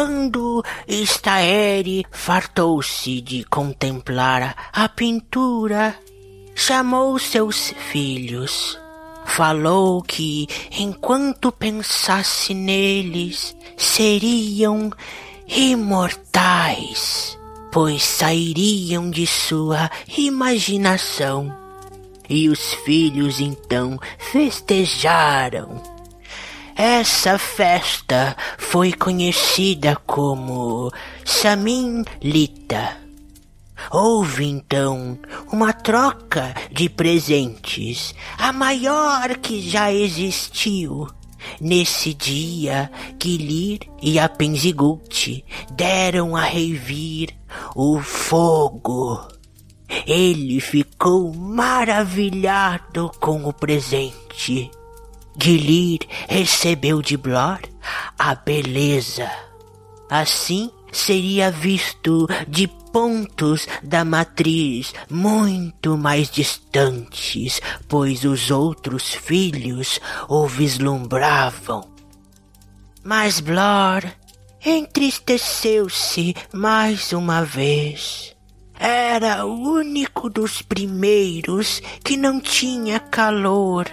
Quando Staere fartou-se de contemplar a pintura, chamou seus filhos. Falou que, enquanto pensasse neles, seriam imortais, pois sairiam de sua imaginação. E os filhos então festejaram essa festa foi conhecida como Samin Lita. Houve então uma troca de presentes, a maior que já existiu. Nesse dia, Gilir e a Penzigult deram a Reivir o fogo. Ele ficou maravilhado com o presente Gilir recebeu de Blor a beleza. Assim seria visto de pontos da matriz muito mais distantes, pois os outros filhos o vislumbravam. Mas Blor entristeceu-se mais uma vez. Era o único dos primeiros que não tinha calor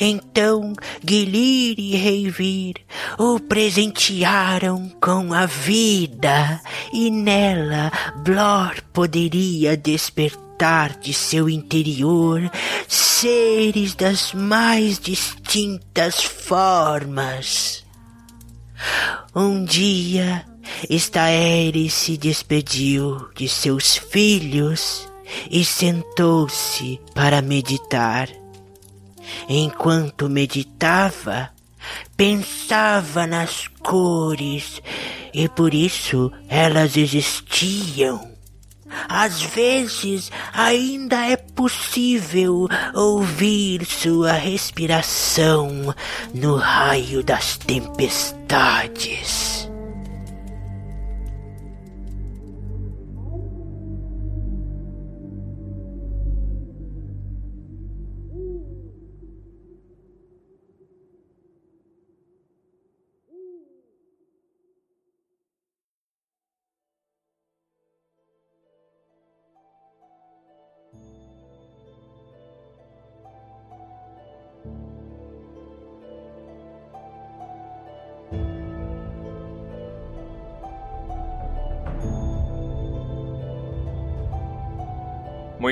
então Gilir e Reivir o presentearam com a vida, e nela Blor poderia despertar de seu interior seres das mais distintas formas. Um dia, Staere se despediu de seus filhos e sentou-se para meditar. Enquanto meditava, pensava nas cores e por isso elas existiam. Às vezes ainda é possível ouvir sua respiração no raio das tempestades.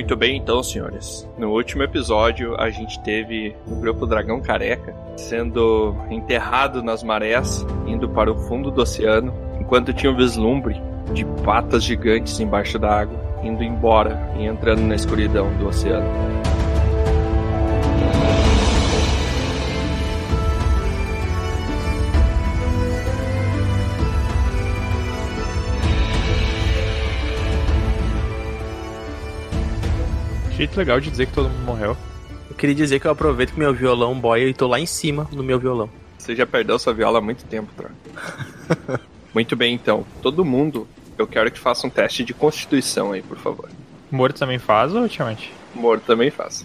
Muito bem, então, senhores. No último episódio, a gente teve o grupo Dragão Careca sendo enterrado nas marés, indo para o fundo do oceano, enquanto tinha um vislumbre de patas gigantes embaixo da água, indo embora e entrando na escuridão do oceano. Jeito legal de dizer que todo mundo morreu. Eu queria dizer que eu aproveito que meu violão boia e tô lá em cima no meu violão. Você já perdeu sua viola há muito tempo, Tron. muito bem, então. Todo mundo, eu quero que faça um teste de constituição aí, por favor. Morto também faz ou ultimamente? Morto também faz.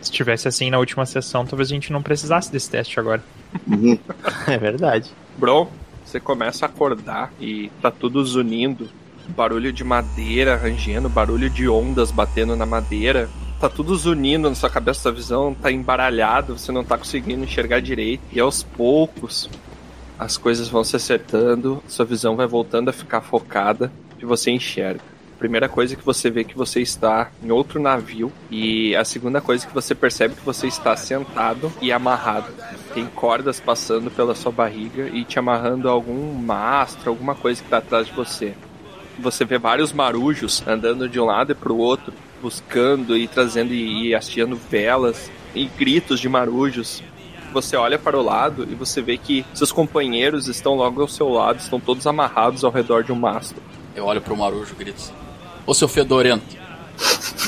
Se tivesse assim na última sessão, talvez a gente não precisasse desse teste agora. é verdade. Bro, você começa a acordar e tá tudo zunindo barulho de madeira rangendo, barulho de ondas batendo na madeira. Tá tudo zunindo na sua cabeça, sua visão tá embaralhado, você não tá conseguindo enxergar direito. E aos poucos as coisas vão se acertando, sua visão vai voltando a ficar focada e você enxerga. A primeira coisa que você vê é que você está em outro navio e a segunda coisa que você percebe é que você está sentado e amarrado. Tem cordas passando pela sua barriga e te amarrando a algum mastro, alguma coisa que está atrás de você você vê vários marujos andando de um lado e pro outro, buscando e trazendo e, hasteando velas e gritos de marujos. Você olha para o lado e você vê que seus companheiros estão logo ao seu lado, estão todos amarrados ao redor de um mastro. Eu olho pro marujo e grito: Ô seu fedorento!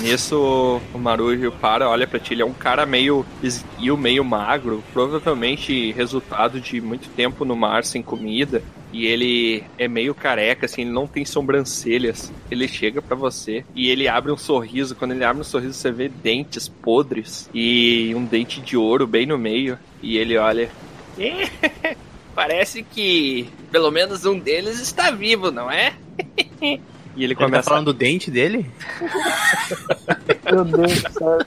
Nisso, o Marujo para, olha pra ti, ele é um cara meio esguio, meio magro, provavelmente resultado de muito tempo no mar sem comida. E ele é meio careca, assim, ele não tem sobrancelhas. Ele chega para você e ele abre um sorriso. Quando ele abre um sorriso, você vê dentes podres e um dente de ouro bem no meio. E ele olha. parece que pelo menos um deles está vivo, não é? e ele Ele tá começa falando do dente dele? Meu Deus do céu.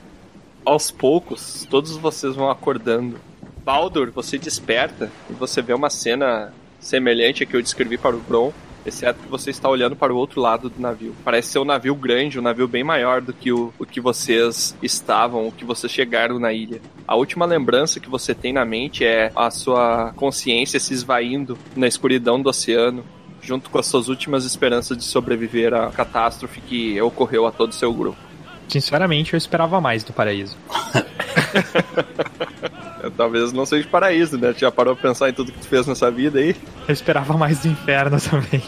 aos poucos, todos vocês vão acordando. Baldur, você desperta e você vê uma cena semelhante a que eu descrevi para o Bron, exceto que você está olhando para o outro lado do navio. Parece ser um navio grande, um navio bem maior do que o, o que vocês estavam, o que vocês chegaram na ilha. A última lembrança que você tem na mente é a sua consciência se esvaindo na escuridão do oceano, junto com as suas últimas esperanças de sobreviver à catástrofe que ocorreu a todo o seu grupo. Sinceramente, eu esperava mais do paraíso. Talvez não seja paraíso, né? Tu já parou pra pensar em tudo que tu fez nessa vida aí? Eu esperava mais do inferno também.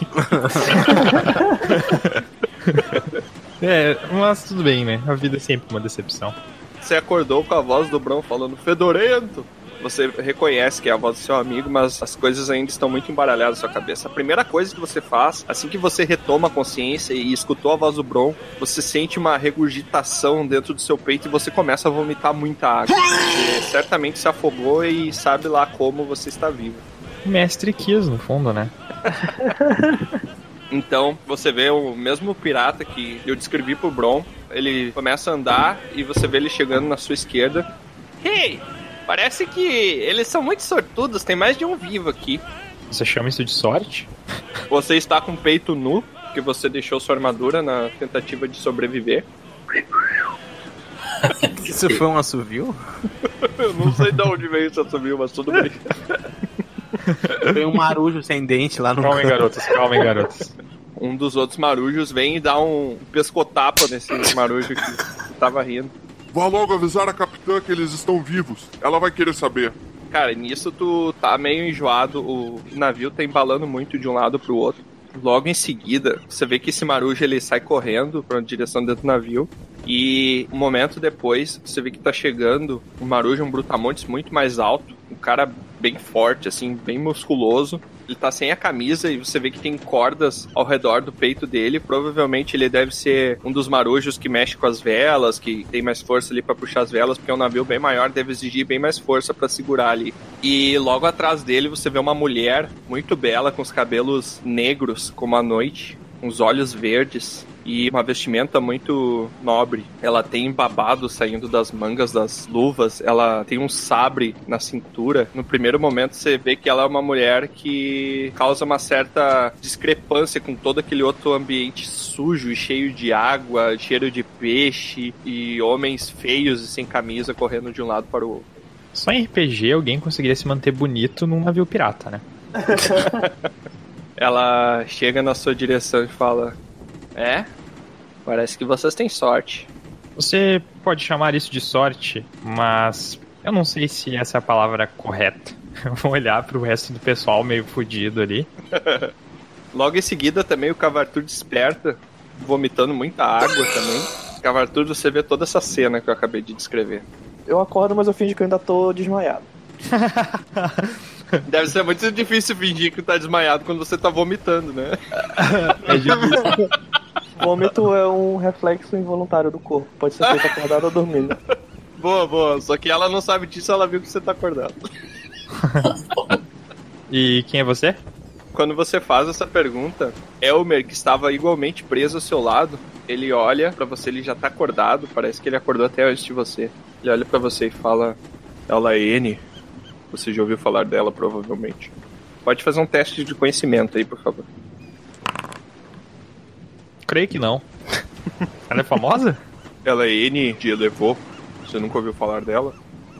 é, mas tudo bem, né? A vida é sempre uma decepção. Você acordou com a voz do Brão falando fedorento. Você reconhece que é a voz do seu amigo, mas as coisas ainda estão muito embaralhadas na sua cabeça. A primeira coisa que você faz, assim que você retoma a consciência e escutou a voz do Bron, você sente uma regurgitação dentro do seu peito e você começa a vomitar muita água. Você certamente se afogou e sabe lá como você está vivo. Mestre quis, no fundo, né? Então, você vê o mesmo pirata que eu descrevi pro Bron. Ele começa a andar e você vê ele chegando na sua esquerda. Hey! Parece que eles são muito sortudos, tem mais de um vivo aqui. Você chama isso de sorte? Você está com o peito nu, porque você deixou sua armadura na tentativa de sobreviver. Isso foi um assovio? Eu não sei de onde veio esse assobio, mas tudo bem. Foi um marujo sem dente lá no Calmem, garotas, calmem, garotas. Um dos outros marujos vem e dá um pescotapa nesse marujo que tava rindo. Vá logo avisar a capitã que eles estão vivos. Ela vai querer saber. Cara, nisso tu tá meio enjoado, o navio tá embalando muito de um lado pro outro. Logo em seguida, você vê que esse marujo ele sai correndo pra direção dentro do navio. E um momento depois, você vê que tá chegando um marujo, um brutamontes muito mais alto. Um cara bem forte, assim, bem musculoso. Ele tá sem a camisa e você vê que tem cordas ao redor do peito dele. Provavelmente ele deve ser um dos marujos que mexe com as velas, que tem mais força ali pra puxar as velas, porque é um navio bem maior, deve exigir bem mais força pra segurar ali. E logo atrás dele você vê uma mulher muito bela, com os cabelos negros como a noite, uns olhos verdes e uma vestimenta muito nobre. Ela tem babado saindo das mangas das luvas, ela tem um sabre na cintura. No primeiro momento você vê que ela é uma mulher que causa uma certa discrepância com todo aquele outro ambiente sujo e cheio de água, cheiro de peixe e homens feios e sem camisa correndo de um lado para o outro. Só em RPG alguém conseguiria se manter bonito num navio pirata, né? Ela chega na sua direção e fala: É, parece que vocês têm sorte. Você pode chamar isso de sorte, mas eu não sei se essa é a palavra correta. Eu vou olhar pro resto do pessoal meio fudido ali. Logo em seguida também o Cavartur desperta, vomitando muita água também. Cavartur, você vê toda essa cena que eu acabei de descrever. Eu acordo, mas eu fingo que eu ainda tô desmaiado. Deve ser muito difícil fingir que tá desmaiado quando você tá vomitando, né? É difícil. Vômito é um reflexo involuntário do corpo. Pode ser feito acordado ou dormindo. Boa, boa. Só que ela não sabe disso, ela viu que você tá acordado. E quem é você? Quando você faz essa pergunta, Elmer, que estava igualmente preso ao seu lado, ele olha pra você, ele já tá acordado, parece que ele acordou até antes de você. Ele olha pra você e fala: Ela é N. Você já ouviu falar dela, provavelmente. Pode fazer um teste de conhecimento aí, por favor. Creio que não. Ela é famosa? Ela é N de Elevô. Você nunca ouviu falar dela?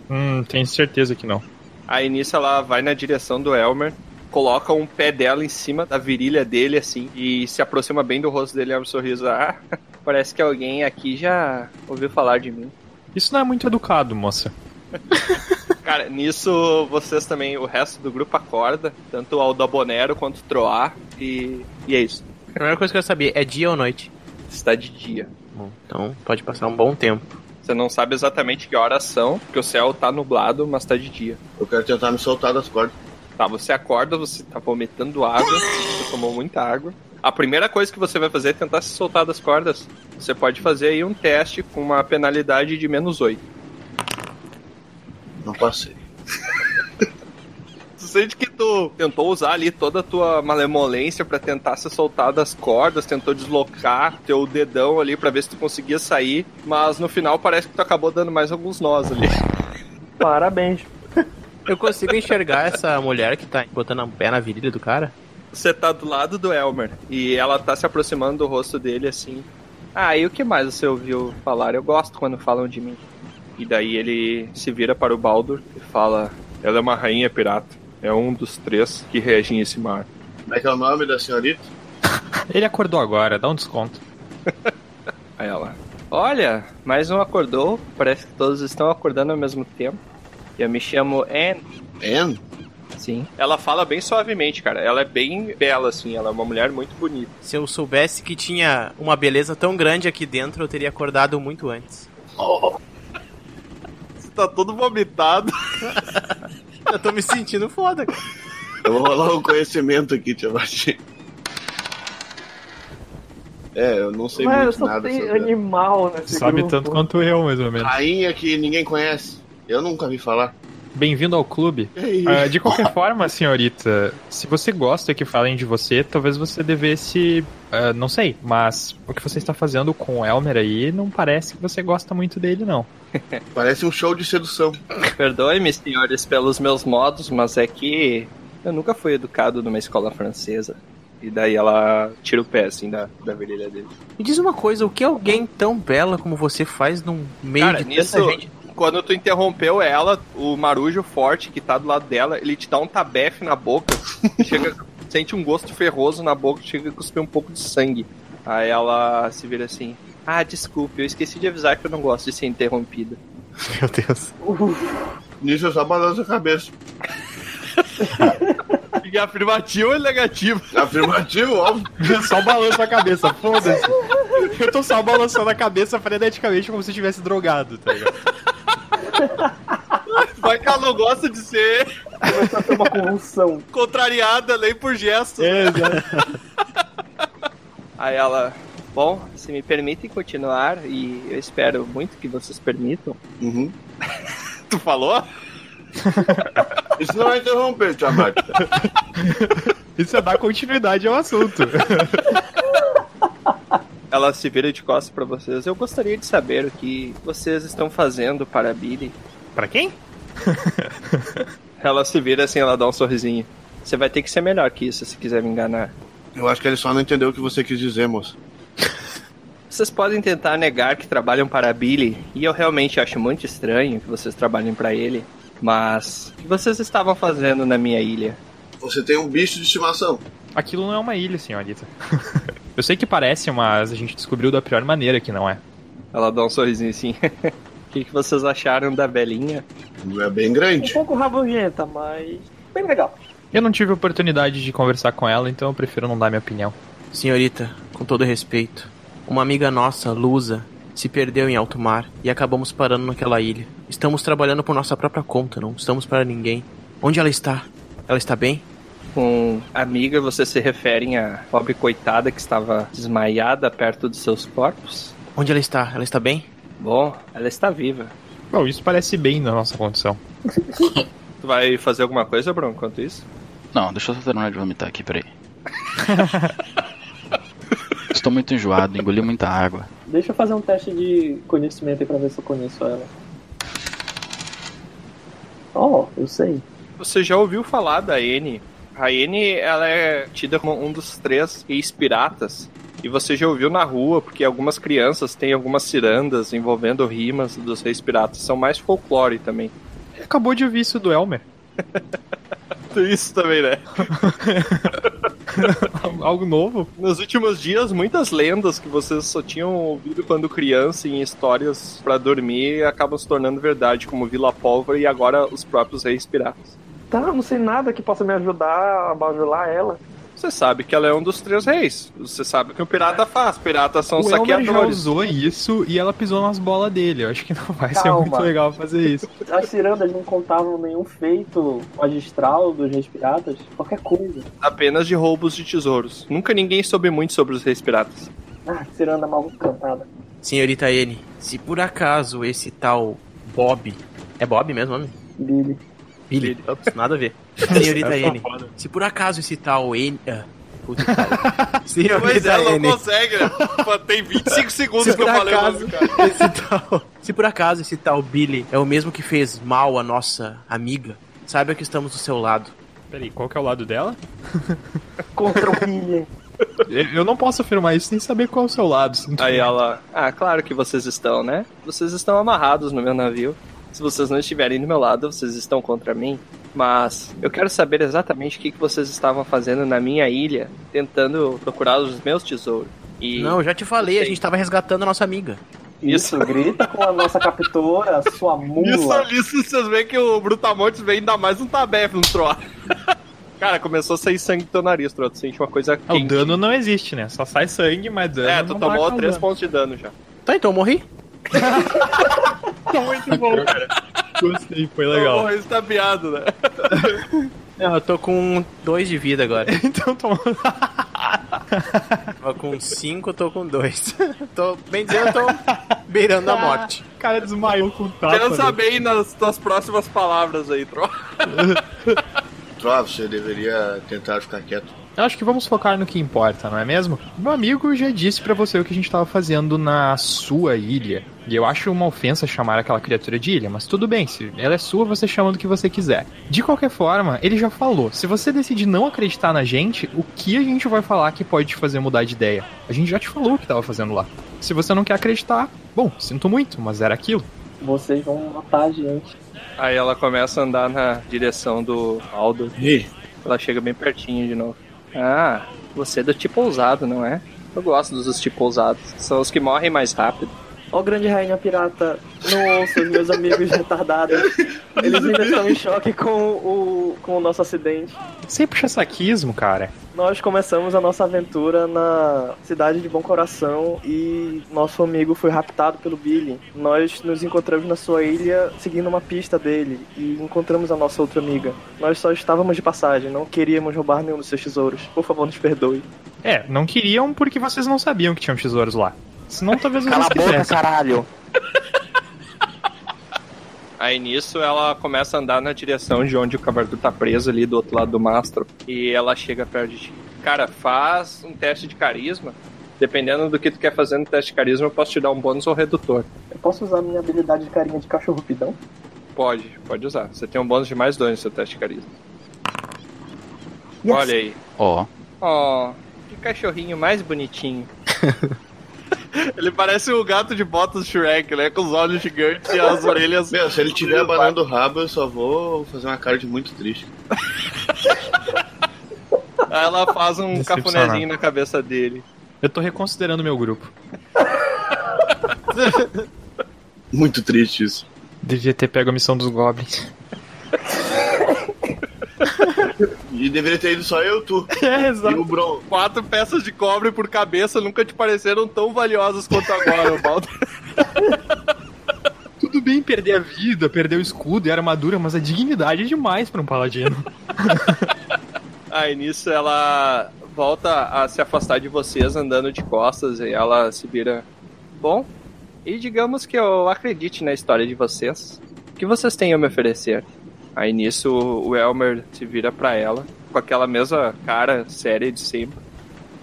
Hum, tenho certeza que não. Aí nisso ela vai na direção do Elmer, coloca um pé dela em cima da virilha dele, assim, e se aproxima bem do rosto dele e abre um sorriso. Ah, parece que alguém aqui já ouviu falar de mim. Isso não é muito educado, moça. Cara, nisso vocês também, o resto do grupo acorda, tanto o Aldabonero quanto o Troar, e, e é isso. A primeira coisa que eu quero saber é dia ou noite? Está de dia. Bom, então pode passar um bom tempo. Você não sabe exatamente que horas são, porque o céu tá nublado, mas tá de dia. Eu quero tentar me soltar das cordas. Tá, você acorda, você tá vomitando água, você tomou muita água. A primeira coisa que você vai fazer é tentar se soltar das cordas. Você pode fazer aí um teste com uma penalidade de menos 8. Não passei. Sente que tu tentou usar ali toda a tua malemolência pra tentar se soltar das cordas, tentou deslocar teu dedão ali pra ver se tu conseguia sair, mas no final parece que tu acabou dando mais alguns nós ali. Parabéns. Eu consigo enxergar essa mulher que tá botando o pé na virilha do cara? Você tá do lado do Elmer e ela tá se aproximando do rosto dele assim. Ah, e o que mais você ouviu falar? Eu gosto quando falam de mim. E daí ele se vira para o Baldur e fala: Ela é uma rainha pirata. É um dos três que regem esse mar. Como é que é o nome da senhorita? Ele acordou agora, dá um desconto. Aí ela: Olha, mais um acordou. Parece que todos estão acordando ao mesmo tempo. Eu me chamo Anne. Anne? Sim. Ela fala bem suavemente, cara. Ela é bem bela, assim. Ela é uma mulher muito bonita. Se eu soubesse que tinha uma beleza tão grande aqui dentro, eu teria acordado muito antes. Você tá todo vomitado. Eu tô me sentindo foda, cara. Eu vou rolar um conhecimento aqui, Tiamat. É, eu não sei Mano, muito só nada tem animal nesse Sabe grupo. tanto quanto eu, mais ou menos. Rainha que ninguém conhece. Eu nunca vi falar. Bem-vindo ao clube. Ah, de qualquer forma, senhorita, se você gosta que falem de você, talvez você devesse. ah, não sei, mas o que você está fazendo com o Elmer aí não parece que você gosta muito dele, não. Parece um show de sedução. Perdoe-me, senhores, pelos meus modos, mas é que eu nunca fui educado numa escola francesa. E daí ela tira o pé, assim, da, da virilha dele. Me diz uma coisa, o que alguém tão bela como você faz num meio Cara, de nisso, tanta gente? Quando tu interrompeu ela, o marujo forte que tá do lado dela, ele te dá um tabefe na boca, chega, sente um gosto ferroso na boca, chega a cuspir um pouco de sangue. Aí ela se vira assim, ah, desculpe, eu esqueci de avisar que eu não gosto de ser interrompida. Meu Deus. Nisso eu só balanço a cabeça. E afirmativo ou negativo? Afirmativo, óbvio. só balança a cabeça, foda-se. Eu tô só balançando a cabeça freneticamente como se eu estivesse drogado, tá ligado? Vai que ela não gosta de ser Começou a ter uma convulsão. contrariada nem por gesto. É, exato. Aí ela, bom, se me permitem continuar, e eu espero muito que vocês permitam. Uhum. Tu falou? Isso não é interromper, Tiamat. Isso é dar continuidade ao assunto. Ela se vira de costas pra vocês. Eu gostaria de saber o que vocês estão fazendo para a Billy. pra quem? Ela se vira assim, ela dá um sorrisinho. Você vai ter que ser melhor que isso se quiser me enganar. Eu acho que ele só não entendeu o que você quis dizer, moço. Vocês podem tentar negar que trabalham para a Billy, e eu realmente acho muito estranho que vocês trabalhem para ele. Mas o que vocês estavam fazendo na minha ilha? Você tem um bicho de estimação. Aquilo não é uma ilha, senhorita. Eu sei que parece, mas a gente descobriu da pior maneira que não é. Ela dá um sorrisinho assim. O que, que vocês acharam da velhinha? É bem Um grande. pouco rabugenta, mas bem legal. Eu não tive oportunidade de conversar com ela, então eu prefiro não dar minha opinião. Senhorita, com todo respeito, uma amiga nossa, Lusa, se perdeu em alto mar e acabamos parando naquela ilha. Estamos trabalhando por nossa própria conta, não estamos para ninguém. Onde ela está? Ela está bem? Com amiga, vocês se referem à pobre coitada que estava desmaiada perto de seus corpos? Onde ela está? Ela está bem? Bom, ela está viva. Bom, isso parece bem na nossa condição. Tu vai fazer alguma coisa, Bruno, enquanto isso? Não, deixa eu só terminar de vomitar aqui, peraí. Estou muito enjoado, engoli muita água. Deixa eu fazer um teste de conhecimento aí pra ver se eu conheço ela. Oh, eu sei. Você já ouviu falar da N? A N, ela é tida como um dos três ex-piratas. E você já ouviu na rua, porque algumas crianças têm algumas cirandas envolvendo rimas dos reis piratas. São mais folclore também. Acabou de ouvir isso do Elmer. Isso também, né? Algo novo? Nos últimos dias, muitas lendas que vocês só tinham ouvido quando criança em histórias pra dormir acabam se tornando verdade, como Vila Pólvora e agora os próprios reis piratas. Tá, não sei nada que possa me ajudar a bajular ela. Você sabe que ela é um dos três reis. Você sabe o que o pirata faz. Piratas são o Elmer já saqueadores. usou isso e ela pisou nas bolas dele. Eu acho que não vai ser Calma. muito legal fazer isso. As cirandas não contavam nenhum feito magistral dos reis piratas, qualquer coisa. Apenas de roubos de tesouros. Nunca ninguém soube muito sobre os reis piratas. Ah, ciranda mal cantada. Senhorita N, se por acaso esse tal Bob. É Bob mesmo nome? Billy. Billy. Ops, nada a ver. Senhorita N, se por acaso esse tal N... Ah, puta que pariu. Pois é, não N, consegue, né? Tem 25 segundos se que eu por, falei o acaso, nome do cara. esse tal, se por acaso esse tal Billy é o mesmo que fez mal à nossa amiga, saiba que estamos do seu lado. Peraí, qual que é o lado dela? Contra o Billy. Eu não posso afirmar isso sem saber qual é o seu lado. Aí ela, ah, claro que vocês estão, né? Vocês estão amarrados no meu navio. Se vocês não estiverem do meu lado, vocês estão contra mim. Mas eu quero saber exatamente o que, que vocês estavam fazendo na minha ilha, tentando procurar os meus tesouros. E Não, eu já te falei, a gente tava resgatando a nossa amiga. Isso, grita com a nossa captora, sua Isso, mula. isso vocês veem que o Brutamontes vem ainda mais um tabef no Troá. Cara, começou a sair sangue do teu nariz, Troá. Tu sente uma coisa Ah, o quente. dano não existe, né? Só sai sangue, mas dano. É, tu não tomou marca o 3 dano. pontos de dano já. Tá, então eu morri. Tá muito bom, cara. Gostei, foi legal. Oh, estapeado, né? Não, eu tô com dois de vida agora. Então toma. Tava com cinco, eu tô com dois. tô, bem dizendo, eu tô beirando a morte. O cara desmaiou com o tapa. Pensa né? bem nas tuas próximas palavras aí, Troá. Troa, você deveria tentar ficar quieto. Eu acho que vamos focar no que importa, não é mesmo? Meu amigo já disse pra você o que a gente tava fazendo na sua ilha. E eu acho uma ofensa chamar aquela criatura de ilha, mas tudo bem, se ela é sua, você chama do que você quiser. De qualquer forma, ele já falou: se você decidir não acreditar na gente, o que a gente vai falar que pode te fazer mudar de ideia? A gente já te falou o que tava fazendo lá. Se você não quer acreditar, bom, sinto muito, mas era aquilo. Vocês vão matar a gente. Aí ela começa a andar na direção do Aldo. Ih, Ela chega bem pertinho de novo. Ah, você é do tipo ousado, não é? Eu gosto dos tipo ousados. São os que morrem mais rápido. Ó, grande rainha pirata, não ouça os meus amigos retardados. Eles ainda estão em choque com o, com o nosso acidente. Sem puxa saquismo, cara. Nós começamos a nossa aventura na cidade de Bom Coração e nosso amigo foi raptado pelo Billy. Nós nos encontramos na sua ilha seguindo uma pista dele e encontramos a nossa outra amiga. Nós só estávamos de passagem, não queríamos roubar nenhum dos seus tesouros. Por favor, nos perdoe. É, não queriam porque vocês não sabiam que tinham tesouros lá. Senão talvez vocês quisessem. caralho! Aí nisso ela começa a andar na direção de onde o Cabardu tá preso ali do outro lado do mastro. E ela chega perto de ti. Cara, faz um teste de carisma. Dependendo do que tu quer fazer no teste de carisma, eu posso te dar um bônus ou redutor. Eu posso usar minha habilidade de carinha de cachorro pidão? Pode, pode usar. Você tem um bônus de mais dois no seu teste de carisma. Yes. Olha aí. Ó. Ó, que cachorrinho mais bonitinho. Ele parece o gato de botas Shrek, né? Com os olhos gigantes e as orelhas. meu, se ele tiver abanando o rabo, eu só vou fazer uma cara de muito triste. Aí ela faz um cafunézinho na cabeça dele. Eu tô reconsiderando meu grupo. Muito triste isso. Devia ter pego a missão dos goblins. E deveria ter ido só eu, tu. É, E o Bron. Quatro peças de cobre por cabeça nunca te pareceram tão valiosas quanto agora, Baldo. Tudo bem perder a vida, perder o escudo e a armadura, mas a dignidade é demais pra um paladino. Aí nisso ela volta a se afastar de vocês andando de costas e ela se vira. Bom, e digamos que eu acredite na história de vocês. O que vocês têm a me oferecer? Aí nisso o Elmer se vira pra ela com aquela mesma cara séria de sempre.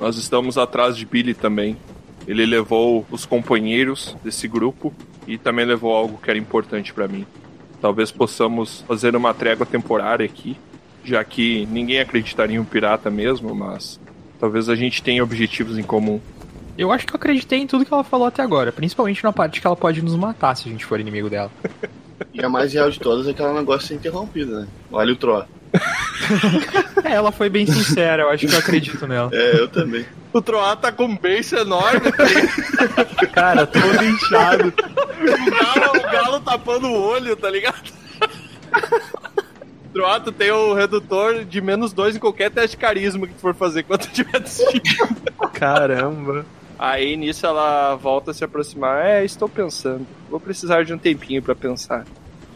Nós estamos atrás de Billy também. Ele levou os companheiros desse grupo e também levou algo que era importante pra mim. Talvez possamos fazer uma trégua temporária aqui, já que ninguém acreditaria em um pirata mesmo, mas talvez a gente tenha objetivos em comum. Eu acho que eu acreditei em tudo que ela falou até agora, principalmente na parte que ela pode nos matar se a gente for inimigo dela. E a mais real de todas é que ela não gosta de ser interrompida, né? Olha o Troa. É, ela foi bem sincera, eu acho que eu acredito nela. É, eu também. O Troá tá com um beijo enorme, Cara, todo inchado. o galo, o galo tapando o olho, tá ligado? Troá, tu tem o redutor de menos dois em qualquer teste de carisma que tu for fazer quando tu tiver assistindo. Caramba. Aí nisso ela volta a se aproximar. É, estou pensando. Vou precisar de um tempinho pra pensar.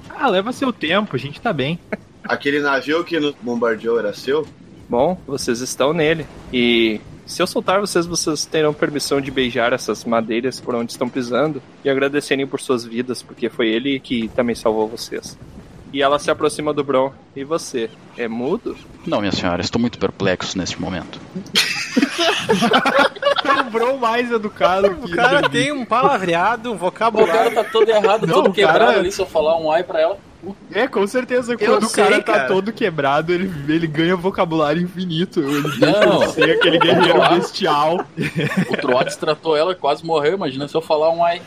Ah, leva seu tempo, a gente tá bem. Aquele navio que nos bombardeou era seu? Bom, vocês estão nele. E se eu soltar vocês, vocês terão permissão de beijar essas madeiras por onde estão pisando e agradecerem por suas vidas, porque foi ele que também salvou vocês. E ela se aproxima do Bron. E você? É mudo? Não, minha senhora, estou muito perplexo neste momento. o Bron mais educado O cara tem um palavreado, um O cara tá todo errado, Não, todo o quebrado cara- ali se eu falar um ai pra ela. É, com certeza. Eu Quando o sei, cara tá cara. todo quebrado, ele, ele ganha vocabulário infinito. Ele Não. ser aquele guerreiro Claro. bestial, O Troax tratou ela, quase morreu. Imagina se eu falar um ai.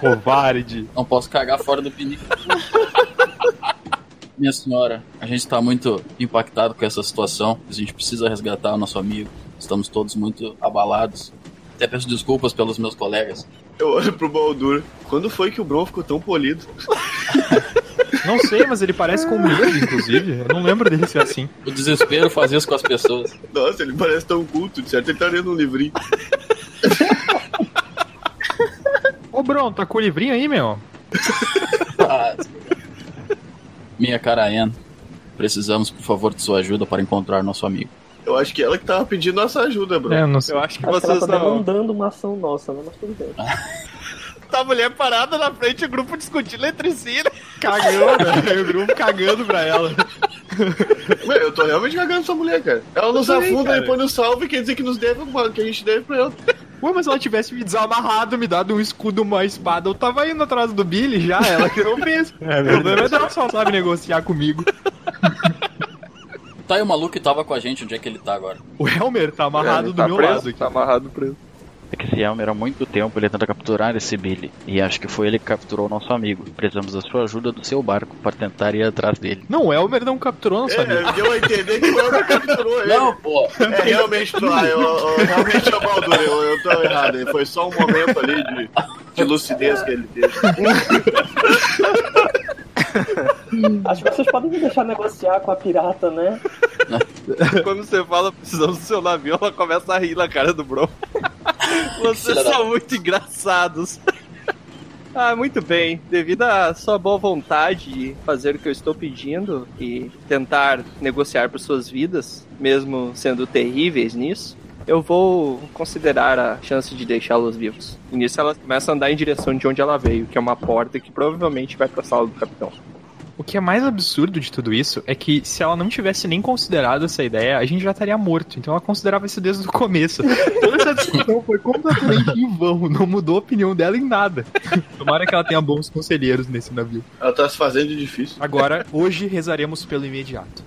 covarde. Não posso cagar fora do pinico. Minha senhora, a gente tá muito impactado com essa situação. A gente precisa resgatar o nosso amigo. Estamos todos muito abalados. Até peço desculpas pelos meus colegas. Eu olho pro Baldur. Quando foi que o Bron ficou tão polido? Não sei, mas ele parece com medo, inclusive. Eu não lembro dele ser assim. O desespero faz isso com as pessoas. Nossa, ele parece tão culto. De certo, ele tá lendo um livrinho. Ô, Bron, tá com o livrinho aí, meu? Ah, Minha cara Anne, precisamos, por favor, de sua ajuda para encontrar nosso amigo. Eu acho que ela que tava pedindo nossa ajuda, Bron. É, não sei. Eu acho que Acho que ela vocês tá não. demandando uma ação nossa, né? Mas tudo bem. Tá a mulher parada na frente, o grupo discutindo entre si. né? Cagando, né? o grupo cagando pra ela. Meu, eu tô realmente cagando essa mulher, cara. Ela nos também, afunda cara. e põe no salve, quer dizer que nos deve que a gente deve pra ela. Ué, mas se ela tivesse me desamarrado, me dado um escudo, uma espada, eu tava indo atrás do Billy já, ela que não fez. o problema é que ela só sabe negociar comigo. Tá aí o maluco que tava com a gente, onde é que ele tá agora? O Helmer tá amarrado do tá meu preso, lado aqui. Tá amarrado preso. É que esse Elmer há muito tempo ele tenta capturar esse Billy. E acho que foi ele que capturou o nosso amigo. Precisamos da sua ajuda do seu barco para tentar ir atrás dele. Não, o Elmer não capturou nosso amigo. É, deu a entender que o Elmer capturou ele. Não, pô! É, realmente, tô, eu, eu, realmente é o Baldur, eu, eu tô errado. hein? Foi só um momento ali de, de lucidez que ele teve. Acho que vocês podem me deixar negociar com a pirata, né? Quando você fala precisamos do seu navio, ela começa a rir na cara do Bron. Vocês da- são muito engraçados. Ah, muito bem. Devido à sua boa vontade de fazer o que eu estou pedindo e tentar negociar por suas vidas, mesmo sendo terríveis nisso, eu vou considerar a chance de deixá-los vivos. E nisso ela começa a andar em direção de onde ela veio, que é uma porta que provavelmente vai para a sala do capitão. O que é mais absurdo de tudo isso é que se ela não tivesse nem considerado essa ideia, a gente já estaria morto. Então ela considerava isso desde o começo. Toda essa discussão foi completamente em vão, não mudou a opinião dela em nada. Tomara que ela tenha bons conselheiros nesse navio. Ela tá se fazendo difícil. Agora, hoje rezaremos pelo imediato.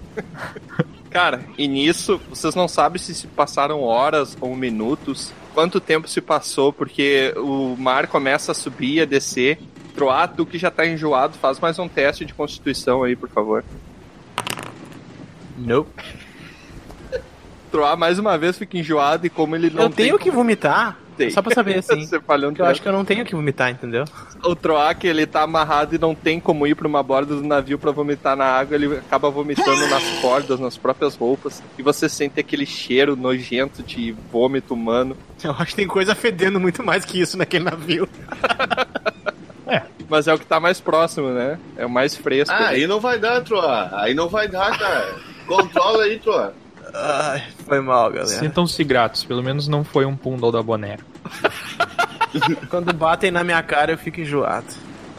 Cara, e nisso, vocês não sabem se se passaram horas ou minutos, quanto tempo se passou, porque o mar começa a subir e a descer. Troá, tu que já tá enjoado, faz mais um teste de constituição aí, por favor. Nope. Troá, mais uma vez, fica enjoado e como ele não eu tem tenho que como- vomitar. Tem. Só pra saber, assim. Você falhou eu acho que eu não tenho que vomitar, entendeu? O que ele tá amarrado e não tem como ir pra uma borda do navio pra vomitar na água, ele acaba vomitando nas cordas, nas próprias roupas. E você sente aquele cheiro nojento de vômito humano. Eu acho que tem coisa fedendo muito mais que isso naquele navio. Mas é o que tá mais próximo, né? É o mais fresco. Ah, aí não vai dar, Troa. Aí não vai dar, cara. Controla aí, Troa. Ai, foi mal, galera. Sintam-se gratos, pelo menos não foi um pundle da boneca. Quando batem na minha cara, eu fico enjoado.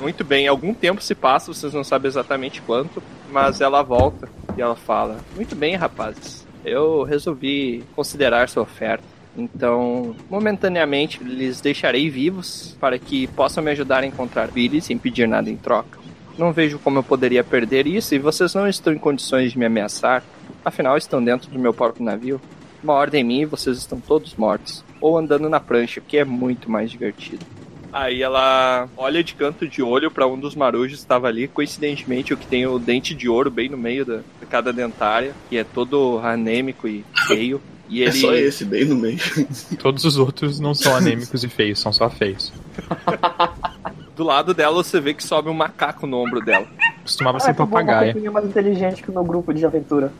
Muito bem, algum tempo se passa, vocês não sabem exatamente quanto, mas ela volta e ela fala: Muito bem, rapazes, eu resolvi considerar sua oferta. Então, momentaneamente, lhes deixarei vivos para que possam me ajudar a encontrar Billy sem pedir nada em troca. Não vejo como eu poderia perder isso e vocês não estão em condições de me ameaçar. Afinal, estão dentro do meu próprio navio. Uma ordem minha e vocês estão todos mortos. Ou andando na prancha, que é muito mais divertido. Aí ela olha de canto de olho para um dos marujos que estava ali, coincidentemente o que tem o dente de ouro bem no meio da, cada dentária, e é todo anêmico e feio. E É ele só esse, bem no meio. Todos os outros não são anêmicos e feios, são só feios. do lado dela você vê que sobe um macaco no ombro dela. Costumava Ah, ser papagaia. coisinha mais inteligente que o meu grupo de aventura.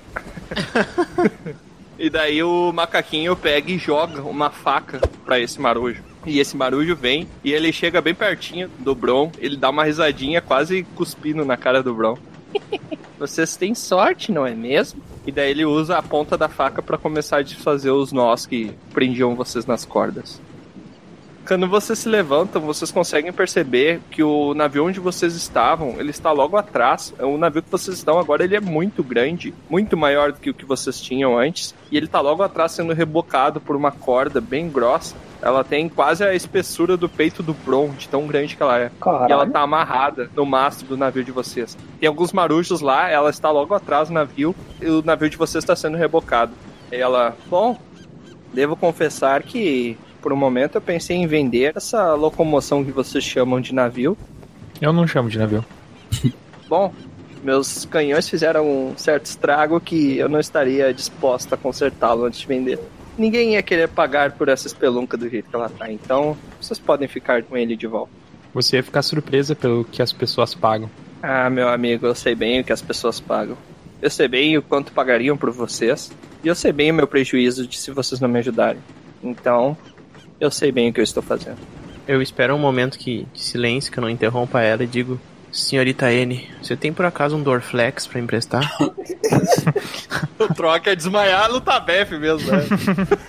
E daí o macaquinho pega e joga uma faca pra esse marujo. E esse marujo vem e ele chega bem pertinho do Bron, ele dá uma risadinha quase cuspindo na cara do Bron. Vocês têm sorte, não é mesmo? E daí ele usa a ponta da faca pra começar a desfazer os nós que prendiam vocês nas cordas. Quando vocês se levantam, vocês conseguem perceber que o navio onde vocês estavam, ele está logo atrás. O navio que vocês estão agora, ele é muito grande, muito maior do que o que vocês tinham antes, e ele está logo atrás sendo rebocado por uma corda bem grossa. Ela tem quase a espessura do peito do Bron, de tão grande que ela é. Caralho. E ela tá amarrada no mastro do navio de vocês. Tem alguns marujos lá, ela está logo atrás do navio, e o navio de vocês está sendo rebocado. E ela, bom, devo confessar que por um momento eu pensei em vender essa locomoção que vocês chamam de navio. Eu não chamo de navio. Bom, meus canhões fizeram um certo estrago que eu não estaria disposto a consertá-lo antes de vender. Ninguém ia querer pagar por essa espelunca do jeito que ela tá, então vocês podem ficar com ele de volta. Você ia ficar surpresa pelo que as pessoas pagam. Ah, meu amigo, eu sei bem o que as pessoas pagam. Eu sei bem o quanto pagariam por vocês. E eu sei bem o meu prejuízo de se vocês não me ajudarem. Então, eu sei bem o que eu estou fazendo. Eu espero um momento que, de silêncio, que eu não interrompa ela e digo: Senhorita N, você tem por acaso um Dorflex pra emprestar? O troca é desmaiar no Tabef mesmo, né?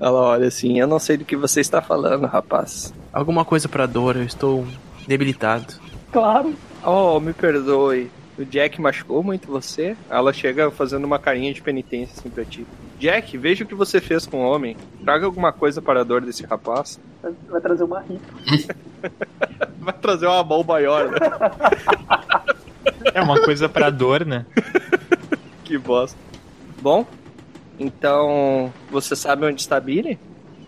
Ela olha assim, eu não sei do que você está falando, rapaz. Alguma coisa pra dor, eu estou debilitado. Claro. Oh, me perdoe. O Jack machucou muito você? Ela chega fazendo uma carinha de penitência assim pra ti. Jack, veja o que você fez com o homem. Traga alguma coisa para a dor desse rapaz. Vai- trazer uma ripa. Vai trazer uma mão maior, né? É uma coisa pra dor, né? que bosta. Bom, então você sabe onde está Billy?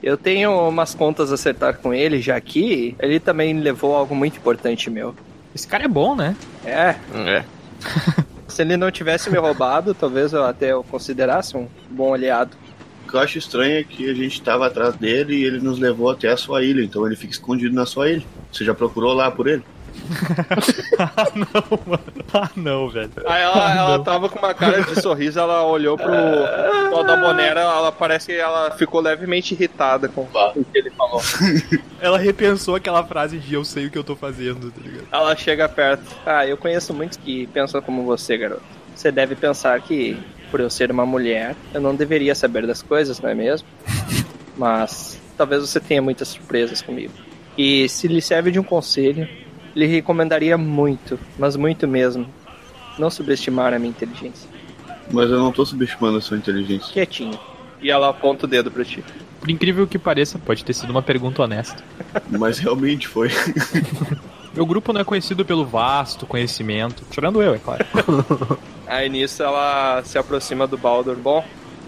Eu tenho umas contas a acertar com ele, já que ele também levou algo muito importante meu. Esse cara é bom, né? É, É. se ele não tivesse me roubado, talvez eu até o considerasse um bom aliado. O que eu acho estranho é que a gente tava atrás dele e ele nos levou até a sua ilha, então ele fica escondido na sua ilha. Você já procurou lá por ele? ah, não, mano. Ah, não, velho. Aí ela, ela tava com uma cara de sorriso, ela olhou pro, pro Adabonera, ela parece que ela ficou levemente irritada com o que ele falou. Ela repensou aquela frase de eu sei o que eu tô fazendo, tá ligado? Ela chega perto. Ah, eu conheço muitos que pensam como você, garoto. Você deve pensar que, por eu ser uma mulher, eu não deveria saber das coisas, não é mesmo? Mas talvez você tenha muitas surpresas comigo. E se lhe serve de um conselho, lhe recomendaria muito, mas muito mesmo, não subestimar a minha inteligência. Mas eu não tô subestimando a sua inteligência. Quietinho. E ela aponta o dedo pra ti. Por incrível que pareça, pode ter sido uma pergunta honesta. Mas realmente foi. Meu grupo não é conhecido pelo vasto conhecimento, tirando eu, é claro. Aí nisso ela se aproxima do Baldur. Bom,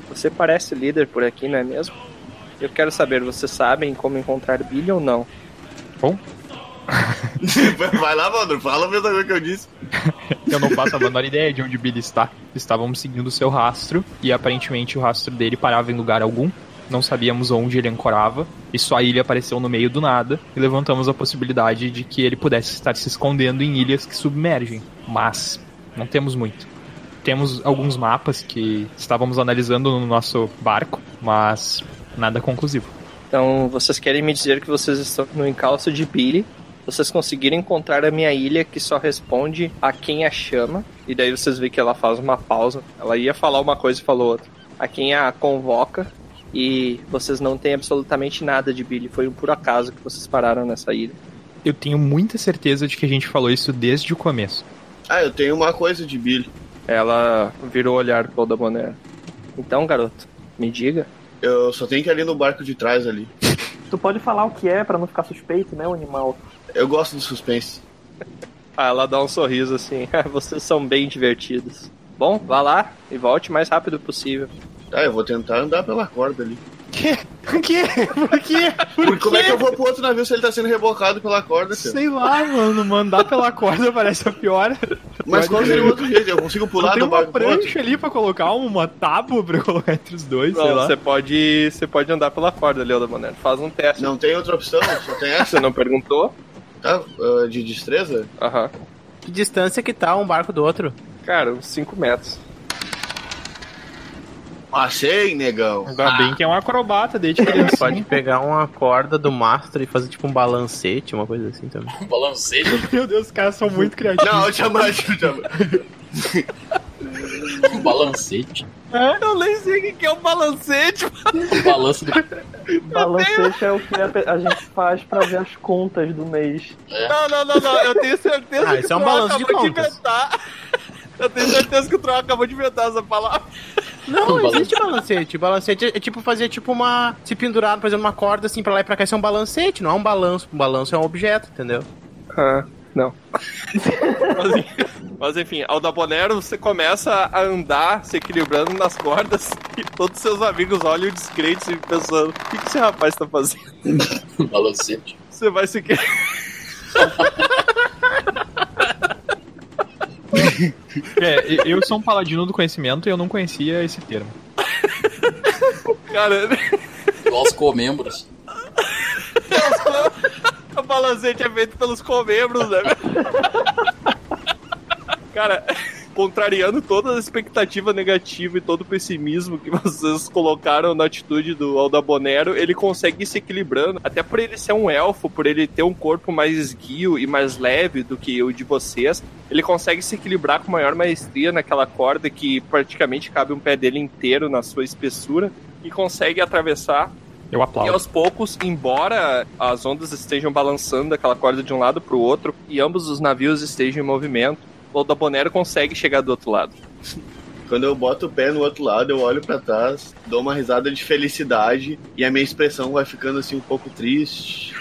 você parece líder por aqui, não é mesmo? Eu quero saber, vocês sabem como encontrar Billy ou não? Bom, Vai lá, Valdur, fala a mesma coisa que eu disse. eu não faço a menor ideia de onde Billy está. Estávamos seguindo o seu rastro e aparentemente o rastro dele parava em lugar algum. Não sabíamos onde ele ancorava e sua ilha apareceu no meio do nada e levantamos a possibilidade de que ele pudesse estar se escondendo em ilhas que submergem. Mas não temos muito. Temos alguns mapas que estávamos analisando no nosso barco, mas nada conclusivo. Então, vocês querem me dizer que vocês estão no encalço de Billy? Vocês conseguiram encontrar a minha ilha que só responde a quem a chama? E daí vocês veem que ela faz uma pausa. Ela ia falar uma coisa e falou outra. A quem a convoca. E vocês não têm absolutamente nada de Billy. Foi um por acaso que vocês pararam nessa ilha. Eu tenho muita certeza de que a gente falou isso desde o começo. Ah, eu tenho uma coisa de Billy. Ela virou o olhar pro Aldaboné. Então, garoto, me diga. Eu só tenho que ir ali no barco de trás ali. Tu pode falar o que é pra não ficar suspeito, né, o animal? Eu gosto do suspense. Ah, ela dá um sorriso assim. Vocês são bem divertidos. Bom, vá lá e volte o mais rápido possível. Tá, eu vou tentar andar pela corda ali. Que? Por quê? Por quê? Por Porque como é que eu vou pro outro navio se ele tá sendo rebocado pela corda, cara? Sei lá, mano. Mandar pela corda parece a pior. Mas qual seria o outro jeito? Eu consigo pular tem do uma barco pro outro? prancha ali pra colocar uma tábua pra colocar entre os dois, sei Não, lá. você pode, você pode andar pela corda, Leo da Mané. Faz um teste. Não tem outra opção, só tem essa. Você não perguntou? Tá, ah, de destreza? Aham. Que distância que tá um barco do outro? Cara, uns 5 metros. Passei, negão. Ainda bem que é um acrobata desde criança. Pode pegar uma corda do mastro e fazer tipo um balancete, uma coisa assim também. Um balancete. Meu Deus, os caras são muito criativos. Não, eu te amo, eu te amo. Um balancete. Eu nem sei o que é um balancete. O balanço do... Balancete é o que a, gente faz pra ver as contas do mês. Não, não, não, não. Eu tenho certeza Ah, que isso é um o Troll balanço de contas. inventar. Eu tenho certeza que o Troll acabou de inventar essa palavra. Não, Um não existe balancete. Balancete é, é tipo fazer tipo uma. Se pendurar, por exemplo, uma corda assim pra lá e pra cá, isso é um balancete, não é um balanço. Um balanço é um objeto, entendeu? Ah, não. mas, enfim, ao da Bonero você começa a andar se equilibrando nas cordas e todos seus amigos olham descrentes e pensando: o que, que esse rapaz tá fazendo? balancete. Você vai se. É, eu sou um paladino do conhecimento e eu não conhecia esse termo. Cara, Igual os comembros. o balancete é feito pelos comembros, né? Cara, contrariando toda a expectativa negativa e todo o pessimismo que vocês colocaram na atitude do Aldabonero, ele consegue ir se equilibrando. Até por ele ser um elfo, por ele ter um corpo mais esguio e mais leve do que o de vocês, ele consegue se equilibrar com maior maestria naquela corda que praticamente cabe um pé dele inteiro na sua espessura e consegue atravessar Eu e aplaudo. aos poucos, embora as ondas estejam balançando aquela corda de um lado para o outro e ambos os navios estejam em movimento, o Dabonero consegue chegar do outro lado. Quando eu boto o pé no outro lado, eu olho pra trás, dou uma risada de felicidade e a minha expressão vai ficando assim um pouco triste.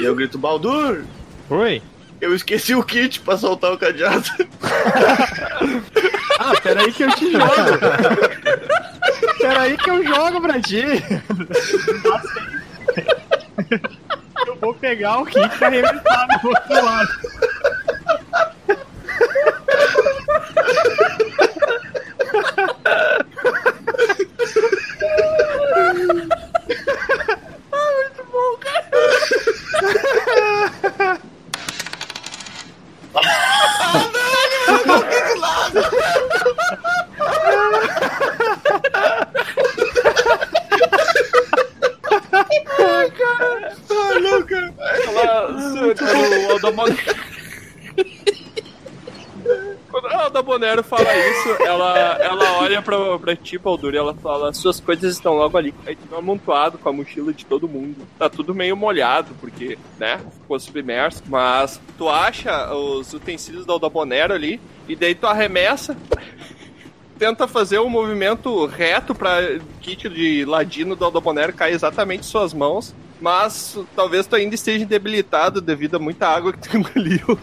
E eu grito, Baldur! Oi. Eu esqueci o kit pra soltar o cadeado. Ah, peraí que eu te jogo. peraí que eu jogo pra ti. Eu vou pegar o kit pra arremessar no outro lado. Ela, quando o Aldabonero... Quando a Aldabonero fala isso, ela, ela olha pra, pra ti, Baldur, e ela fala, suas coisas estão logo ali. Aí tu tá amontoado com a mochila de todo mundo. Tá tudo meio molhado, porque, né, ficou submerso. Mas tu acha os utensílios da Aldabonero ali, e daí tu arremessa tenta fazer um movimento reto para kit de ladino do Aldabonero cair exatamente em suas mãos, mas talvez tu ainda esteja debilitado devido a muita água que tu engoliu.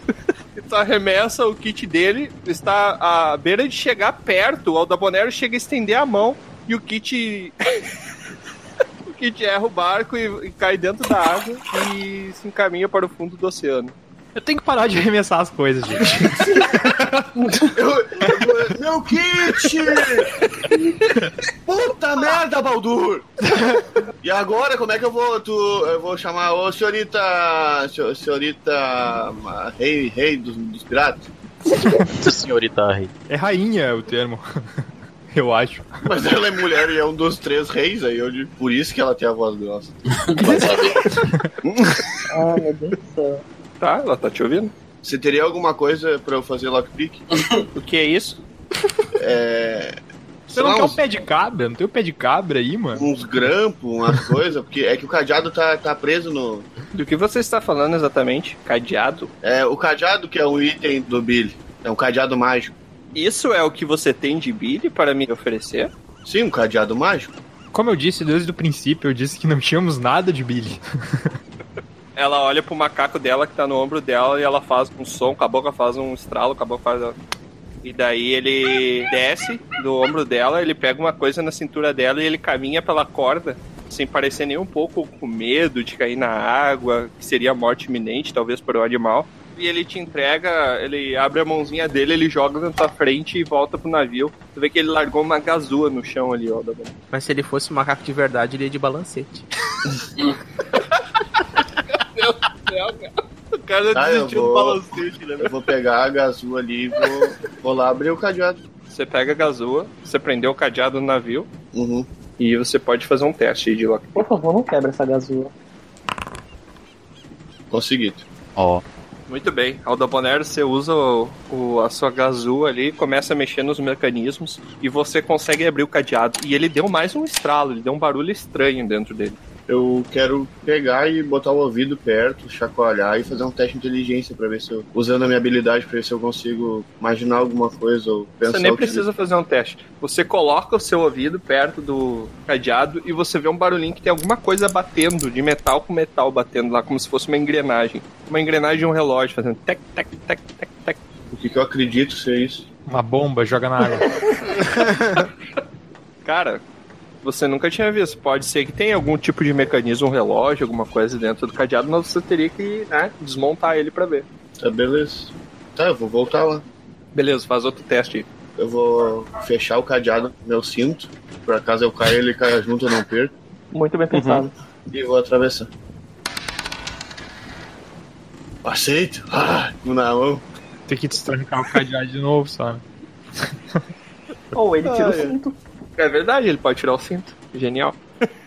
Tu arremessa o kit dele, está à beira de chegar perto, o Aldabonero chega a estender a mão e o kit. o kit erra o barco e, e cai dentro da água e se encaminha para o fundo do oceano. Eu tenho que parar de arremessar as coisas, gente. Meu kit! Puta merda, Baldur! E agora, como é que eu vou. Tu, eu vou chamar ô senhorita. senhor- Senhorita. Rei, rei dos, dos piratas? Senhorita Rei. É rainha o termo. Eu acho. Mas ela é mulher e é um dos três reis aí, eu digo, por isso que ela tem a voz grossa. Ah, meu Deus do céu. Tá, ela tá te ouvindo? Você teria alguma coisa pra eu fazer lockpick? O que é isso? É. Você não lá, quer um pé de cabra? Não tem o pé de cabra aí, mano? uns grampos, umas coisas, porque é que o cadeado tá, tá preso no. Do que você está falando exatamente? Cadeado? É, o cadeado que é um item do Billy. É um cadeado mágico. Isso é o que você tem de Billy para me oferecer? Sim, um cadeado mágico. Como eu disse desde o princípio, eu disse que não tínhamos nada de Billy. Ela olha pro macaco dela que tá no ombro dela e ela faz um som, com a boca faz um estralo, com a boca faz. E daí ele desce do ombro dela, ele pega uma coisa na cintura dela e ele caminha pela corda, sem parecer nem um pouco com medo de cair na água, que seria a morte iminente, talvez, para o animal. E ele te entrega, ele abre a mãozinha dele, ele joga na tua frente e volta pro navio. Tu vê que ele largou uma gazua no chão ali, ó. da- Mas se ele fosse um macaco de verdade, ele ia de balancete. O cara Ah, eu desistiu vou- do balancete, né? Eu vou pegar a gazua ali e vou, vou lá abrir o cadeado. Você pega a gazua, você prendeu o cadeado no navio Uhum. e você pode fazer um teste de lock. Por favor, não quebra essa gazua. Conseguido. Ó, Muito bem. Aldabonero, você usa o, o- a sua gazua ali, começa a mexer nos mecanismos e você consegue abrir o cadeado. E ele deu mais um estralo, ele deu um barulho estranho dentro dele. Eu quero pegar e botar o ouvido perto, chacoalhar e fazer um teste de inteligência pra ver se eu, usando a minha habilidade, pra ver se eu consigo imaginar alguma coisa ou pensar. Você nem precisa fazer um teste. Você coloca o seu ouvido perto do cadeado e você vê um barulhinho que tem alguma coisa batendo, de metal com metal batendo lá, como se fosse uma engrenagem. Uma engrenagem de um relógio fazendo tec, tec, tec, tec, tec. O que, que eu acredito ser isso? Uma bomba, joga na água. Cara, você nunca tinha visto. Pode ser que tenha algum tipo de mecanismo, um relógio, alguma coisa dentro do cadeado, mas você teria que né, desmontar ele pra ver. Tá, beleza. Tá, eu vou voltar lá. Beleza, faz outro teste aí. Eu vou fechar o cadeado no meu cinto. Por acaso eu caio, ele caia junto, eu não perco. Muito bem pensado. E vou atravessar. Aceito. Ah, na mão. Tem que destrancar o cadeado de novo, né? Ou ele tira Ah, o é. cinto. É verdade, ele pode tirar o cinto. Genial.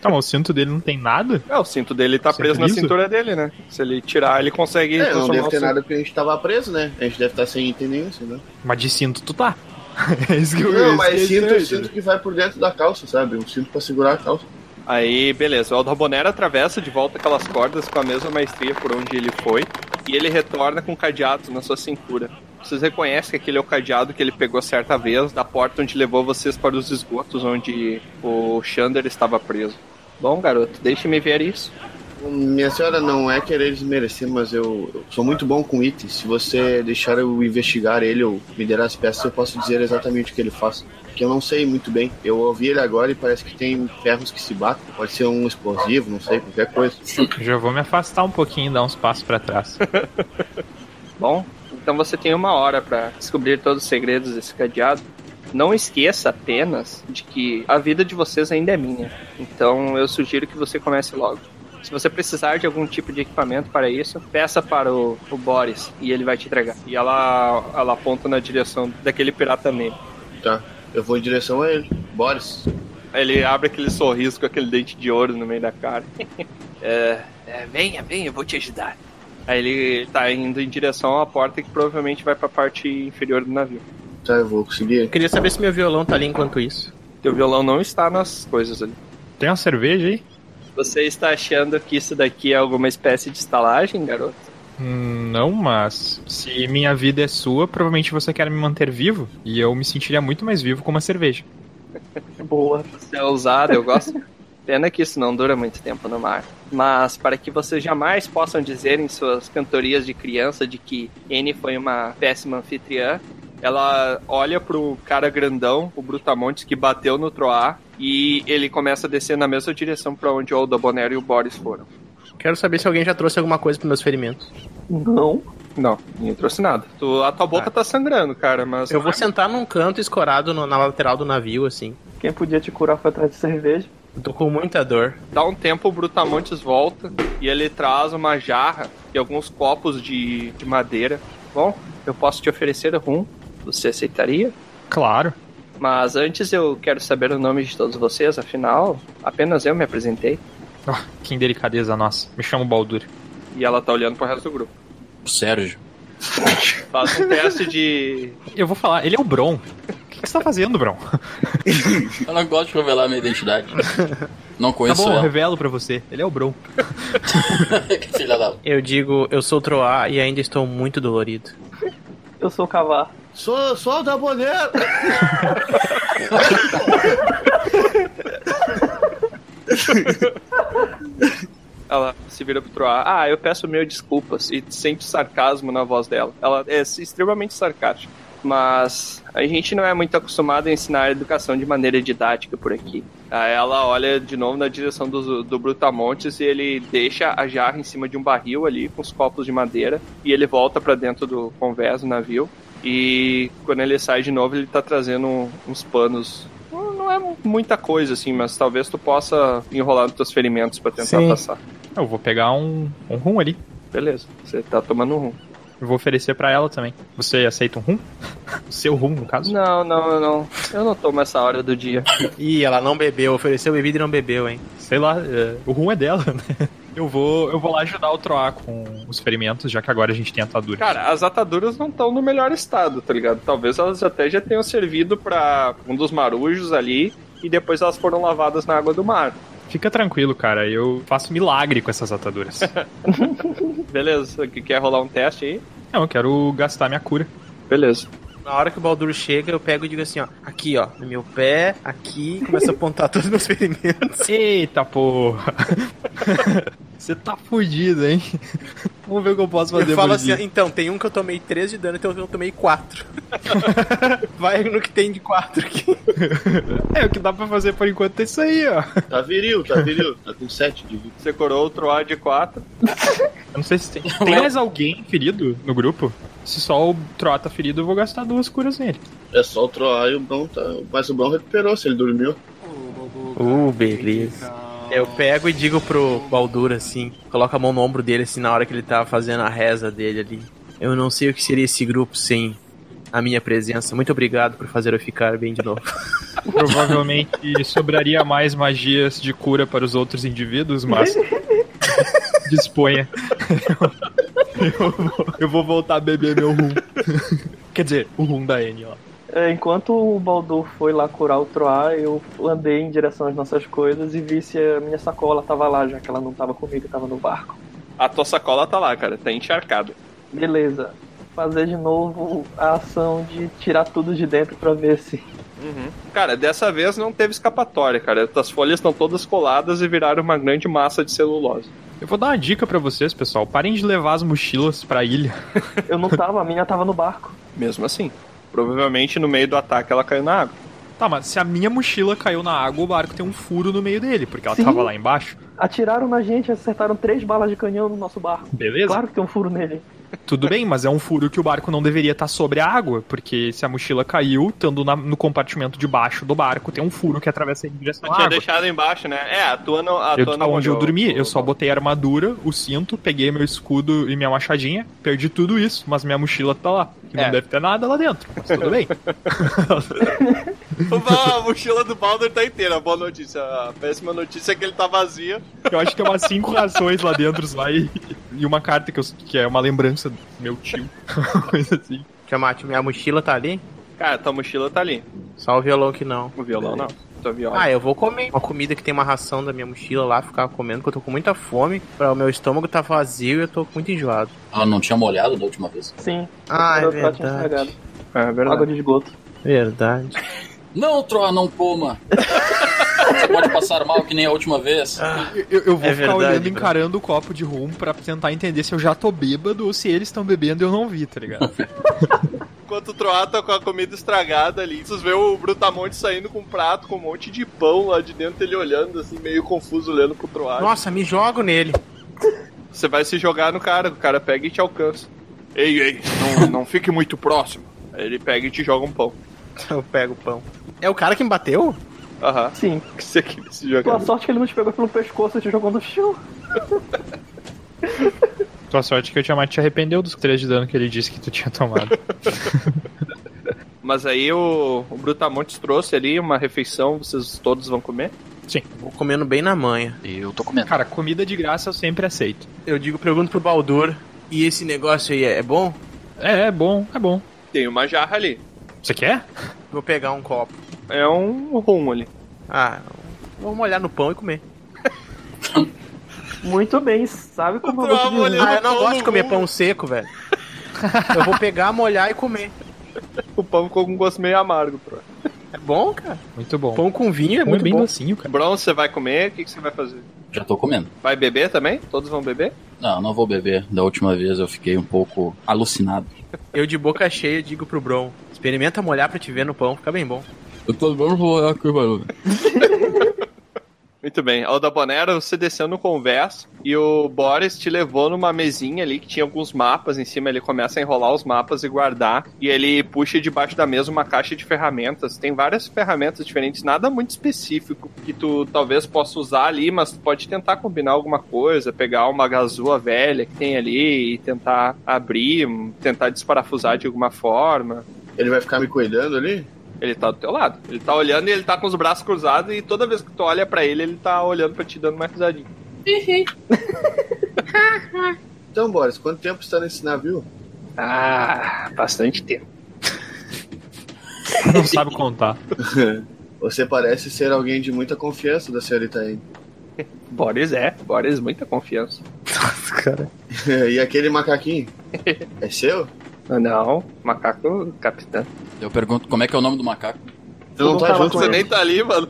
Tá, mas o cinto dele não tem nada? É, o cinto dele tá Cinto preso na cintura dele, né? Se ele tirar, ele consegue É, não deve ter cinto. nada porque a gente tava preso, né? A gente deve estar sem item nenhum, assim, né? Mas de cinto tu tá. é isso que eu Não, mas que é cinto, cinto que vai por dentro da calça, sabe? Um cinto pra segurar a calça. Aí, beleza. O Aldabonero atravessa de volta aquelas cordas com a mesma maestria por onde ele foi. E ele retorna com cadeados na sua cintura. Vocês reconhecem que aquele é o cadeado que ele pegou certa vez da porta onde levou vocês para os esgotos onde o Xander estava preso. Bom, garoto, deixe-me ver isso. Minha senhora, não é querer desmerecer, mas eu, eu sou muito bom com itens. Se você deixar eu investigar ele ou me der as peças, eu posso dizer exatamente o que ele faz. Que eu não sei muito bem. Eu ouvi ele agora e parece que tem ferros que se batem. Pode ser um explosivo, não sei, qualquer coisa. Já vou me afastar um pouquinho e dar uns passos pra trás. Bom, então você tem uma hora para descobrir todos os segredos desse cadeado. Não esqueça apenas de que a vida de vocês ainda é minha. Então eu sugiro que você comece logo. Se você precisar de algum tipo de equipamento para isso, peça para o, o Boris e ele vai te entregar. E ela, ela aponta na direção daquele pirata negro. Tá, eu vou em direção a ele. Boris. Ele abre aquele sorriso com aquele dente de ouro no meio da cara. é, é, venha, venha, eu vou te ajudar. Aí ele tá indo em direção à porta que provavelmente vai pra parte inferior do navio. Tá, eu vou conseguir. Eu queria saber se meu violão tá ali enquanto isso. Teu violão não está nas coisas ali. Tem uma cerveja aí? Você está achando que isso daqui é alguma espécie de estalagem, garoto? Hum, Não, mas se minha vida é sua, provavelmente você quer me manter vivo e eu me sentiria muito mais vivo com uma cerveja. Boa. Você é ousado, eu gosto. Pena que isso não dura muito tempo no mar. Mas para que vocês jamais possam dizer em suas cantorias de criança de que N foi uma péssima anfitriã, ela olha pro cara grandão, o Brutamontes, que bateu no Troar, e ele começa a descer na mesma direção para onde o Aldabonero e o Boris foram. Quero saber se alguém já trouxe alguma coisa pros meus ferimentos. Não. Não, ninguém trouxe nada. Tu- a tua boca tá sangrando, cara, mas. Eu vou sentar num canto escorado no- na lateral do navio, assim. Quem podia te curar foi atrás de cerveja. Eu tô com muita dor. Dá um tempo, o Brutamontes volta e ele traz uma jarra e alguns copos de, de madeira. Bom, eu posso te oferecer rum. Você aceitaria? Claro. Mas antes eu quero saber o nome de todos vocês, afinal, apenas eu me apresentei. Ah, que indelicadeza nossa. Me chamo Baldur. E ela tá olhando pro resto do grupo. Sérgio. Faz um teste de. Eu vou falar, ele é o Bron. O que, que você tá fazendo, Bron? Eu não gosto de revelar minha identidade. Não Tá conheço bom, eu ela. revelo pra você. Ele é o Bron. que filha da... Eu digo, eu sou Troá e ainda estou muito dolorido. Eu sou o Cavar. Sou, sou o da boneira! Ela se vira pro Troar. Ah, eu peço mil desculpas. E sente sarcasmo na voz dela. Ela é extremamente sarcástica. Mas a gente não é muito acostumado a ensinar educação de maneira didática por aqui. Aí ela olha de novo na direção do, do Brutamontes e ele deixa a jarra em cima de um barril ali com os copos de madeira. E ele volta para dentro do convés do navio. E quando ele sai de novo, ele tá trazendo uns panos. Não é muita coisa assim, mas talvez tu possa enrolar nos teus ferimentos para tentar Sim. passar. Eu vou pegar um, um rum ali. Beleza, você tá tomando um rum. Eu vou oferecer pra ela também. Você aceita um rum? O seu rum, no caso? Não, não, não. Eu não tomo essa hora do dia. Ih, ela não bebeu, ofereceu bebida e não bebeu, hein? Sei lá, é, o rum é dela, né? Eu vou, eu vou lá ajudar o Troá com os ferimentos, já que agora a gente tem atadura. Cara, as ataduras não estão no melhor estado, tá ligado? Talvez elas até já tenham servido pra um dos marujos ali e depois elas foram lavadas na água do mar. Fica tranquilo, cara. Eu faço milagre com essas ataduras. Beleza, que quer rolar um teste aí? Não, eu quero gastar minha cura. Beleza. Na hora que o Baldur chega, eu pego e digo assim, ó. Aqui, ó. No meu pé, aqui. Começo a apontar todos os meus ferimentos. Eita porra. Você tá fudido, hein? Vamos ver o que eu posso fazer Eu falo assim, dia. então, tem um que eu tomei 3 de dano e tem um que eu tomei 4. Vai no que tem de 4 aqui. É, o que dá pra fazer por enquanto é isso aí, ó. Tá viril, tá viril. Tá com 7 de vida. Você curou o Troá de 4. Eu não sei se tem. Tem mais alguém ferido no grupo? Se só o Troá tá ferido, eu vou gastar duas curas nele. É só o Troar e o Bron tá. Mas o Bron recuperou se ele dormiu. Uh, beleza. Eu pego e digo pro Baldur assim, coloco a mão no ombro dele assim na hora que ele tava fazendo a reza dele ali. Eu não sei o que seria esse grupo sem a minha presença. Muito obrigado por fazer eu ficar bem de novo. Provavelmente sobraria mais magias de cura para os outros indivíduos, mas. Disponha. Eu, eu vou, eu vou voltar a beber meu rum. Quer dizer, o rum da N, ó. É, enquanto o Baldur foi lá curar o Troá, eu andei em direção às nossas coisas e vi se a minha sacola tava lá, já que ela não tava comigo, tava no barco. A tua sacola tá lá, cara, tá encharcada. Beleza. Fazer de novo a ação de tirar tudo de dentro pra ver se. Uhum. Cara, dessa vez não teve escapatória, cara. As folhas estão todas coladas e viraram uma grande massa de celulose. Eu vou dar uma dica pra vocês, pessoal. Parem de levar as mochilas pra ilha. Eu não tava, a minha tava no barco. Mesmo assim. Provavelmente no meio do ataque ela caiu na água. Tá, mas se a minha mochila caiu na água, o barco tem um furo no meio dele, porque ela Sim. tava lá embaixo. Atiraram na gente, acertaram três balas de canhão no nosso barco. Beleza? Claro que tem um furo nele. Tudo bem, mas é um furo que o barco não deveria estar sobre a água, porque se a mochila caiu, estando na- no compartimento de baixo do barco, tem um furo que atravessa em direção Eu à tinha água. deixado embaixo, né? É, a tua não. A Eu, tua não onde eu dormi, eu só botei a armadura, o cinto, peguei meu escudo e minha machadinha, perdi tudo isso, mas minha mochila tá lá. Que É. não deve ter nada lá dentro, mas tudo bem. a mochila do Baldur tá inteira. Boa notícia. A péssima notícia é que ele tá vazio. Eu acho que tem umas cinco rações lá dentro e, e uma carta que, eu- que é uma lembrança do meu tio. Coisa assim. Tiamat, minha mochila tá ali? Cara, tua mochila tá ali. Só o violão que não. O violão não. Ah, eu vou comer uma comida que tem uma ração da minha mochila lá, ficar comendo, porque eu tô com muita fome. Pra o meu estômago tá vazio e eu tô muito enjoado. Ela não tinha molhado da última vez? Sim. Ah, é verdade. estragado. É verdade. Água de esgoto. Verdade. Não, Troa, não coma. Você pode passar mal que nem a última vez. Eu, eu vou É ficar verdade, olhando, bro. encarando o copo de rum pra tentar entender se eu já tô bêbado ou se eles estão bebendo e eu não vi, tá ligado? Enquanto o Troá tá com a comida estragada ali, vocês vê o Brutamonte saindo com um prato com um monte de pão lá de dentro, ele olhando assim, meio confuso, olhando pro Troá. Nossa, me jogo nele. Você vai se jogar no cara, o cara pega e te alcança. Ei, ei, não, não fique muito próximo. Aí ele pega e te joga um pão. Eu pego o pão. É o cara que me bateu? Aham. Sim. Que você queria se Tua jogar. sorte é que ele não te pegou pelo pescoço e te jogou no chão. Tua sorte é que o Tiamat te arrependeu dos 3 de dano que ele disse que tu tinha tomado. Mas aí o, o Brutamontes trouxe ali uma refeição, vocês todos vão comer? Sim. Vou comendo bem na manha. E eu tô comendo. Cara, comida de graça eu sempre aceito. Eu digo, pergunto pro Baldur. E esse negócio aí é bom? É, é bom, é bom. Tem uma jarra ali. Você quer? Vou pegar um copo. É um rum ali. Ah, vou molhar no pão e comer. Muito bem, sabe como eu gosto de? Ah, eu não gosto de comer pão seco, velho. Eu vou pegar, molhar e comer. O pão ficou com um gosto meio amargo, Troá. É bom, cara. Muito bom. Pão com vinho é é muito bem bom. docinho, cara. Bron, você vai comer? O que, que você vai fazer? Já tô comendo. Vai beber também? Todos vão beber? Não, não vou beber. Da última vez eu fiquei um pouco alucinado. Eu de boca cheia digo pro Bron. Experimenta molhar pra te ver no pão, fica bem bom. Eu tô vamos rolar aqui, barulho. Muito bem. Alda Bonero, você desceu no converso e o Boris te levou numa mesinha ali que tinha alguns mapas em cima. Ele começa a enrolar os mapas e guardar. E ele puxa debaixo da mesa uma caixa de ferramentas. Tem várias ferramentas diferentes, nada muito específico que tu talvez possa usar ali, mas tu pode tentar combinar alguma coisa, pegar uma gazua velha que tem ali e tentar abrir, tentar desparafusar de alguma forma. Ele vai ficar me cuidando ali? Ele tá do teu lado. Ele tá olhando e ele tá com os braços cruzados e toda vez que tu olha pra ele, ele tá olhando pra ti dando uma risadinha. Então, Boris, quanto tempo está nesse navio? Ah, bastante tempo. Não sabe contar. Você parece ser alguém de muita confiança da senhorita Anne. Boris é, Boris, muita confiança. Cara. e aquele macaquinho? É seu? Não, macaco capitão. Eu pergunto como é que é o nome do macaco. Tu não tá junto, Você nem tá ali, mano.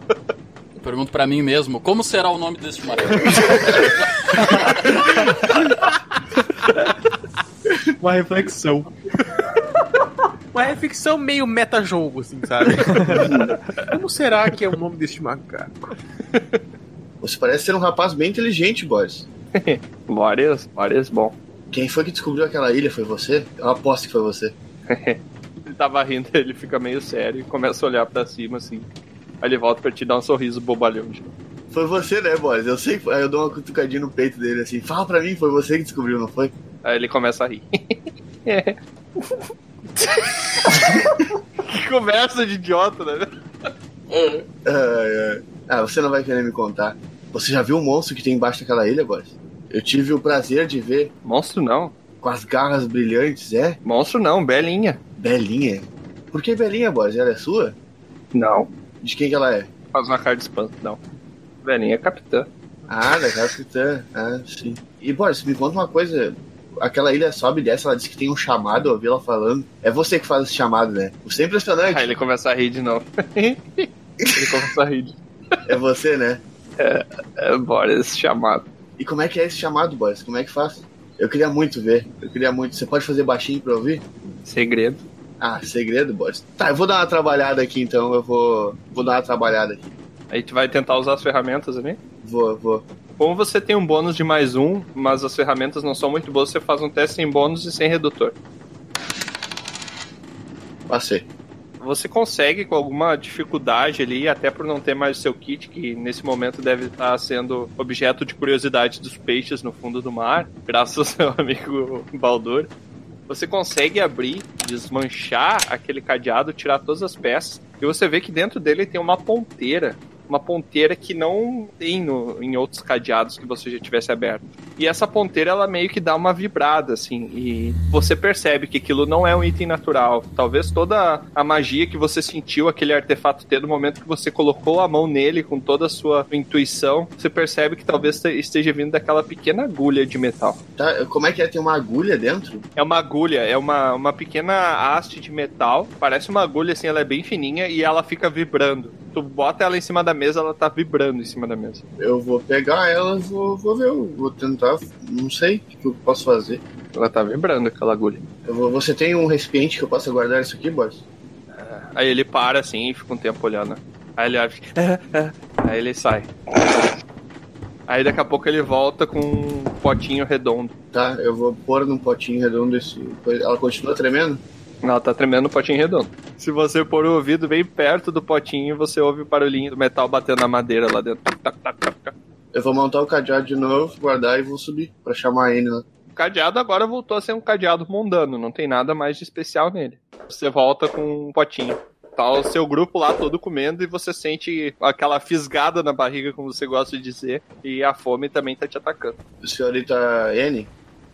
Eu pergunto pra mim mesmo, como será o nome deste macaco? Uma reflexão. Uma reflexão meio meta-jogo, assim, sabe? Como será que é o nome deste macaco? Você parece ser um rapaz bem inteligente, Boris. Boris, Boris, bom. Quem foi que descobriu aquela ilha? Foi você? Eu aposto que foi você. Ele tava rindo, ele fica meio sério e começa a olhar pra cima assim. Aí ele volta pra te dar um sorriso bobalhão. Foi você, né, Boris? Eu sei. Aí eu dou uma cutucadinha no peito dele assim. Fala pra mim, foi você que descobriu, não foi? Aí ele começa a rir. É. que conversa de idiota, né? Ai, ai. Ah, você não vai querer me contar. Você já viu o monstro que tem embaixo daquela ilha, Boris? Eu tive o prazer de ver Monstro não. com as garras brilhantes, é? Monstro não, Belinha. Belinha. Por que Belinha, Boris? Ela é sua? Não. De quem que ela é? Faz uma cara de espanto, não. Belinha é capitã. Ah, da capitã. Ah, sim. E, Boris, me conta uma coisa. Aquela ilha sobe e desce, ela disse que tem um chamado, eu ouvi ela falando. É você que faz esse chamado, né? Você é impressionante. Aí ele começa a rir de novo. ele começa a rir. de- É você, né? É, Boris chamado. E como é que é esse chamado, Boris? Como é que faz? Eu queria muito ver. Eu queria muito. Você pode fazer baixinho pra ouvir? Segredo. Ah, segredo, Boris. Tá, eu vou dar uma trabalhada aqui então. Eu vou. Vou dar uma trabalhada aqui. Aí tu vai tentar usar as ferramentas ali. Vou, vou. Como você tem um bônus de mais um, mas as ferramentas não são muito boas, você faz um teste sem bônus e sem redutor. Passei. Você consegue com alguma dificuldade ali, até por não ter mais o seu kit, que nesse momento deve estar sendo objeto de curiosidade dos peixes no fundo do mar, graças ao seu amigo Baldur. Você consegue abrir, desmanchar aquele cadeado, tirar todas as peças, e você vê que dentro dele tem uma ponteira. Uma ponteira que não tem no, em outros cadeados que você já tivesse aberto. E essa ponteira, ela meio que dá uma vibrada, assim. E você percebe que aquilo não é um item natural. Talvez toda a magia que você sentiu aquele artefato ter no momento que você colocou a mão nele com toda a sua intuição, você percebe que talvez esteja vindo daquela pequena agulha de metal. Tá, como é que é? Tem uma agulha dentro? É uma agulha, é uma, uma pequena haste de metal. Parece uma agulha, assim, ela é bem fininha e ela fica vibrando. Tu bota ela em cima da mesa, ela tá vibrando em cima da mesa. Eu vou pegar ela vou, vou ver. Vou tentar. Não sei o que eu posso fazer. Ela tá vibrando, aquela agulha. Vou- você tem um recipiente que eu possa guardar isso aqui, Boris? Aí ele para assim e fica um tempo olhando. Aí ele abre. "É, é." Aí ele sai. Aí daqui a pouco ele volta com um potinho redondo. Tá, eu vou pôr num potinho redondo esse. Ela continua tremendo? Ela tá tremendo no potinho redondo. Se você pôr o ouvido bem perto do potinho, você ouve o barulhinho do metal batendo na madeira lá dentro. Tac, tac, tac, tac. Eu vou montar o cadeado de novo, guardar e vou subir pra chamar ele lá. O cadeado agora voltou a ser um cadeado mundano, não tem nada mais de especial nele. Você volta com um potinho. Tá o seu grupo lá todo comendo e você sente aquela fisgada na barriga, como você gosta de dizer, e a fome também tá te atacando. Senhorita N?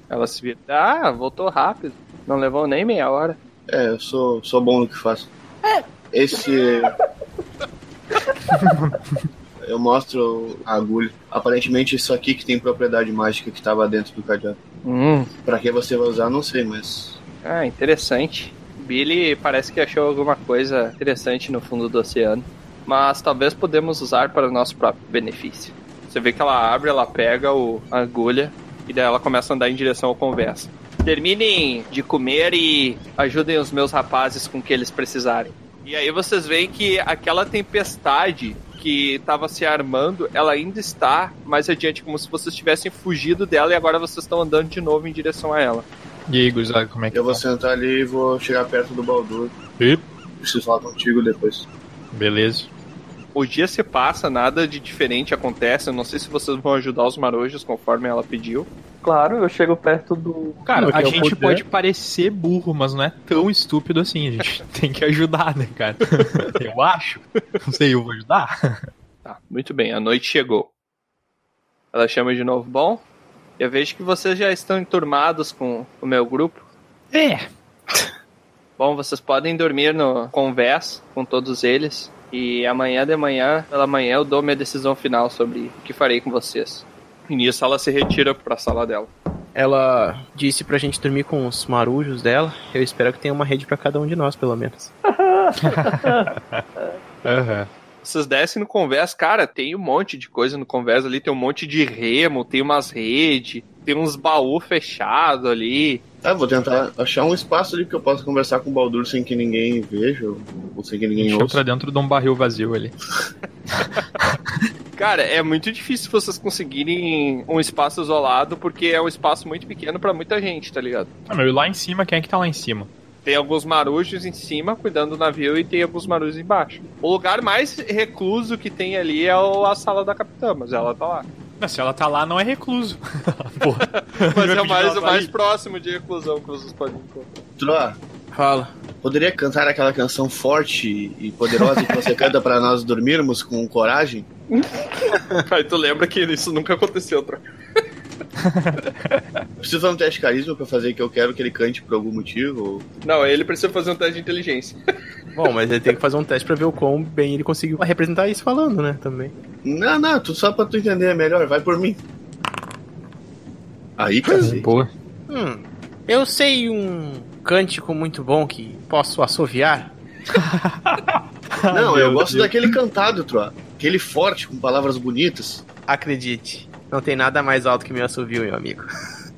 Ela se vira. Ah, voltou rápido. Não levou nem meia hora. É, eu sou, sou bom no que faço. Esse. eu mostro a agulha. Aparentemente isso aqui que tem propriedade mágica que tava dentro do cadeado. Hum. Pra que você vai usar, não sei, mas. Ah, interessante. Billy parece que achou alguma coisa interessante no fundo do oceano. Mas talvez podemos usar para o nosso próprio benefício. Você vê que ela abre, ela pega o, a agulha e daí ela começa a andar em direção ao conversa. Terminem de comer e ajudem os meus rapazes com o que eles precisarem. E aí vocês veem que aquela tempestade que estava se armando, ela ainda está mais adiante, como se vocês tivessem fugido dela e agora vocês estão andando de novo em direção a ela. E aí, Guzado, como é que Eu vou tá? sentar ali e vou chegar perto do Baldur. E? Preciso falar contigo depois. Beleza. O dia se passa, nada de diferente acontece. Eu não sei se vocês vão ajudar os marojos conforme ela pediu. Claro, eu chego perto do. Cara, a eu gente pode parecer burro, mas não é tão estúpido assim. A gente tem que ajudar, né, cara? Eu acho. Não sei, eu vou ajudar. Tá, muito bem, a noite chegou. Ela chama de novo. Bom, eu vejo que vocês já estão enturmados com o meu grupo. É. Bom, vocês podem dormir no convés com todos eles. E amanhã de manhã, pela manhã, eu dou minha decisão final sobre o que farei com vocês. E nisso ela se retira pra sala dela. Ela disse pra gente dormir com os marujos dela. Eu espero que tenha uma rede pra cada um de nós, pelo menos. Aham. Vocês descem no convés, cara, tem um monte de coisa no convés ali, tem um monte de remo, tem umas redes, tem uns baús fechados ali. Ah, vou tentar achar um espaço ali que eu possa conversar com o Baldur sem que ninguém veja ou ou sem que ninguém Encheu ouça. pra dentro de um barril vazio ali. Cara, é muito difícil vocês conseguirem um espaço isolado, porque é um espaço muito pequeno pra muita gente, tá ligado? Ah, meu, e lá em cima, quem é que tá lá em cima? Tem alguns marujos em cima cuidando do navio e tem alguns marujos embaixo. O lugar mais recluso que tem ali é a sala da capitã, mas ela tá lá. Não, se ela tá lá, não é recluso. Mas é o mais, o mais próximo de reclusão que vocês podem encontrar. Troa, Fala. poderia cantar aquela canção forte e poderosa que você canta pra nós dormirmos com coragem? Aí tu lembra que isso nunca aconteceu, troca. Preciso fazer um teste de carisma pra fazer que eu quero que ele cante por algum motivo? ou- Não, ele precisa fazer um teste de inteligência. Bom, mas ele tem que fazer um teste pra ver o quão bem ele conseguiu representar isso falando, né? Também. Não, não, tudo só pra tu entender melhor, vai por mim. Aí. Boa. Hum, eu sei um cântico muito bom que posso assoviar. Não, eu gosto daquele cantado, Troa. Aquele forte, com palavras bonitas. Acredite, não tem nada mais alto que meu assovio, meu amigo.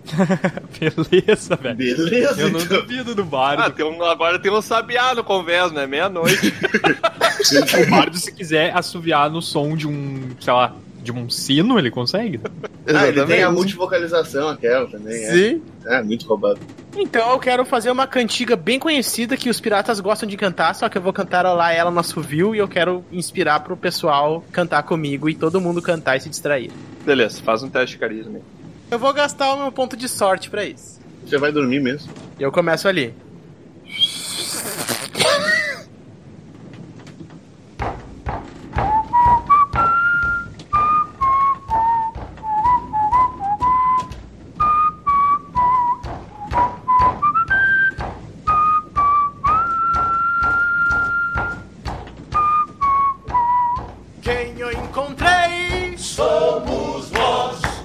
Beleza, velho. Beleza, Eu não então. duvido do Ah, bardo. tem um, agora tem um sabiá no convés, né? Meia-noite. O bardo, se quiser assoviar no som de um, sei lá, de um sino, ele consegue. Ah, ele tem a multivocalização aquela também, é. Sim. É, muito roubado. Então eu quero fazer uma cantiga bem conhecida que os piratas gostam de cantar, só que eu vou cantarolar ela no assovio e eu quero inspirar pro pessoal cantar comigo e todo mundo cantar e se distrair. Beleza, faz um teste de carisma. aí. Eu vou gastar o meu ponto de sorte pra isso. Você vai dormir mesmo. E eu começo ali.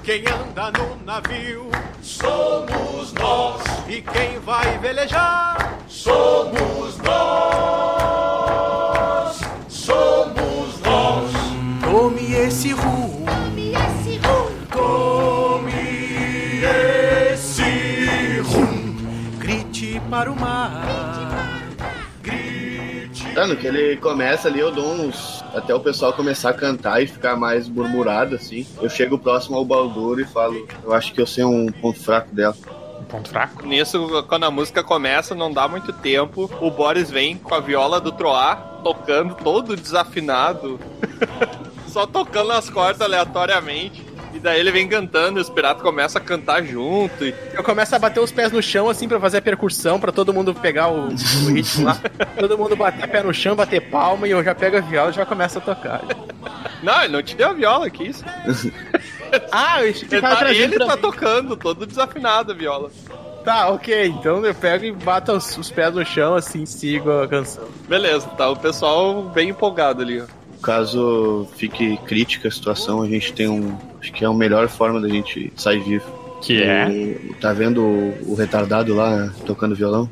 Quem anda no navio somos nós. E quem vai velejar somos nós. Somos nós. Tome esse rumo. Tome esse rumo. Grite para o mar. Grite. Tá, no que ele começa ali, eu dou uns. Até o pessoal começar a cantar e ficar mais murmurado, assim. Eu chego próximo ao Baldur e falo, eu acho que eu sei um ponto fraco dela. Um ponto fraco. Nisso, quando a música começa, não dá muito tempo. O Boris vem com a viola do Troar, tocando todo desafinado. Só tocando as cordas aleatoriamente. E daí ele vem cantando e os piratas começam a cantar junto. E... Eu começo a bater os pés no chão, assim, pra fazer a percussão, pra todo mundo pegar o, o ritmo lá. todo mundo bater pé no chão, bater palma, e eu já pego a viola e já começo a tocar. Não, ele não te deu a viola aqui, isso. Ah, eu Ele, tá, ele tá tocando, todo desafinado a viola. Tá, ok. Então eu pego e bato os, os pés no chão, assim, sigo a canção. Beleza, tá o pessoal bem empolgado ali. ó. Caso fique crítica a situação, a gente tem um. Acho que é a melhor forma da gente sair vivo. Que é? Tá vendo o, o retardado lá né, tocando violão?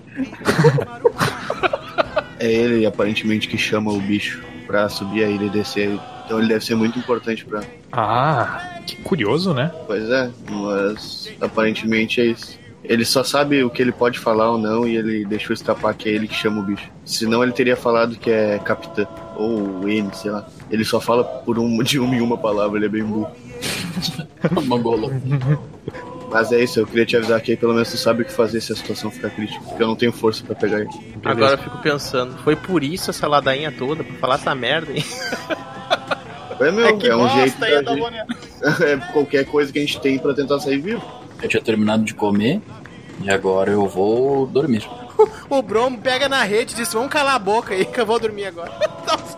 é ele, aparentemente, que chama o bicho pra subir a ilha e descer. Então ele deve ser muito importante pra. Ah, que curioso, né? Pois é, mas aparentemente é isso. Ele só sabe o que ele pode falar ou não e ele deixou escapar que é ele que chama o bicho. Senão ele teria falado que é capitã ou N, sei lá. Ele só fala por um, de uma em uma palavra, ele é bem burro. Mangolo. Mas é isso, eu queria te avisar que aí pelo menos tu sabe o que fazer se a situação ficar crítica. Porque eu não tenho força pra pegar ele. Agora eu fico pensando, foi por isso essa ladainha toda, pra falar essa merda, hein? É, meu, é, um bosta jeito aí gente- é qualquer coisa que a gente tem pra tentar sair vivo. Eu tinha terminado de comer e agora eu vou dormir. O Bromo pega na rede e diz, vamos calar a boca aí que eu vou dormir agora.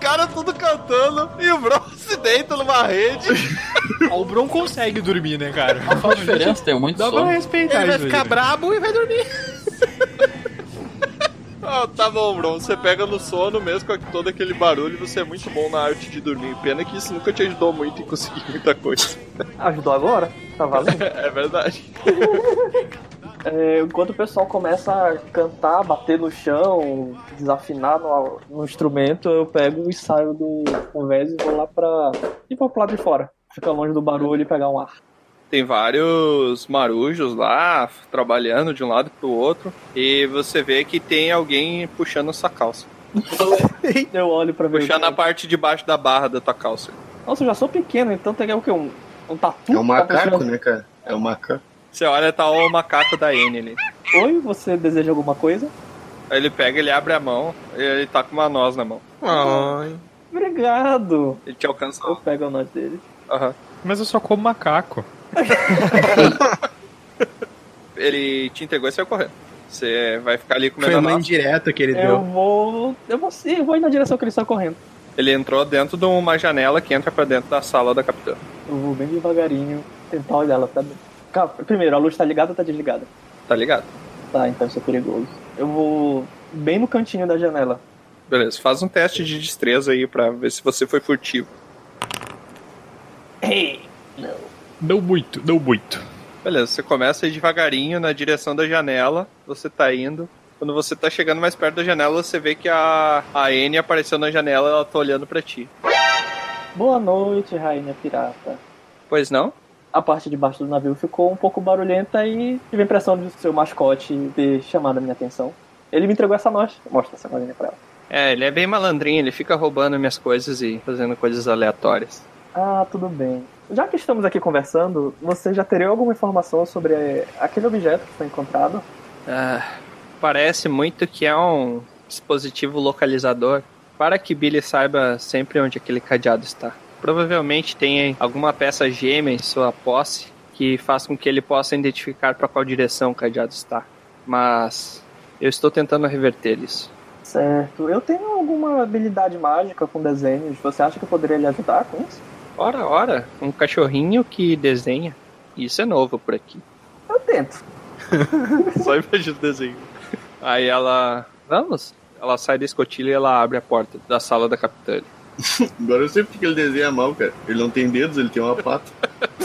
Caras tudo cantando e o Bro se deita numa rede. O Bron consegue dormir, né, cara? Não faz diferença, tem muito Dá pra sono. respeitar Ele vai aí. ficar brabo e vai dormir. Ah, tá bom, Bron. Você pega no sono mesmo com todo aquele barulho você é muito bom na arte de dormir. Pena que isso nunca te ajudou muito em conseguir muita coisa. Ajudou agora? Tá valendo? É verdade. É, enquanto o pessoal começa a cantar, bater no chão, desafinar no, no instrumento, eu pego e saio do convés e vou lá pra. ir pra pro lado de fora. Ficar longe do barulho e pegar um ar. Tem vários marujos lá, trabalhando de um lado pro outro. E você vê que tem alguém puxando sua calça. Eu olho pra ver. Puxando a parte de baixo da barra da tua calça. Nossa, eu já sou pequeno, então tem o quê? Um, um tatu? É um Tá macaco, puxando? né, cara? É um macaco. Você olha, tá o macaco da N ali. Oi, você deseja alguma coisa? Aí ele pega, ele abre a mão e ele tá com uma noz na mão. Ai. Obrigado! Ele te alcança. Eu pego a nota dele. Aham. Mas eu só como macaco. Ele te entregou e saiu correndo. Você vai ficar ali comendo Foi a uma noz. indireta que ele Eu deu. vou. Eu vou sim, eu vou ir na direção que ele está correndo. Ele entrou dentro de uma janela que entra pra dentro da sala da capitã. Eu vou bem devagarinho tentar olhar ela pra dentro. Primeiro, a luz tá ligada ou tá desligada? Tá ligado? Tá, então isso é perigoso. Eu vou bem no cantinho da janela. Beleza, faz um teste de destreza aí pra ver se você foi furtivo. Ei! Não muito, não muito. Beleza, você começa a ir devagarinho na direção da janela, você tá indo. Quando você tá chegando mais perto da janela, você vê que a, a Anne apareceu na janela ela tá olhando pra ti. Boa noite, rainha pirata. Pois não? A parte de baixo do navio ficou um pouco barulhenta e tive a impressão de seu mascote ter chamado a minha atenção. Ele me entregou essa noz. Mostra essa nozinha pra ela. É, ele é bem malandrinho, ele fica roubando minhas coisas e fazendo coisas aleatórias. Ah, tudo bem. Já que estamos aqui conversando, você já teria alguma informação sobre eh, aquele objeto que foi encontrado? Ah, parece muito que é um dispositivo localizador para que Billy saiba sempre onde aquele cadeado está. Provavelmente tem alguma peça gêmea em sua posse que faz com que ele possa identificar para qual direção o cadeado está. Mas eu estou tentando reverter isso. Certo. Eu tenho alguma habilidade mágica com desenhos. Você acha que eu poderia lhe ajudar com isso? Ora, ora, um cachorrinho que desenha. Isso é novo por aqui. Eu tento. Só imagina o desenho. Aí ela. Vamos? Ela sai da escotilha e ela abre a porta da sala da capitã. Agora eu sei porque ele desenha mal, cara. Ele não tem dedos, ele tem uma pata.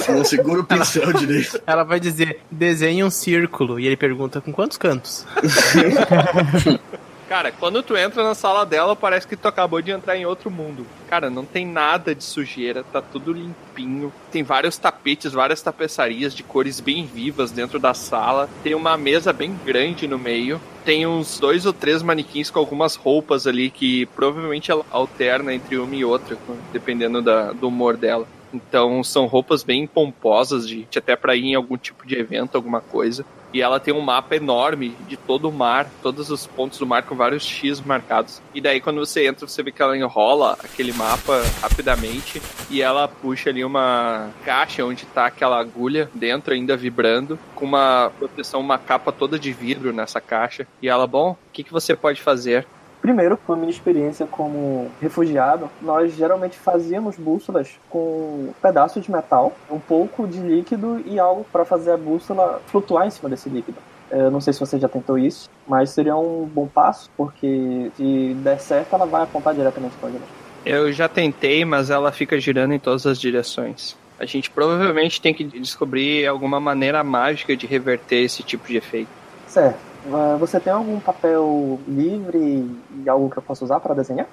Não segura o pincel direito. Ela vai dizer, desenhe um círculo. E ele pergunta, com quantos cantos? Cara, quando tu entra na sala dela, parece que tu acabou de entrar em outro mundo. Cara, não tem nada de sujeira, tá tudo limpinho. Tem vários tapetes, várias tapeçarias de cores bem vivas dentro da sala. Tem uma mesa bem grande no meio. Tem uns dois ou três manequins com algumas roupas ali que provavelmente ela alterna entre uma e outra, dependendo da- do humor dela. Então são roupas bem pomposas, de, até pra ir em algum tipo de evento, alguma coisa. E ela tem um mapa enorme de todo o mar, todos os pontos do mar com vários X marcados. E daí quando você entra, você vê que ela enrola aquele mapa rapidamente e ela puxa ali uma caixa onde tá aquela agulha dentro ainda vibrando, com uma proteção, uma capa toda de vidro nessa caixa. E ela, bom, o que, que você pode fazer? Primeiro, com a minha experiência como refugiado, nós geralmente fazíamos bússolas com pedaços de metal, um pouco de líquido e algo para fazer a bússola flutuar em cima desse líquido. Eu não sei se você já tentou isso, mas seria um bom passo, porque se der certo, ela vai apontar diretamente para a gente. Eu já tentei, mas ela fica girando em todas as direções. A gente provavelmente tem que descobrir alguma maneira mágica de reverter esse tipo de efeito. Certo. Ah, Você tem algum papel livre e algo que eu possa usar para desenhar?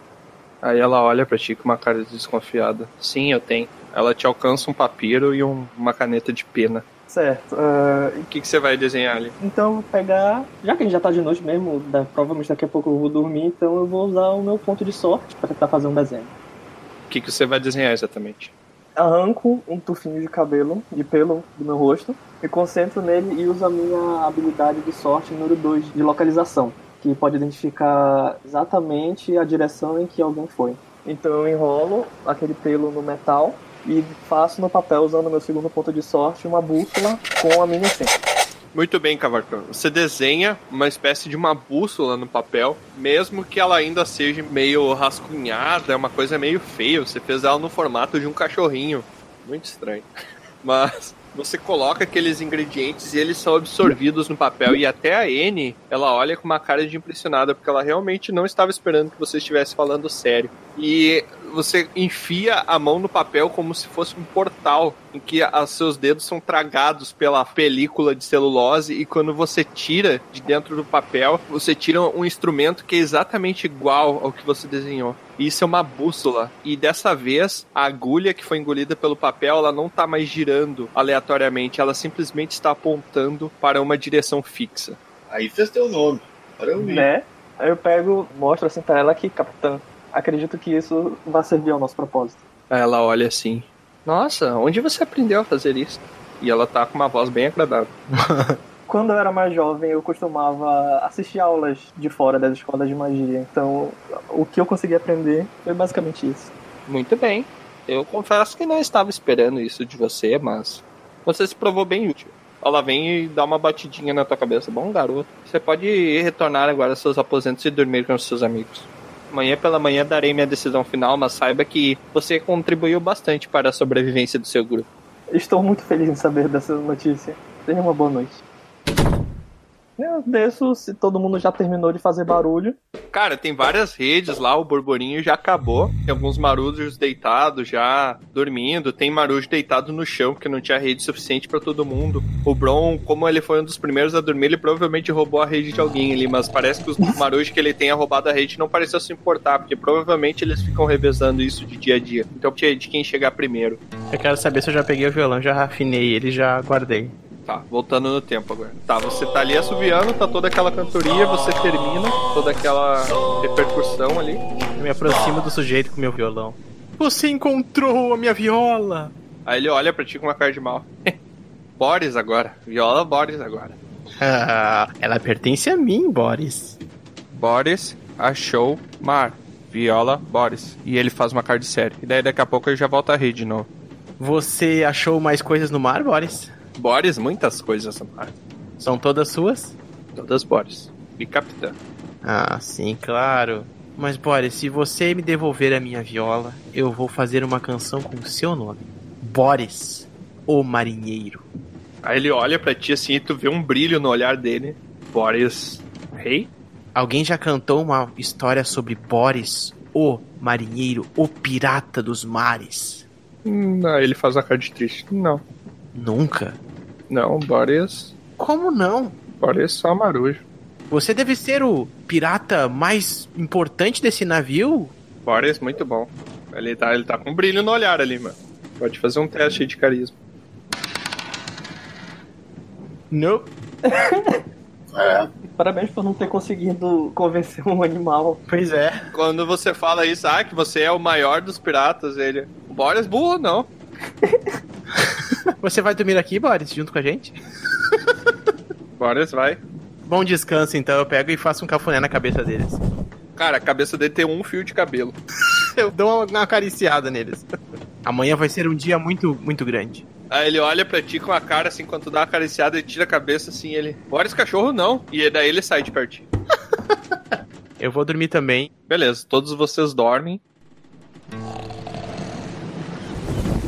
Aí ela olha pra ti com uma cara desconfiada. Sim, eu tenho. Ela te alcança um papiro e um- uma caneta de pena. Certo. ah, O que, que você vai desenhar ali? Então eu vou pegar. Já que a gente já tá de noite mesmo, da- provavelmente daqui a pouco eu vou dormir, então eu vou usar o meu ponto de sorte para tentar fazer um desenho. O que, que você vai desenhar exatamente? Arranco um tufinho de cabelo, de pelo do meu rosto, me concentro nele e uso a minha habilidade de sorte número 2 de localização, que pode identificar exatamente a direção em que alguém foi. Então eu enrolo aquele pelo no metal e faço no papel, usando meu segundo ponto de sorte, uma bússola com a minha essência. Muito bem, Cavarcão. Você desenha uma espécie de uma bússola no papel, mesmo que ela ainda seja meio rascunhada, é uma coisa meio feia. Você fez ela no formato de um cachorrinho. Muito estranho. Mas você coloca aqueles ingredientes e eles são absorvidos no papel. E até a N, ela olha com uma cara de impressionada, porque ela realmente não estava esperando que você estivesse falando sério. E você enfia a mão no papel como se fosse um portal em que os seus dedos são tragados pela película de celulose e quando você tira de dentro do papel, você tira um instrumento que é exatamente igual ao que você desenhou. Isso é uma bússola. E dessa vez, a agulha que foi engolida pelo papel, ela não está mais girando aleatoriamente, ela simplesmente está apontando para uma direção fixa. Aí fez teu nome. Agora eu vi. Né? Aí eu pego, mostro assim pra ela que, capitã, acredito que isso vai servir ao nosso propósito. Ela olha assim: Nossa, onde você aprendeu a fazer isso? E ela tá com uma voz bem agradável. Quando eu era mais jovem, eu costumava assistir aulas de fora das escolas de magia. Então, o que eu consegui aprender foi basicamente isso. Muito bem. Eu confesso que não estava esperando isso de você, mas você se provou bem útil. Ela vem e dá uma batidinha na tua cabeça. Bom, garoto, você pode retornar agora aos seus aposentos e dormir com os seus amigos. Amanhã pela manhã darei minha decisão final, mas saiba que você contribuiu bastante para a sobrevivência do seu grupo. Estou muito feliz em saber dessa notícia. Tenha uma boa noite. Eu desço se todo mundo já terminou de fazer barulho. Cara, tem várias redes lá, o borborinho já acabou. Tem alguns marujos deitados já dormindo. Tem marujo deitado no chão, porque não tinha rede suficiente para todo mundo. O Bron, como ele foi um dos primeiros a dormir, ele provavelmente roubou a rede de alguém ali, mas parece que os marujos que ele tenha roubado a rede não pareceu se importar, porque provavelmente eles ficam revezando isso de dia a dia. Então, de quem chegar primeiro. Eu quero saber se eu já peguei o violão, já rafinei ele, já guardei. Tá, voltando no tempo agora. Tá, você tá ali assoviando, tá toda aquela cantoria, você termina toda aquela repercussão ali. Eu me aproximo do sujeito com meu violão. Você encontrou a minha viola! Aí ele olha pra ti com uma cara de mal. Boris agora. Viola Boris agora. Ah, ela pertence a mim, Boris. Boris achou Mar. Viola Boris. E ele faz uma cara de sério. E daí daqui a pouco ele já volta a rir de novo. Você achou mais coisas no mar, Boris? Boris, muitas coisas mar. São todas suas? Todas Boris. E capitã. Ah, sim, claro. Mas, Boris, se você me devolver a minha viola, eu vou fazer uma canção com o seu nome. Boris, o marinheiro. Aí ele olha pra ti assim e tu vê um brilho no olhar dele. Boris, rei? Alguém já cantou uma história sobre Boris, o marinheiro, o pirata dos mares? Não, ele faz a cara de triste. Não. Nunca? Não, Boris. Como não? Boris só marujo. Você deve ser o pirata mais importante desse navio? Boris, muito bom. Ele tá, ele tá com brilho no olhar ali, mano. Pode fazer um teste aí de carisma. Não. É. Parabéns por não ter conseguido convencer um animal. Pois é. Quando você fala isso, ah, que você é o maior dos piratas, ele. Boris burro, não. Você vai dormir aqui, Boris, junto com a gente? Boris vai. Bom descanso, então. Eu pego e faço um cafuné na cabeça deles. Cara, a cabeça dele tem um fio de cabelo. Eu dou uma, uma acariciada neles. Amanhã vai ser um dia muito, muito grande. Aí ele olha pra ti com a cara assim, quando tu dá uma acariciada, ele tira a cabeça assim, ele. Boris cachorro não. E daí ele sai de pertinho. Eu vou dormir também. Beleza, todos vocês dormem.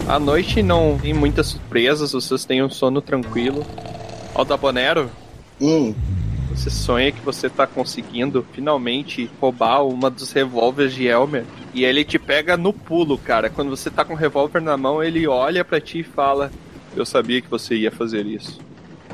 À noite não tem muitas surpresas, vocês têm um sono tranquilo. Altabonero, Hum, você sonha que você tá conseguindo finalmente roubar uma dos revólveres de Elmer. E ele te pega no pulo, cara. Quando você tá com o revólver na mão, ele olha pra ti e fala: Eu sabia que você ia fazer isso.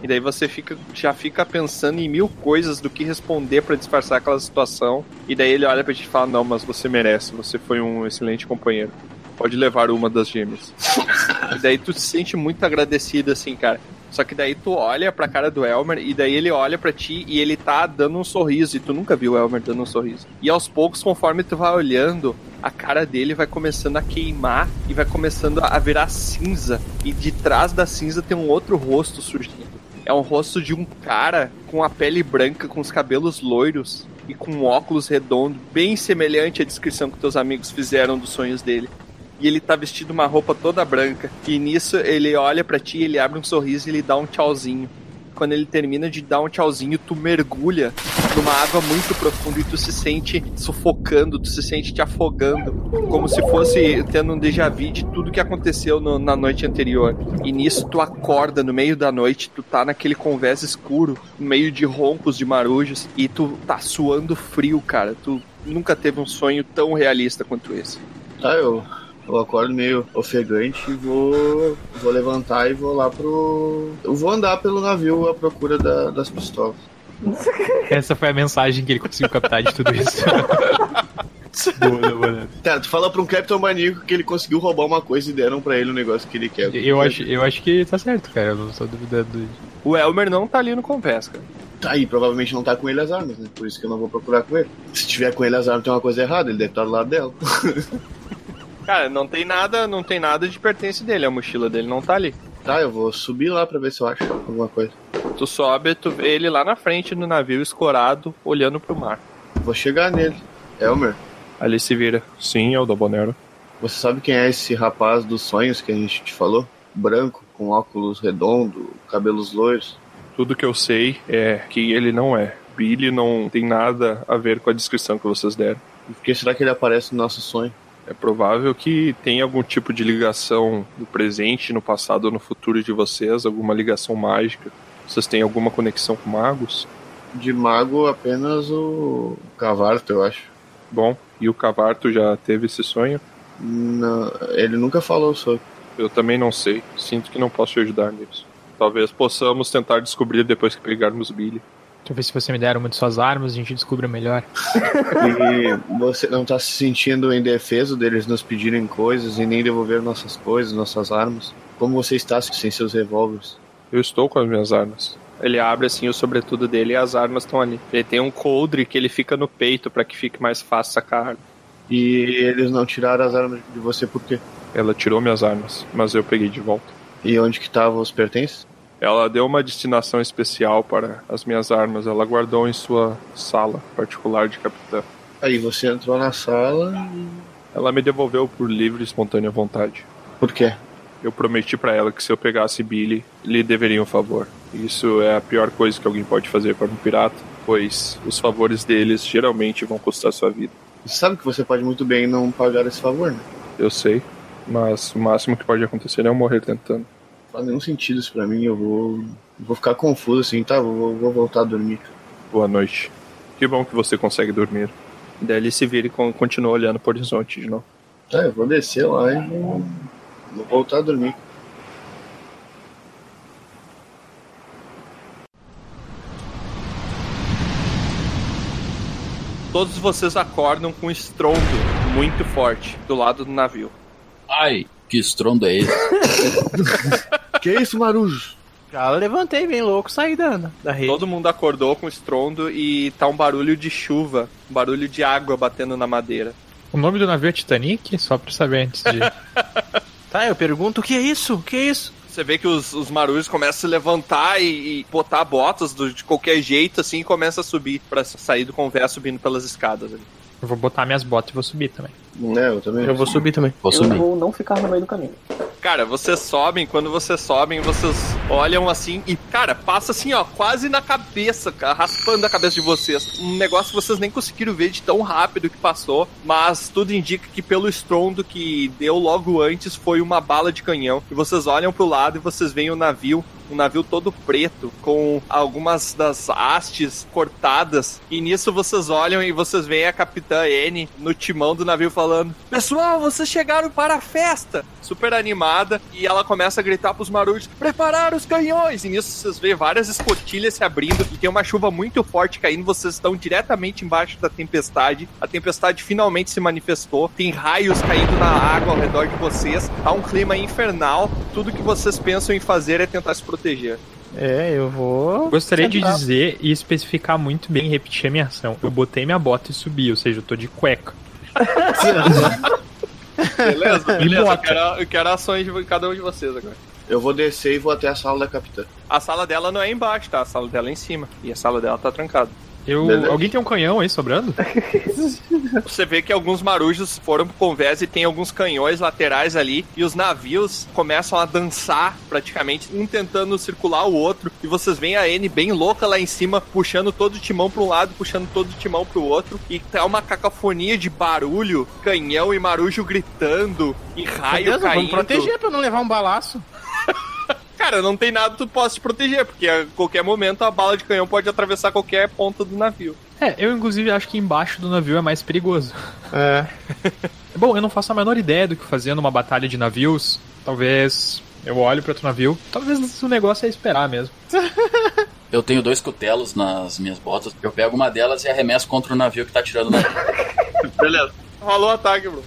E daí você fica, já fica pensando em mil coisas do que responder pra disfarçar aquela situação. E daí ele olha pra ti e fala: Não, mas você merece, você foi um excelente companheiro. Pode levar uma das gêmeas. e daí tu se sente muito agradecido, assim, cara. Só que daí tu olha pra cara do Elmer e daí ele olha pra ti e ele tá dando um sorriso. E tu nunca viu o Elmer dando um sorriso. E aos poucos, conforme tu vai olhando, a cara dele vai começando a queimar e vai começando a virar cinza. E de trás da cinza tem um outro rosto surgindo. É um rosto de um cara com a pele branca, com os cabelos loiros e com um óculos redondo, bem semelhante à descrição que teus amigos fizeram dos sonhos dele. E ele tá vestido uma roupa toda branca. E nisso ele olha pra ti, ele abre um sorriso e ele dá um tchauzinho. Quando ele termina de dar um tchauzinho, tu mergulha numa água muito profunda e tu se sente sufocando, tu se sente te afogando, como se fosse tendo um déjà vu de tudo que aconteceu no, na noite anterior. E nisso tu acorda no meio da noite, tu tá naquele convés escuro, no meio de roncos de marujos, e tu tá suando frio, cara. Tu nunca teve um sonho tão realista quanto esse. Tá, eu, eu acordo meio ofegante e vou, vou levantar e vou lá pro. Eu vou andar pelo navio à procura da- das pistolas. Essa foi a mensagem que ele conseguiu captar de tudo isso. boa, boa. Tá, tu fala pra um Capitão Maníaco que ele conseguiu roubar uma coisa e deram pra ele o negócio que ele quer. Eu acho, eu acho que tá certo, cara. Eu não tô duvidando. O Elmer não tá ali no convés, cara. Tá aí, provavelmente não tá com ele as armas, né? Por isso que eu não vou procurar com ele. Se tiver com ele as armas, tem uma coisa errada, ele deve estar do lado dela. Cara, não tem nada, não tem nada de pertence dele, a mochila dele não tá ali. Tá, eu vou subir lá pra ver se eu acho alguma coisa. Tu sobe, tu vê ele lá na frente do navio escorado, olhando pro mar. Vou chegar nele. Elmer, Ali se vira. Sim, é o da Bonero. você sabe quem é esse rapaz dos sonhos que a gente te falou? Branco, com óculos redondo, cabelos loiros. Tudo que eu sei é que ele não é. Billy não tem nada a ver com a descrição que vocês deram. Por que será que ele aparece no nosso sonho? É provável que tenha algum tipo de ligação no presente, no passado ou no futuro de vocês, alguma ligação mágica. Vocês têm alguma conexão com magos? De mago, apenas o Cavarto, eu acho. Bom, e o Cavarto já teve esse sonho? Não, ele nunca falou sobre. Eu também não sei. Sinto que não posso te ajudar nisso. Talvez possamos tentar descobrir depois que pegarmos Billy. Deixa eu ver se você me der uma de suas armas, a gente descobre melhor. E você não tá se sentindo indefeso deles nos pedirem coisas e nem devolver nossas coisas, nossas armas? Como você está sem seus revólveres? Eu estou com as minhas armas. Ele abre assim o sobretudo dele e as armas estão ali. Ele tem um coldre que ele fica no peito pra que fique mais fácil sacar a arma. E eles não tiraram as armas de você por quê? Ela tirou minhas armas, mas eu peguei de volta. E onde que estavam os pertences? Ela deu uma destinação especial para as minhas armas. Ela guardou em sua sala particular de capitã. Aí você entrou na sala e... Ela me devolveu por livre e espontânea vontade. Por quê? Eu prometi para ela que se eu pegasse Billy, lhe deveria um favor. Isso é a pior coisa que alguém pode fazer para um pirata, pois os favores deles geralmente vão custar sua vida. Você sabe que você pode muito bem não pagar esse favor, né? Eu sei, mas o máximo que pode acontecer é eu morrer tentando. Não faz nenhum sentido isso pra mim, eu vou. vou ficar confuso assim, tá? Vou, vou voltar a dormir. Boa noite. Que bom que você consegue dormir. Daí ele se vira e con- continua olhando pro horizonte de novo. Tá, eu vou descer lá e vou, vou voltar a dormir. Todos vocês acordam com um estrondo muito forte do lado do navio. Ai, que estrondo é esse? que isso, Marujo? Já levantei bem louco, saí da, da rede. Todo mundo acordou com estrondo e tá um barulho de chuva, um barulho de água batendo na madeira. O nome do navio é Titanic? Só pra saber antes de. Tá, eu pergunto o que é isso? O que é isso? Você vê que os, os marujos começam a se levantar e, e botar botas do- de qualquer jeito, assim, e começa a subir pra sair do convés subindo pelas escadas. ali. Eu vou botar minhas botas e vou subir também. É, eu também. Eu vou subir também. Vou Eu subir. vou não ficar no meio do caminho. Cara, vocês sobem, quando vocês sobem, vocês olham assim e, cara, passa assim, ó, quase na cabeça, cara, raspando a cabeça de vocês. Um negócio que vocês nem conseguiram ver de tão rápido que passou, mas tudo indica que pelo estrondo que deu logo antes foi uma bala de canhão. E vocês olham pro lado e vocês veem o navio, um navio todo preto, com algumas das hastes cortadas. E nisso vocês olham e vocês veem a capitã N no timão do navio falando: Pessoal, vocês chegaram para a festa! Super animada, e ela começa a gritar pros marujos: Preparar os canhões! E nisso vocês veem várias escotilhas se abrindo e tem uma chuva muito forte caindo. Vocês estão diretamente embaixo da tempestade. A tempestade finalmente se manifestou. Tem raios caindo na água ao redor de vocês. Tá um clima infernal. Tudo que vocês pensam em fazer é tentar se proteger. É, eu vou. Gostaria de dizer e especificar muito bem e repetir a minha ação. Eu botei minha bota e subi, ou seja, eu tô de cueca. Beleza? Beleza, eu quero, eu quero ações de cada um de vocês agora. Eu vou descer e vou até a sala da capitã. A sala dela não é embaixo, tá? A sala dela é em cima. E a sala dela tá trancada. Eu, Beleza. alguém tem um canhão aí sobrando? Você vê que alguns marujos foram pro convés e tem alguns canhões laterais ali. E os navios começam a dançar praticamente, um tentando circular o outro. E vocês veem a N bem louca lá em cima, puxando todo o timão pra um lado, puxando todo o timão pro outro. E tá uma cacofonia de barulho, canhão e marujo gritando, e raio Beleza, caindo. vamos proteger pra não levar um balaço. Cara, não tem nada que tu possa te proteger, porque a qualquer momento a bala de canhão pode atravessar qualquer ponta do navio. É, eu inclusive acho que embaixo do navio é mais perigoso. É. Bom, eu não faço a menor ideia do que fazer numa batalha de navios. Talvez eu olho para outro navio. Talvez o negócio é esperar mesmo. Eu tenho dois cutelos nas minhas botas. Eu pego uma delas e arremesso contra o navio que tá tirando navio. Beleza. Rolou o ataque, bro.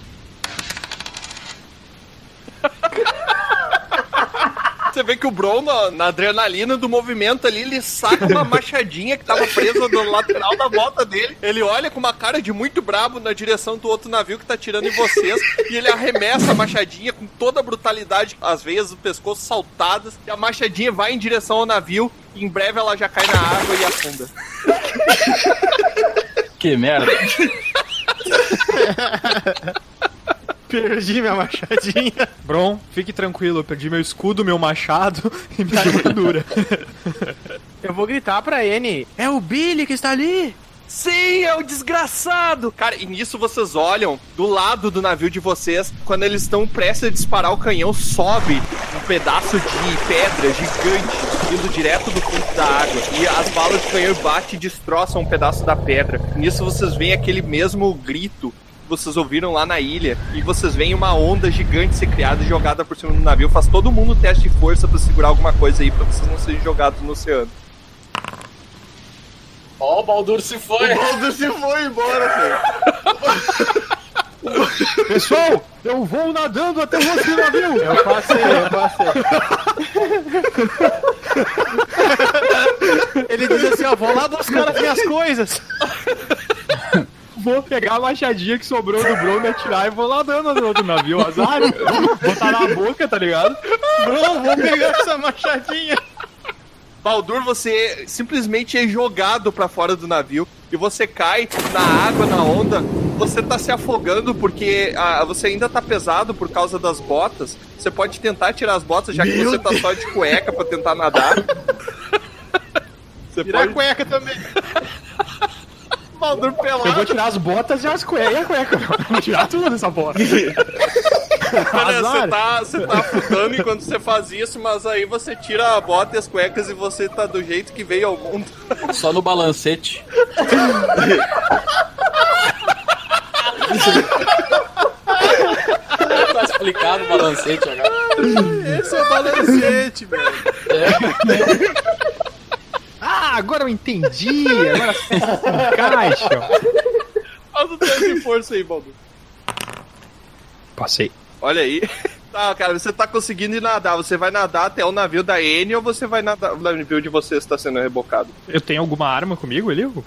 Você vê que o Bron, na, na adrenalina do movimento ali, ele saca uma machadinha que tava presa no lateral da bota dele. Ele olha com uma cara de muito brabo na direção do outro navio que tá tirando em vocês. e ele arremessa a machadinha com toda a brutalidade, as veias do pescoço saltadas. E a machadinha vai em direção ao navio. E em breve ela já cai na água e afunda. Que merda. Perdi minha machadinha. Bron, fique tranquilo, eu perdi meu escudo, meu machado e minha armadura. Eu vou gritar pra N. É o Billy que está ali. Sim, é o desgraçado! Cara, e nisso vocês olham do lado do navio de vocês, quando eles estão prestes a disparar o canhão, sobe um pedaço de pedra gigante indo direto do fundo da água. E as balas de canhão batem e destroçam um pedaço da pedra. Nisso vocês veem aquele mesmo grito vocês ouviram lá na ilha. E vocês veem uma onda gigante ser criada e jogada por cima do navio. Faz todo mundo teste de força pra segurar alguma coisa aí pra vocês não serem jogados no oceano. Ó, o Baldur se foi. O Baldur se foi embora, filho. Pessoal, eu vou nadando até o outro navio. Eu passei, eu passei. Ele diz assim, ó, vou lá buscar as minhas coisas. Vou pegar a machadinha que sobrou do Bron, me atirar e vou nadando no outro navio. Azar, botar na boca, tá ligado? Bro, vou pegar essa machadinha. Baldur, você simplesmente é jogado pra fora do navio e você cai na água, na onda. Você tá se afogando porque ah, você ainda tá pesado por causa das botas. Você pode tentar tirar as botas, já que Meu você tá só de cueca pra tentar nadar. Você Tirar a pode. cueca também. Baldur Eu vou pelado. tirar as botas e as cuecas. E a cueca? Eu vou tirar tudo dessa porra. Você tá, você tá afundando enquanto você faz isso, mas aí você tira a bota e as cuecas e você tá do jeito que veio ao mundo. Só no balancete. tá explicado o balancete agora. Esse é o balancete, velho. Ah, agora eu entendi. Agora se encaixam. Faz o teste de força aí, Baldur. Passei. Olha aí. Tá, cara, você tá conseguindo ir nadar. Você vai nadar até o navio da N ou você vai nadar. O navio de vocês está sendo rebocado? Eu tenho alguma arma comigo ali? Eu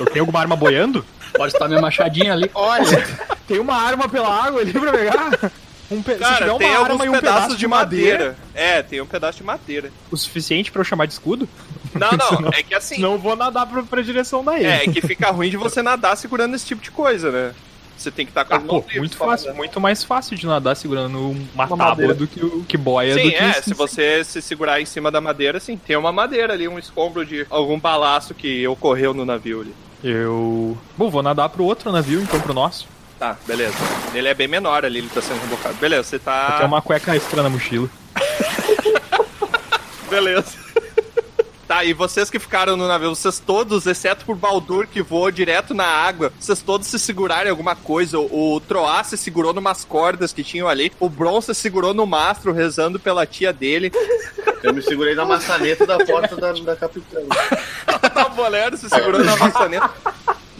eu tenho alguma arma boiando? Pode estar minha machadinha ali. Olha, tem uma arma pela água ali pra pegar? Um pe... Se Cara, uma tem arma alguns e um pedaços pedaço de madeira. É, tem um pedaço de madeira. o suficiente pra eu chamar de escudo? Não, não, é que assim. Não vou nadar pra, pra direção da ilha. É, é que fica ruim de você nadar segurando esse tipo de coisa, né? Você tem que estar com Ah, pô, muito fácil, nadar. muito mais fácil de nadar segurando uma, tábua madeira. do que o que boia Sim, do que é, isso. se você se segurar em cima da madeira, sim, tem uma madeira ali, um escombro de algum balaço que ocorreu no navio ali. Eu. Bom, vou nadar pro outro navio, então pro nosso. Tá, beleza. Ele é bem menor ali, ele tá sendo rebocado. Beleza, você tá. Tem uma cueca extra na mochila. Beleza. Tá, e vocês que ficaram no navio, vocês todos, exceto por Baldur que voou direto na água, vocês todos se seguraram em alguma coisa. O, o Troá se segurou numas cordas que tinham ali. O Bron se segurou no mastro, rezando pela tia dele. Eu me segurei na maçaneta da porta da, da capitã. A Bolero se segurou na maçaneta.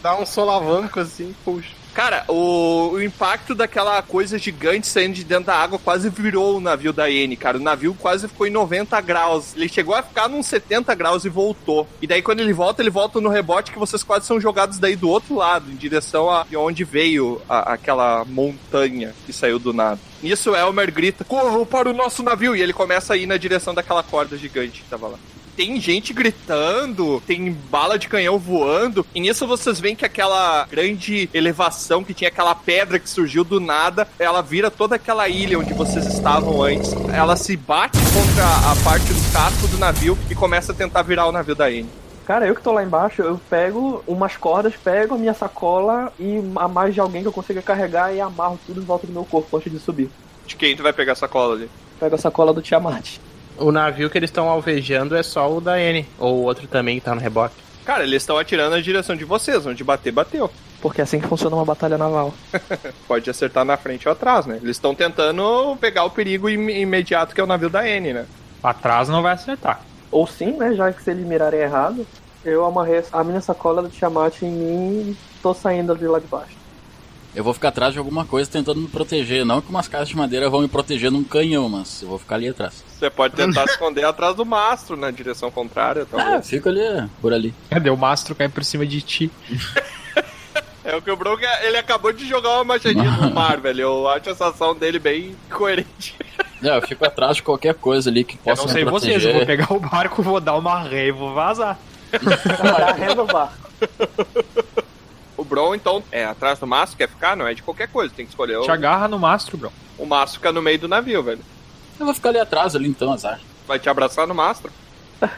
Dá um solavanco assim, puxa. Cara, o, o impacto daquela coisa gigante saindo de dentro da água quase virou o navio da N, cara. O navio quase ficou em 90 graus. Ele chegou a ficar nos 70 graus e voltou. E daí quando ele volta, ele volta no rebote que vocês quase são jogados daí do outro lado, em direção a de onde veio a, aquela montanha que saiu do nada. Nisso, Elmer grita: Corram para o nosso navio! E ele começa a ir na direção daquela corda gigante que tava lá tem gente gritando, tem bala de canhão voando, e nisso vocês veem que aquela grande elevação que tinha aquela pedra que surgiu do nada, ela vira toda aquela ilha onde vocês estavam antes. Ela se bate contra a parte do casco do navio e começa a tentar virar o navio da N. Cara, eu que tô lá embaixo, eu pego umas cordas, pego a minha sacola e a mais de alguém que eu consiga carregar e amarro tudo em volta do meu corpo antes de subir. De quem tu vai pegar a sacola ali? Pego a sacola do Tiamat. O navio que eles estão alvejando é só o da N, ou o outro também que tá no rebote. Cara, eles estão atirando na direção de vocês, onde bater, bateu. Porque é assim que funciona uma batalha naval. Pode acertar na frente ou atrás, né? Eles estão tentando pegar o perigo im imediato que é o navio da N, né? Atrás não vai acertar. Ou sim, né? Já que se eles mirarem errado, eu amarrei a minha sacola do Tiamat em mim e tô saindo de lá de baixo. Eu vou ficar atrás de alguma coisa tentando me proteger. Não que umas caixas de madeira vão me proteger num canhão, mas eu vou ficar ali atrás. Você pode tentar esconder atrás do mastro, na direção contrária, talvez. Ah, fico ali, por ali. Cadê o mastro cai por cima de ti? É o que o Bronco, ele acabou de jogar uma machadinha no mar, velho. Eu acho a sensação dele bem coerente. É, eu fico atrás de qualquer coisa ali que Eu possa não sei me proteger. vocês, eu vou pegar o barco, vou dar uma ré e vou vazar. Ré no barco. O Bron, então, é atrás do mastro, quer ficar? Não é de qualquer coisa, tem que escolher Te o... agarra no mastro, bro. O mastro fica no meio do navio, velho. Eu vou ficar ali atrás ali então, azar. Vai te abraçar no mastro.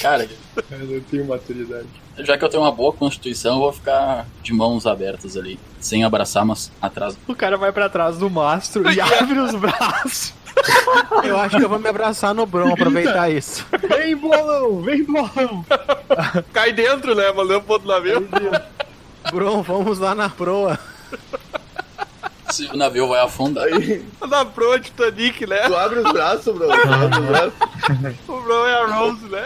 Cara, Eu não tenho maturidade. já que eu tenho uma boa constituição, eu vou ficar de mãos abertas ali. Sem abraçar, mas atrás. O cara vai pra trás do mastro e abre os braços. Eu acho que eu vou me abraçar no Bron, aproveitar isso. Vem, bolão! Vem, bolão! Cai dentro, né? Mandando pro outro navio. Bron, vamos lá na proa. Se o navio vai afundar. Na proa Titanic, né? Tu abre os braços, bro. Tu abre os braços. O Bron é a Rose, né?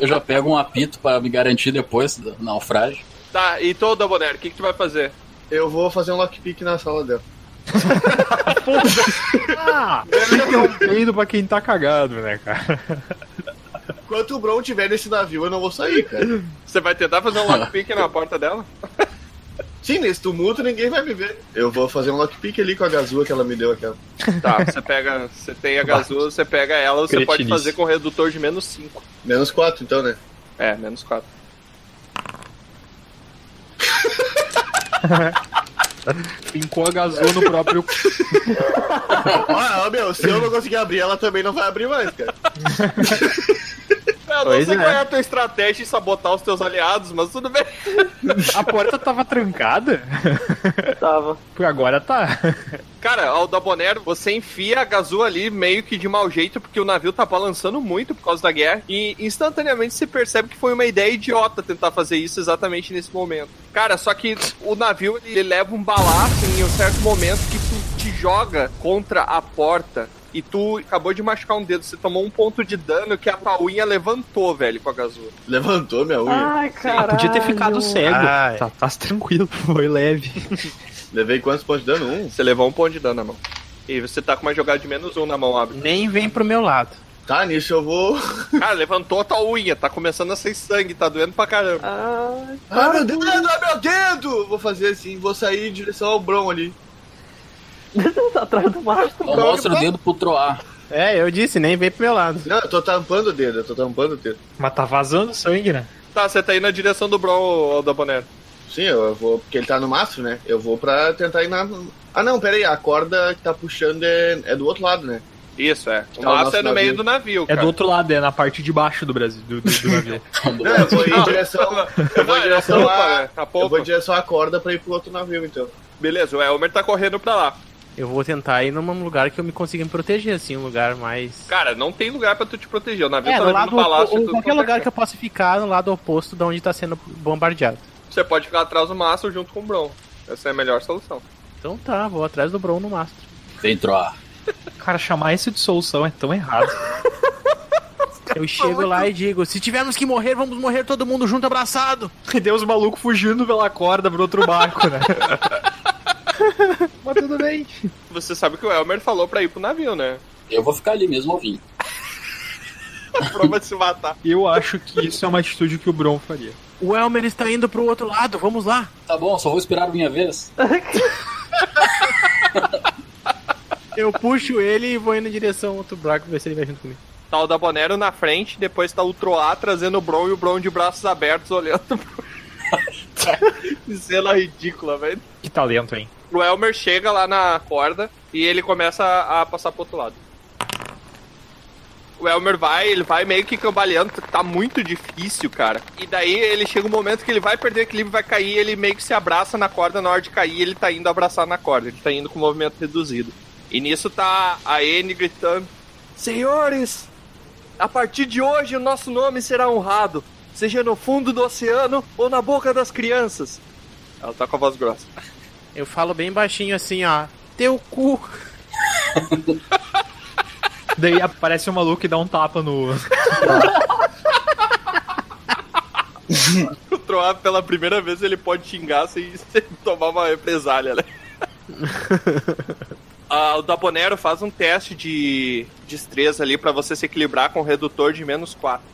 Eu já pego um apito pra me garantir depois do naufrágio. Tá, e todo da Bonero, o que, que tu vai fazer? Eu vou fazer um lockpick na sala dela. Ah! é um peido pra quem tá cagado, né, cara? Enquanto o Bron tiver nesse navio, eu não vou sair, cara. Você vai tentar fazer um lockpick na porta dela? Sim, nesse tumulto ninguém vai me ver. Eu vou fazer um lockpick ali com a gazua que ela me deu aquela. Tá, você pega. Você tem a gazula, você pega ela, você pode Cretinice. fazer com redutor de menos 5. Menos 4 então, né? É, menos 4. Pincou a gazou no próprio. Ah, meu, se eu não conseguir abrir, ela também não vai abrir mais, cara. Eu não Pois sei é. qual é a tua estratégia em sabotar os teus aliados, mas tudo bem. A porta tava trancada? Tava. Por agora tá. Cara, ao da Bonero, você enfia a gazua ali meio que de mau jeito, porque o navio tá balançando muito por causa da guerra, e instantaneamente você percebe que foi uma ideia idiota tentar fazer isso exatamente nesse momento. Cara, só que o navio ele leva um balaço em um certo momento que tu te joga contra a porta. E tu acabou de machucar um dedo, você tomou um ponto de dano que a pauinha levantou, velho, com a gazua. Levantou minha unha. Ai, caralho. Podia ter ficado cego. Ai. Tá, tá tranquilo, foi leve. Levei quantos pontos de dano? Um? Você levou um ponto de dano na mão. E você tá com uma jogada de menos um na mão, abre. Nem vem pro meu lado. Tá, nisso eu vou. Cara, levantou a tua unha, tá começando a sair sangue, tá doendo pra caramba. Ai, Ah, meu dedo, ah, meu dedo! Vou fazer assim, vou sair em direção ao Bron ali. Tá atrás do mastro. Não mostra o dedo pro Troar. É, eu disse, nem vem pro meu lado. Não, eu tô tampando o dedo, eu tô tampando o dedo. Mas tá vazando sangue, né? Tá, você tá indo na direção do Bron, ô, da Bonero. Sim, eu vou, porque ele tá no mastro, né? Eu vou pra tentar ir na. Ah, não, pera aí, a corda que tá puxando é, é do outro lado, né? Isso, é. O Tá, o mastro é no meio navio. do navio, É cara. do outro lado, é na parte de baixo do Brasil, do, do, do navio. Não, eu vou em direção. Eu vou em é direção a. né? Eu vou em direção à corda pra ir pro outro navio, então. Beleza, o Elmer tá correndo pra lá. Eu vou tentar ir num lugar que eu me consiga me proteger, assim, um lugar mais. Cara, não tem lugar pra tu te proteger. O navio É, tá no lado, palácio. e ou tudo qualquer lugar que eu possa ficar no lado oposto de onde tá sendo bombardeado. Você pode ficar atrás do mastro junto com o Bron. Essa é a melhor solução. Então tá, vou atrás do Bron no mastro. Vem Troar. Cara, chamar isso de solução é tão errado. Eu chego lá e digo: se tivermos que morrer, vamos morrer todo mundo junto abraçado. E deu os malucos fugindo pela corda pro outro barco, né? Mas tudo bem. Você sabe que o Elmer falou pra ir pro navio, né? Eu vou ficar ali mesmo ouvindo. Prova de se matar. Eu acho que isso é uma atitude que o Bron faria. O Elmer está indo pro outro lado, vamos lá. Tá bom, só vou esperar a minha vez. Eu puxo ele e vou indo em direção ao outro barco, ver se ele vai junto comigo. Tá o Dabonero na frente, depois tá o Troá trazendo o Bron e o Bron de braços abertos olhando pro. que cena ridícula, velho. Que talento, hein? O Elmer chega lá na corda e ele começa a passar pro outro lado. O Elmer vai, ele vai meio que cambaleando, tá muito difícil, cara. E daí ele chega um momento que ele vai perder equilíbrio, vai cair, ele meio que se abraça na corda, na hora de cair, ele tá indo abraçar na corda, ele tá indo com movimento reduzido. E nisso tá a Anne gritando: Senhores, a partir de hoje o nosso nome será honrado, seja no fundo do oceano ou na boca das crianças. Ela tá com a voz grossa. Eu falo bem baixinho assim, ó. Teu cu. Daí aparece um maluco e dá um tapa no. o Troá, pela primeira vez, ele pode xingar sem, sem tomar uma represália, né? Ah, o Dabonero faz um teste de destreza ali pra você se equilibrar com um redutor de menos 4.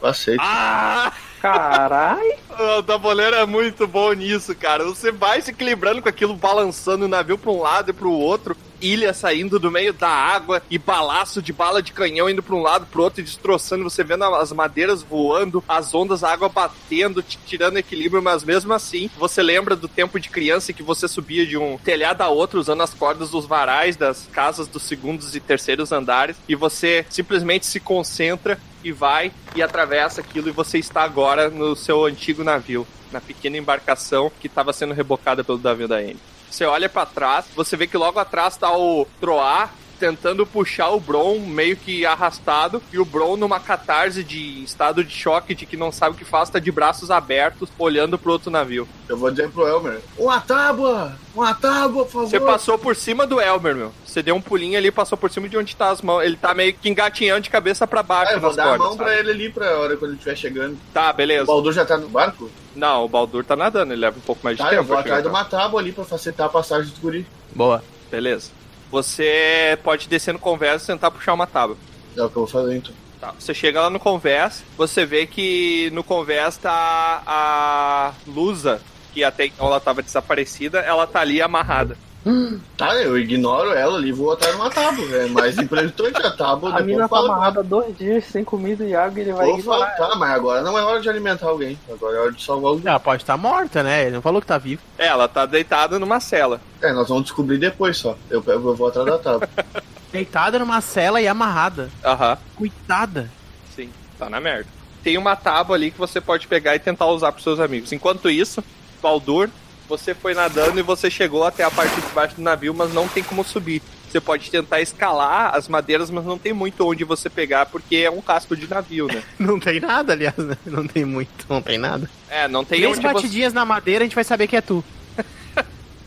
Aceito. Ah! Carai! O Dabonero é muito bom nisso, cara. Você vai se equilibrando com aquilo, balançando o navio pra um lado e pro outro, ilha saindo do meio da água e balaço de bala de canhão indo pra um lado pro outro e destroçando, você vendo as madeiras voando, as ondas, a água batendo, te tirando equilíbrio, mas mesmo assim, você lembra do tempo de criança que você subia de um telhado a outro usando as cordas dos varais das casas dos segundos e terceiros andares e você simplesmente se concentra e vai e atravessa aquilo e você está agora no seu antigo navio, na pequena embarcação que estava sendo rebocada pelo navio da M. Você olha para trás, você vê que logo atrás tá o Troar tentando puxar o Bron meio que arrastado e o Bron numa catarse de estado de choque de que não sabe o que faz, tá de braços abertos olhando pro outro navio. Eu vou dizer pro Elmer: Uma tábua! Uma tábua, por favor! Você passou por cima do Elmer, meu. Você deu um pulinho ali, passou por cima de onde tá as mãos. Ele tá meio que engatinhando de cabeça para baixo Ah, eu vou nas dar cordas. a mão sabe? pra ele ali pra hora quando ele estiver chegando. Tá, beleza. O Baldur já tá no barco? Não, o Baldur tá nadando, ele leva um pouco mais de Tá, tempo. eu vou atrás de uma tábua ali pra facilitar a passagem do guri. Boa. Beleza. Você pode descer no conversa e tentar puxar uma tábua. É o que eu vou fazer então. Tá, você chega lá no conversa, você vê que no conversa tá a Lusa, que até então ela tava desaparecida, ela tá ali amarrada. Tá, eu ignoro ela ali e vou atrás de uma tábua. É mais importante a tábua. A depois mina tá amarrada dois dias sem comida e água e ele vai Vou ignorar tá, mas agora não é hora de alimentar alguém. Agora é hora de salvar alguém. Ela pode estar morta, né? Ele não falou que tá vivo. É, ela tá deitada numa cela. É, nós vamos descobrir depois só. Eu, eu vou atrás da tábua. Deitada numa cela e amarrada. Aham, Coitada. sim, tá na merda. Tem uma tábua ali que você pode pegar e tentar usar pros seus amigos. Enquanto isso, Baldur, você foi nadando e você chegou até a parte de baixo do navio, mas não tem como subir. Você pode tentar escalar as madeiras, mas não tem muito onde você pegar, porque é um casco de navio, né? Não tem nada, aliás, né? Não tem muito, não tem nada. É, não tem Três onde você... batidinhas na madeira, a gente vai saber que é tu.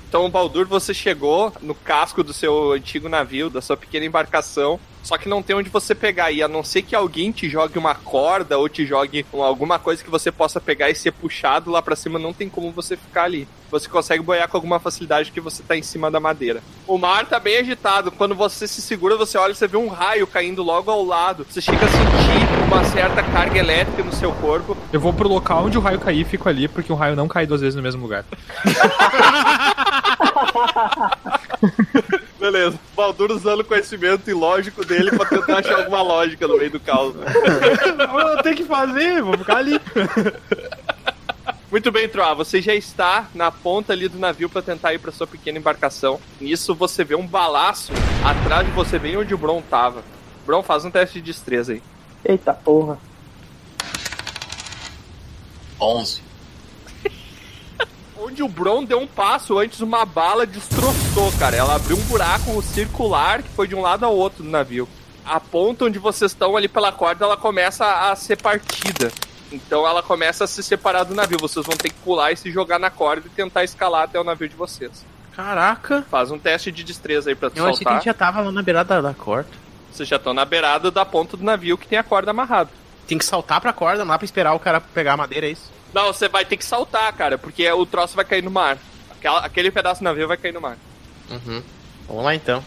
Então, Baldur, você chegou no casco do seu antigo navio, da sua pequena embarcação, só que não tem onde você pegar. E a não ser que alguém te jogue uma corda ou te jogue um- alguma coisa que você possa pegar e ser puxado lá pra cima, não tem como você ficar ali. Você consegue boiar com alguma facilidade que você tá em cima da madeira. O mar tá bem agitado. Quando você se segura, você olha e você vê um raio caindo logo ao lado. Você chega a sentir uma certa carga elétrica no seu corpo. Eu vou pro local onde o raio cair e fico ali, porque o raio não cai duas vezes no mesmo lugar. Beleza. Baldur usando o conhecimento ilógico dele pra tentar achar alguma lógica no meio do caos. né? Eu tenho que fazer, vou ficar ali. Muito bem, Troa, você já está na ponta ali do navio para tentar ir para sua pequena embarcação. Nisso você vê um balaço atrás de você, bem onde o Bron tava. Bron, faz um teste de destreza aí. Eita porra. 11. Onde o Bron deu um passo antes, uma bala destroçou, cara. Ela abriu um buraco circular que foi de um lado ao outro do navio. A ponta onde vocês estão ali pela corda, ela começa a ser partida. Então ela começa a se separar do navio. Vocês vão ter que pular e se jogar na corda e tentar escalar até o navio de vocês. Caraca. Faz um teste de destreza aí pra tu Eu achei que a soltar. gente já tava lá na beirada da corda. Vocês já estão na beirada da ponta do navio que tem a corda amarrada. Tem que saltar pra corda, não dá pra esperar o cara pegar a madeira, é isso? Não, você vai ter que saltar, cara, porque o troço vai cair no mar. Aquela- aquele pedaço do navio vai cair no mar. Uhum. Vamos lá então.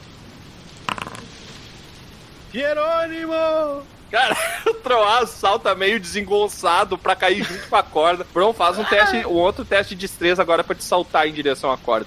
Jerônimo! Cara, o Troá salta meio desengonçado pra cair junto com a corda. Bron, faz um teste, um outro teste de destreza agora pra te saltar em direção à corda.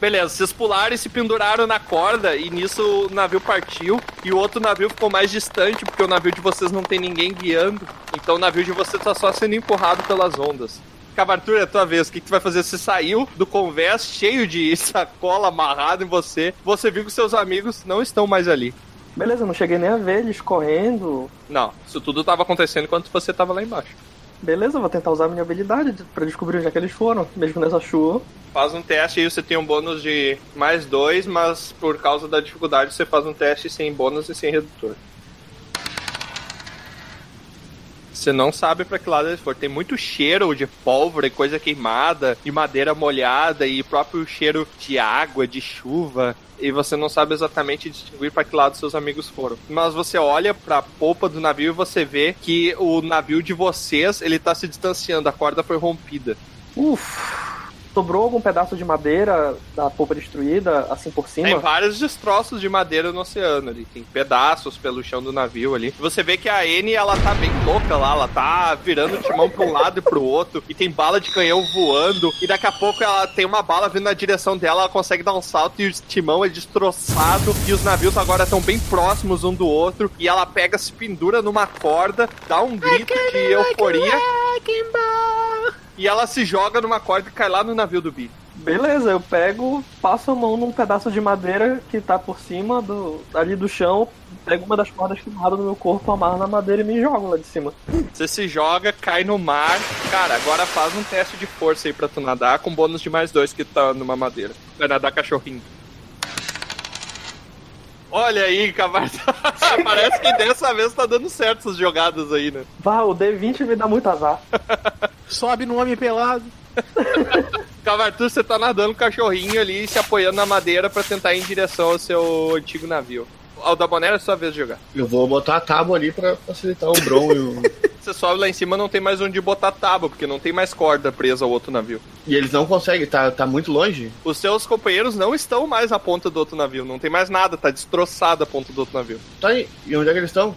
Beleza, vocês pularam e se penduraram na corda e nisso o navio partiu e o outro navio ficou mais distante porque o navio de vocês não tem ninguém guiando. Então o navio de vocês tá só sendo empurrado pelas ondas. Cavartur, é a tua vez. O que, que tu vai fazer? Você saiu do convés cheio de sacola amarrada em você. Você viu que seus amigos não estão mais ali. Beleza, não cheguei nem a ver eles correndo. Não, isso tudo tava acontecendo enquanto você tava lá embaixo. Beleza, vou tentar usar a minha habilidade de- pra descobrir onde é que eles foram, mesmo nessa chuva. Faz um teste aí, você tem um bônus de mais dois, mas por causa da dificuldade você faz um teste sem bônus e sem redutor. Você não sabe pra que lado eles foram. Tem muito cheiro de pólvora e coisa queimada, e madeira molhada, e próprio cheiro de água, de chuva. E você não sabe exatamente distinguir pra que lado seus amigos foram. Mas você olha pra polpa do navio e você vê que o navio de vocês, ele tá se distanciando, a corda foi rompida. Uf! Sobrou algum pedaço de madeira da polpa destruída, assim por cima? Tem vários destroços de madeira no oceano ali. Tem pedaços pelo chão do navio ali. Você vê que a N, ela tá bem louca lá. Ela tá virando o timão pra um lado e pro outro. E tem bala de canhão voando. E daqui a pouco ela tem uma bala vindo na direção dela. Ela consegue dar um salto e o timão é destroçado. E os navios agora estão bem próximos um do outro. E ela pega, se pendura numa corda, dá um grito de euforia. E ela se joga numa corda e cai lá no navio do Billy. Beleza, eu pego, passo a mão num pedaço de madeira que tá por cima do, ali do chão, pego uma das cordas queimadas no meu corpo, amarro na madeira e me jogo lá de cima. Você se joga, cai no mar. Cara, agora faz um teste de força aí pra tu nadar com bônus de mais dois que tá numa madeira. Vai nadar cachorrinho. Olha aí, Cavarto. Parece que dessa vez tá dando certo essas jogadas aí, né? Vá, o D20 me dá muito azar. Sobe no homem pelado. Cavartu, você tá nadando cachorrinho ali, se apoiando na madeira pra tentar ir em direção ao seu antigo navio. Ao da Bonera é sua vez de jogar. Eu vou botar a tábua ali pra facilitar o Bron e o... Você sobe lá em cima, não tem mais onde botar tábua, porque não tem mais corda presa ao outro navio. E eles não conseguem, tá, tá muito longe? Os seus companheiros não estão mais à ponta do outro navio, não tem mais nada, tá destroçada a ponta do outro navio. Tá aí. E onde é que eles estão?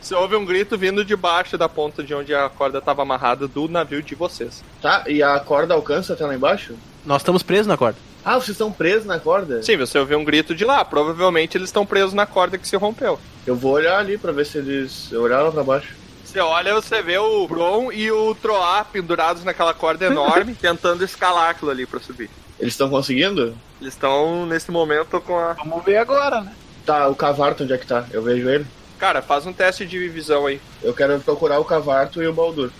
Você ouve um grito vindo de baixo da ponta de onde a corda estava amarrada do navio de vocês. Tá, e a corda alcança até lá embaixo? Nós estamos presos na corda. Ah, vocês estão presos na corda? Sim, você ouviu um grito de lá. Provavelmente eles estão presos na corda que se rompeu. Eu vou olhar ali pra ver se eles. Eu olhar lá pra baixo. Você olha, você vê o Bron e o Troá pendurados naquela corda enorme, tentando escalar aquilo ali pra subir. Eles estão conseguindo? Eles estão, nesse momento, com a. Vamos ver agora, né? Tá, o Cavarto onde é que tá? Eu vejo ele. Cara, faz um teste de visão aí. Eu quero procurar o Cavarto e o Baldur.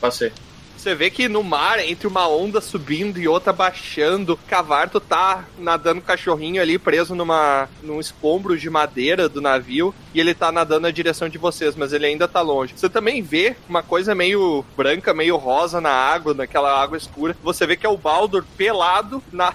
Passei. Você vê que no mar, entre uma onda subindo e outra baixando, Cavarto tá nadando cachorrinho ali preso numa, num escombro de madeira do navio e ele tá nadando na direção de vocês, mas ele ainda tá longe. Você também vê uma coisa meio branca, meio rosa na água, naquela água escura. Você vê que é o Baldur pelado na,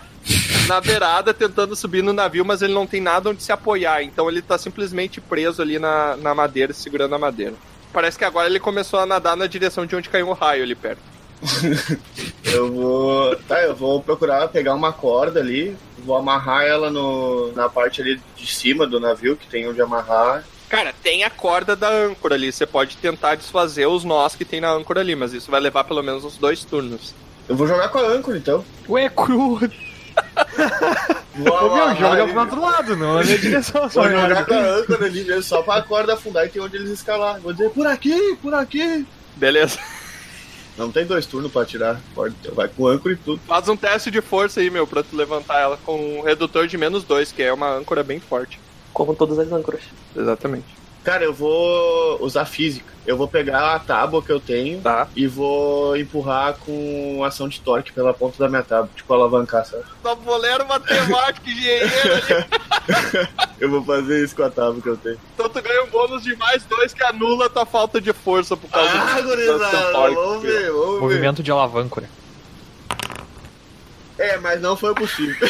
na beirada tentando subir no navio, mas ele não tem nada onde se apoiar, então ele tá simplesmente preso ali na, na madeira, segurando a madeira. Parece que agora ele começou a nadar na direção de onde caiu o raio ali perto. Eu vou. Tá, eu vou procurar pegar uma corda ali, vou amarrar ela no, na parte ali de cima do navio, que tem onde amarrar. Cara, tem a corda da âncora ali. Você pode tentar desfazer os nós que tem na âncora ali, mas isso vai levar pelo menos uns dois turnos. Eu vou jogar com a âncora então. Ué, cru. Vou meu, joga pro outro lado, não na minha direção. só Vou jogar com a âncora ali mesmo, só pra corda afundar e tem onde eles escalar. Vou dizer, por aqui, por aqui. Beleza. Não tem dois turnos pra tirar. Vai com âncora e tudo. Faz um teste de força aí, meu, pra tu levantar ela com um redutor de menos dois, que é uma âncora bem forte. Como todas as âncoras. Exatamente. Cara, eu vou usar física. Eu vou pegar a tábua que eu tenho Tá. e vou empurrar com ação de torque pela ponta da minha tábua, tipo alavancar, sabe? Tabuleiro matemático engenheiro. Eu vou fazer isso com a tábua que eu tenho. Então tu ganha um bônus de mais dois que anula a tua falta de força por causa Ah, da ação gurizada, torque. vamos ver, vamos ver. Movimento de alavancora. É, mas não foi possível.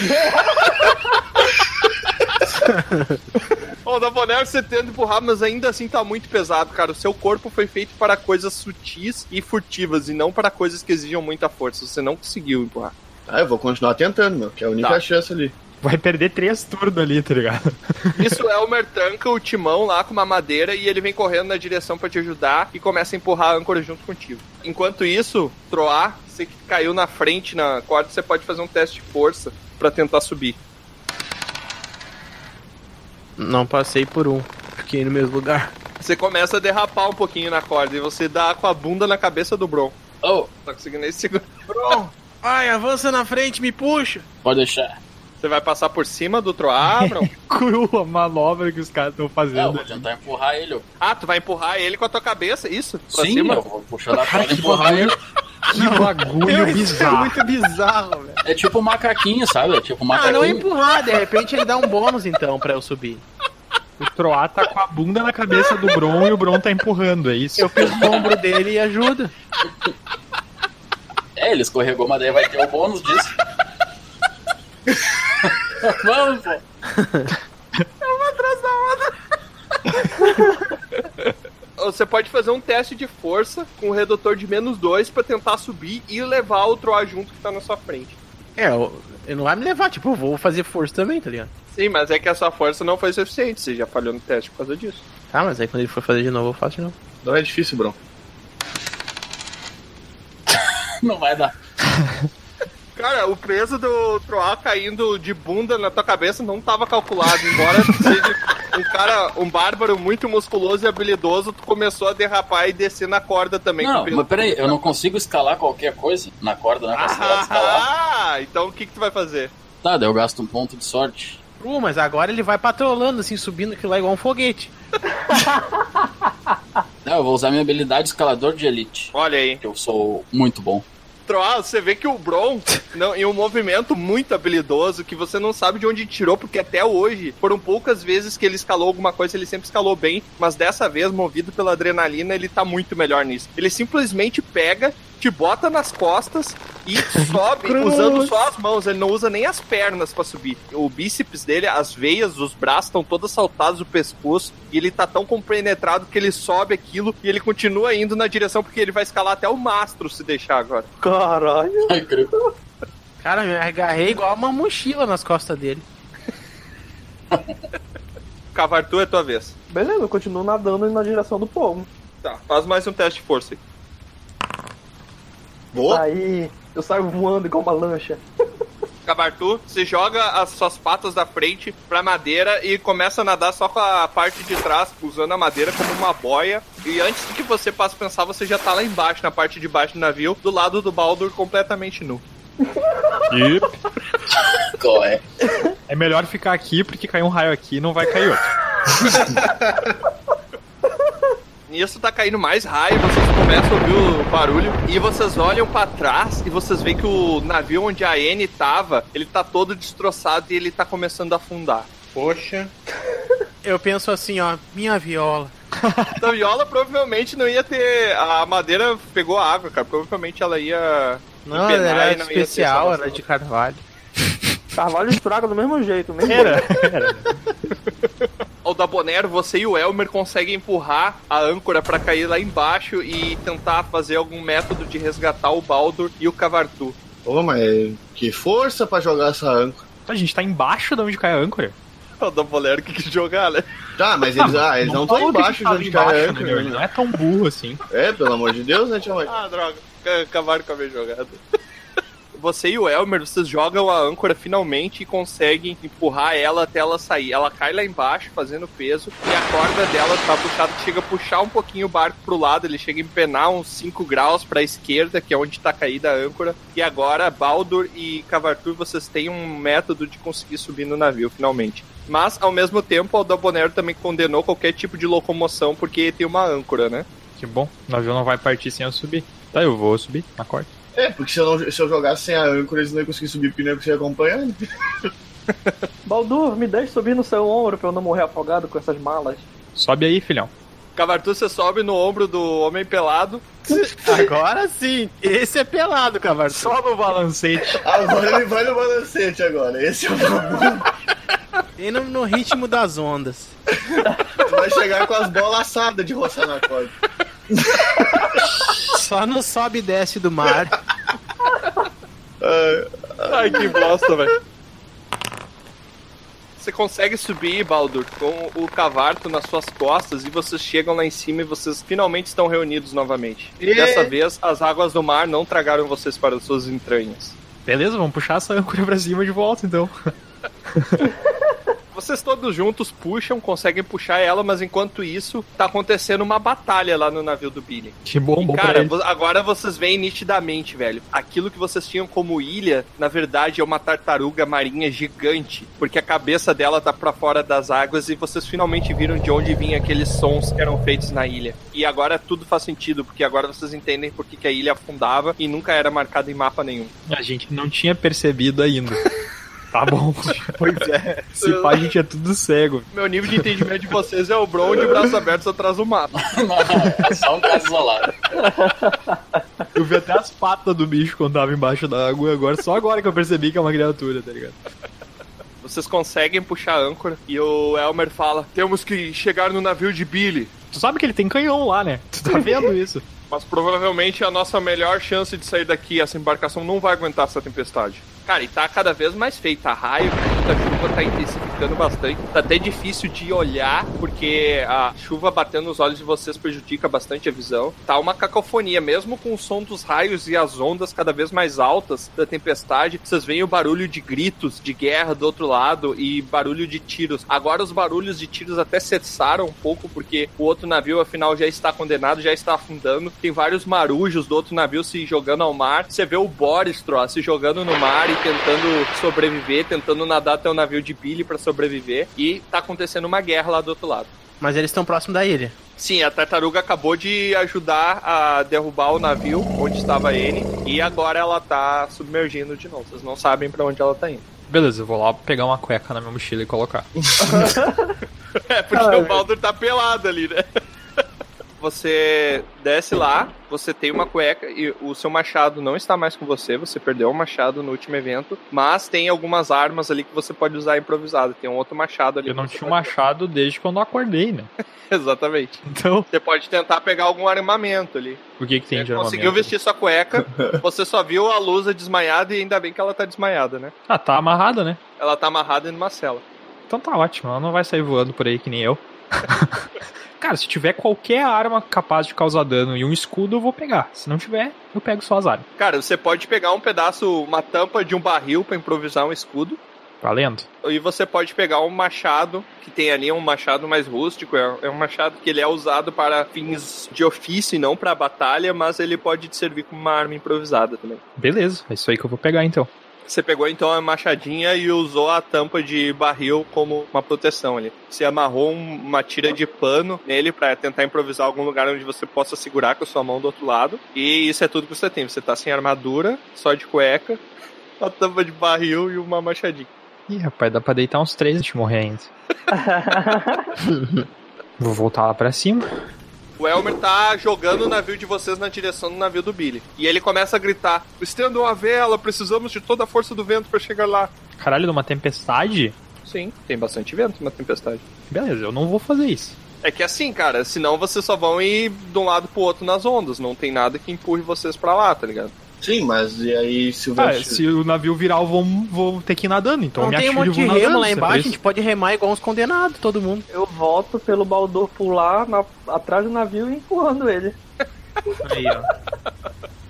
Ô, Dabonero, você tenta empurrar, mas ainda assim tá muito pesado, cara. O seu corpo foi feito para coisas sutis e furtivas, e não para coisas que exijam muita força. Você não conseguiu empurrar. Ah, eu vou continuar tentando, meu, que é a única Tá. chance ali. Vai perder três turnos ali, tá ligado? Isso é o Mertanca, o timão lá com uma madeira, e ele vem correndo na direção pra te ajudar e começa a empurrar a âncora junto contigo. Enquanto isso, Troar, você que caiu na frente na corda, você pode fazer um teste de força pra tentar subir. Não passei por um. Fiquei no mesmo lugar. Você começa a derrapar um pouquinho na corda e você dá com a bunda na cabeça do Bron. Oh, Tá conseguindo esse segundo. Bron, vai, avança na frente, me puxa. pode deixar. Você vai passar por cima do Troar, Bron? Cru a manobra que os caras estão É, eu fazendo. vou tentar empurrar ele. ó. Ah, tu vai empurrar ele com a tua cabeça, isso? Pra Sim, cima? eu vou puxar da corda e empurrar ele. Que bagulho bizarro. bizarro, velho. É tipo um macaquinho, sabe? É tipo um Ah, macaquinho. não empurrar, de repente ele dá um bônus então pra eu subir. O Troá tá com a bunda na cabeça do Bron e o Bron tá empurrando, é isso? Eu fiz o ombro dele e ajuda. É, ele escorregou, mas daí vai ter o bônus disso. Vamos, pô. Você pode fazer um teste de força com um redutor de menos 2 pra tentar subir e levar o Troar junto que tá na sua frente. É, eu- ele não vai me levar, tipo, eu vou fazer força também, tá ligado? Sim, mas é que a sua força não foi suficiente, você já falhou no teste por causa disso. Tá, mas aí quando ele for fazer de novo, eu faço de novo. Não é difícil, Bron. Não vai dar. Cara, o peso do Troar caindo de bunda na tua cabeça não tava calculado, embora seja um cara, um bárbaro muito musculoso e habilidoso, tu começou a derrapar e descer na corda também. Não, mas peraí, eu não consigo escalar qualquer coisa na corda, não é considerado escalar. Ah, então o que que tu vai fazer? Tá, daí eu gasto um ponto de sorte. Uh, mas agora ele vai patrolando, assim, subindo aquilo lá igual um foguete. Não, eu vou usar minha habilidade escalador de elite. Olha aí. Que eu sou muito bom. Você vê que o Bron, não, em um movimento muito habilidoso, que você não sabe de onde tirou, porque até hoje foram poucas vezes que ele escalou alguma coisa, ele sempre escalou bem, mas dessa vez, movido pela adrenalina, ele tá muito melhor nisso. Ele simplesmente pega, te bota nas costas e sobe usando só as mãos, ele não usa nem as pernas pra subir. O bíceps dele, as veias, os braços estão todos saltados do pescoço e ele tá tão compenetrado que ele sobe aquilo e ele continua indo na direção porque ele vai escalar até o mastro se deixar agora. Caralho. Ai. Cara, eu me agarrei igual uma mochila nas costas dele. Cavartu é tua vez. Beleza, eu continuo nadando na direção do povo. Tá, faz mais um teste de força aí. Boa. Aí eu saio voando igual uma lancha. Cavartu, você joga as suas patas da frente pra madeira e começa a nadar só com a parte de trás, usando a madeira como uma boia. E antes que você passe a pensar, você já tá lá embaixo, na parte de baixo do navio, do lado do Baldur, completamente nu. E Qual é? é melhor ficar aqui porque caiu um raio aqui e não vai cair outro. Nisso tá caindo mais raio, vocês começam a ouvir o barulho e vocês olham pra trás e vocês veem que o navio onde a Anne tava, ele tá todo destroçado e ele tá começando a afundar. Poxa. Eu penso assim, ó, minha viola. Então, viola provavelmente não ia ter. A madeira pegou a água, cara. Provavelmente ela ia. Não, empenar era e não ia ter especial, era de carvalho. Carvalho estraga do mesmo jeito, mesmo. Era, era. O Dabonero, você e o Elmer conseguem empurrar a âncora pra cair lá embaixo e tentar fazer algum método de resgatar o Baldur e o Cavartu. Ô, mas que força pra jogar essa âncora. A gente tá embaixo de onde cai a âncora. O Dabonero que quis jogar, né? Tá, mas eles, ah, eles não estão embaixo de onde cai a embaixo, âncora. né? Ele não é tão burro assim. É, pelo amor de Deus, né, Tia? Ah, droga. Acabaram com a minha jogada. Você e o Elmer, vocês jogam a âncora finalmente e conseguem empurrar ela até ela sair. Ela cai lá embaixo, fazendo peso, e a corda dela tá puxada, chega a puxar um pouquinho o barco pro lado, ele chega a empenar uns 5 graus pra esquerda, que é onde tá caída a âncora. E agora, Baldur e Cavartur, vocês têm um método de conseguir subir no navio, finalmente. Mas, ao mesmo tempo, o Aldabonero também condenou qualquer tipo de locomoção, porque tem uma âncora, né? Que bom, o navio não vai partir sem eu subir. Tá, eu vou subir na corda. É, porque se eu, não, se eu jogasse sem a âncora, eles não iam conseguir subir porque não ia conseguir acompanhar. né? Baldur, me deixe subir no seu ombro pra eu não morrer afogado com essas malas. Sobe aí, filhão. Cavartu, você sobe no ombro do homem pelado. Agora sim, esse é pelado, Cavartu. Só no balancete. Agora ele vai no balancete agora. Esse é o. E no, no ritmo das ondas. Vai chegar com as bolas assadas de roçar na corda. Só no sobe e desce do mar. Ai, que bosta, velho. Você consegue subir, Baldur, com o cavarto nas suas costas e vocês chegam lá em cima e vocês finalmente estão reunidos novamente. E dessa vez, as águas do mar não tragaram vocês para as suas entranhas. Beleza, vamos puxar essa âncora pra cima de volta então. Vocês todos juntos puxam, conseguem puxar ela, mas enquanto isso, tá acontecendo uma batalha lá no navio do Billy. Que bom, E, bom cara, agora vocês veem nitidamente, velho. Aquilo que vocês tinham como ilha, na verdade, é uma tartaruga marinha gigante. Porque a cabeça dela tá pra fora das águas e vocês finalmente viram de onde vinham aqueles sons que eram feitos na ilha. E agora tudo faz sentido, porque agora vocês entendem por que a ilha afundava e nunca era marcada em mapa nenhum. A gente não tinha percebido ainda. Tá bom. Pois é. Se pá, a gente é tudo cego. Meu nível de entendimento de vocês é o Bron de braços abertos atrás do mapa. Não, é só um caso isolado. Eu vi até as patas do bicho quando tava embaixo da água. Agora, só agora que eu percebi que é uma criatura, tá ligado? Vocês conseguem puxar a âncora e o Elmer fala: Temos que chegar no navio de Billy. Tu sabe que ele tem canhão lá, né? Tu tá vendo isso? Mas provavelmente a nossa melhor chance de sair daqui, essa embarcação não vai aguentar essa tempestade. Cara, e tá cada vez mais feio, tá raio, a chuva tá intensificando bastante. Tá até difícil de olhar, porque a chuva batendo nos olhos de vocês prejudica bastante a visão. Tá uma cacofonia, mesmo com o som dos raios e as ondas cada vez mais altas da tempestade. Vocês veem o barulho de gritos de guerra do outro lado e barulho de tiros. Agora os barulhos de tiros até cessaram um pouco, porque o outro navio, afinal, já está condenado, já está afundando. Tem vários marujos do outro navio se jogando ao mar. Você vê o Boris Tro, se jogando no mar e tentando sobreviver, tentando nadar até o navio de Billy para sobreviver. E tá acontecendo uma guerra lá do outro lado. Mas eles estão próximo da ilha. Sim, a tartaruga acabou de ajudar a derrubar o navio onde estava ele e agora ela tá submergindo de novo. Vocês não sabem para onde ela tá indo. Beleza, eu vou lá pegar uma cueca na minha mochila e colocar. É porque o Baldur tá pelado ali, né? Você desce lá, você tem uma cueca e o seu machado não está mais com você, você perdeu o machado no último evento, mas tem algumas armas ali que você pode usar improvisado. Tem um outro machado ali. Eu não tinha um machado desde quando eu acordei, né? Exatamente. Então, Você pode tentar pegar algum armamento ali. o que que tem de Você armamento? conseguiu vestir sua cueca, você só viu a Lusa desmaiada e ainda bem que ela tá desmaiada, né? Ah, tá amarrada, né? Ela tá amarrada numa cela. Então tá ótimo, ela não vai sair voando por aí que nem eu. Cara, se tiver qualquer arma capaz de causar dano e um escudo, eu vou pegar. Se não tiver, eu pego só as armas. Cara, você pode pegar um pedaço, uma tampa de um barril pra improvisar um escudo. Valendo? E você pode pegar um machado, que tem ali um machado mais rústico, é é um machado que ele é usado para fins de ofício e não para batalha, mas ele pode te servir como uma arma improvisada também. Beleza, é isso aí que eu vou pegar então. Você pegou então a machadinha e usou a tampa de barril como uma proteção ali. Você amarrou um- uma tira de pano nele para tentar improvisar algum lugar onde você possa segurar com a sua mão do outro lado. E isso é tudo que você tem. Você tá sem armadura, só de cueca, uma tampa de barril e uma machadinha. Ih, rapaz, dá pra deitar uns três antes de morrer ainda. vou voltar lá pra cima. O Elmer tá jogando o navio de vocês na direção do navio do Billy. E ele começa a gritar: Estendam a vela, precisamos de toda a força do vento para chegar lá. Caralho, numa tempestade? Sim, tem bastante vento na tempestade. Beleza, eu não vou fazer isso. É que assim, cara, senão vocês só vão ir de um lado pro outro nas ondas. Não tem nada que empurre vocês pra lá, tá ligado? Sim, mas e aí se o Ah, se o navio virar, eu vou, vou ter que ir nadando. Então não me tem um monte de remo nadando, lá é embaixo, pra a gente pode remar igual uns condenados, todo mundo. Eu volto pelo Baldur pular na- atrás do navio e empurrando ele. Aí, ó.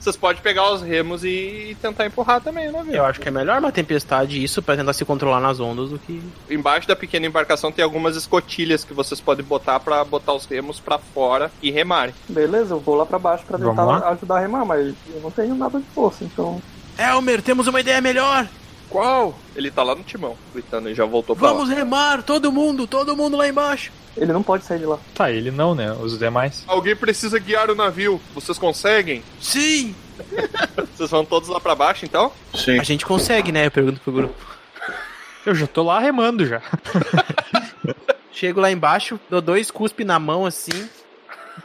Vocês podem pegar os remos e tentar empurrar também o navio. Eu acho que é melhor uma tempestade isso pra tentar se controlar nas ondas do que. Embaixo da pequena embarcação tem algumas escotilhas que vocês podem botar pra botar os remos pra fora e remarem. Beleza, eu vou lá pra baixo pra tentar ajudar a remar, mas eu não tenho nada de força, então. Elmer, temos uma ideia melhor! Qual? Ele tá lá no timão, gritando e já voltou pra Vamos lá. remar, todo mundo, todo mundo lá embaixo! Ele não pode sair de lá. Tá, ele não, né? Os demais. Alguém precisa guiar o navio. Vocês conseguem? Sim! Vocês vão todos lá pra baixo, então? Sim. A gente consegue, né? Eu pergunto pro grupo. Eu já tô lá remando já. Chego lá embaixo, dou dois cuspe na mão assim,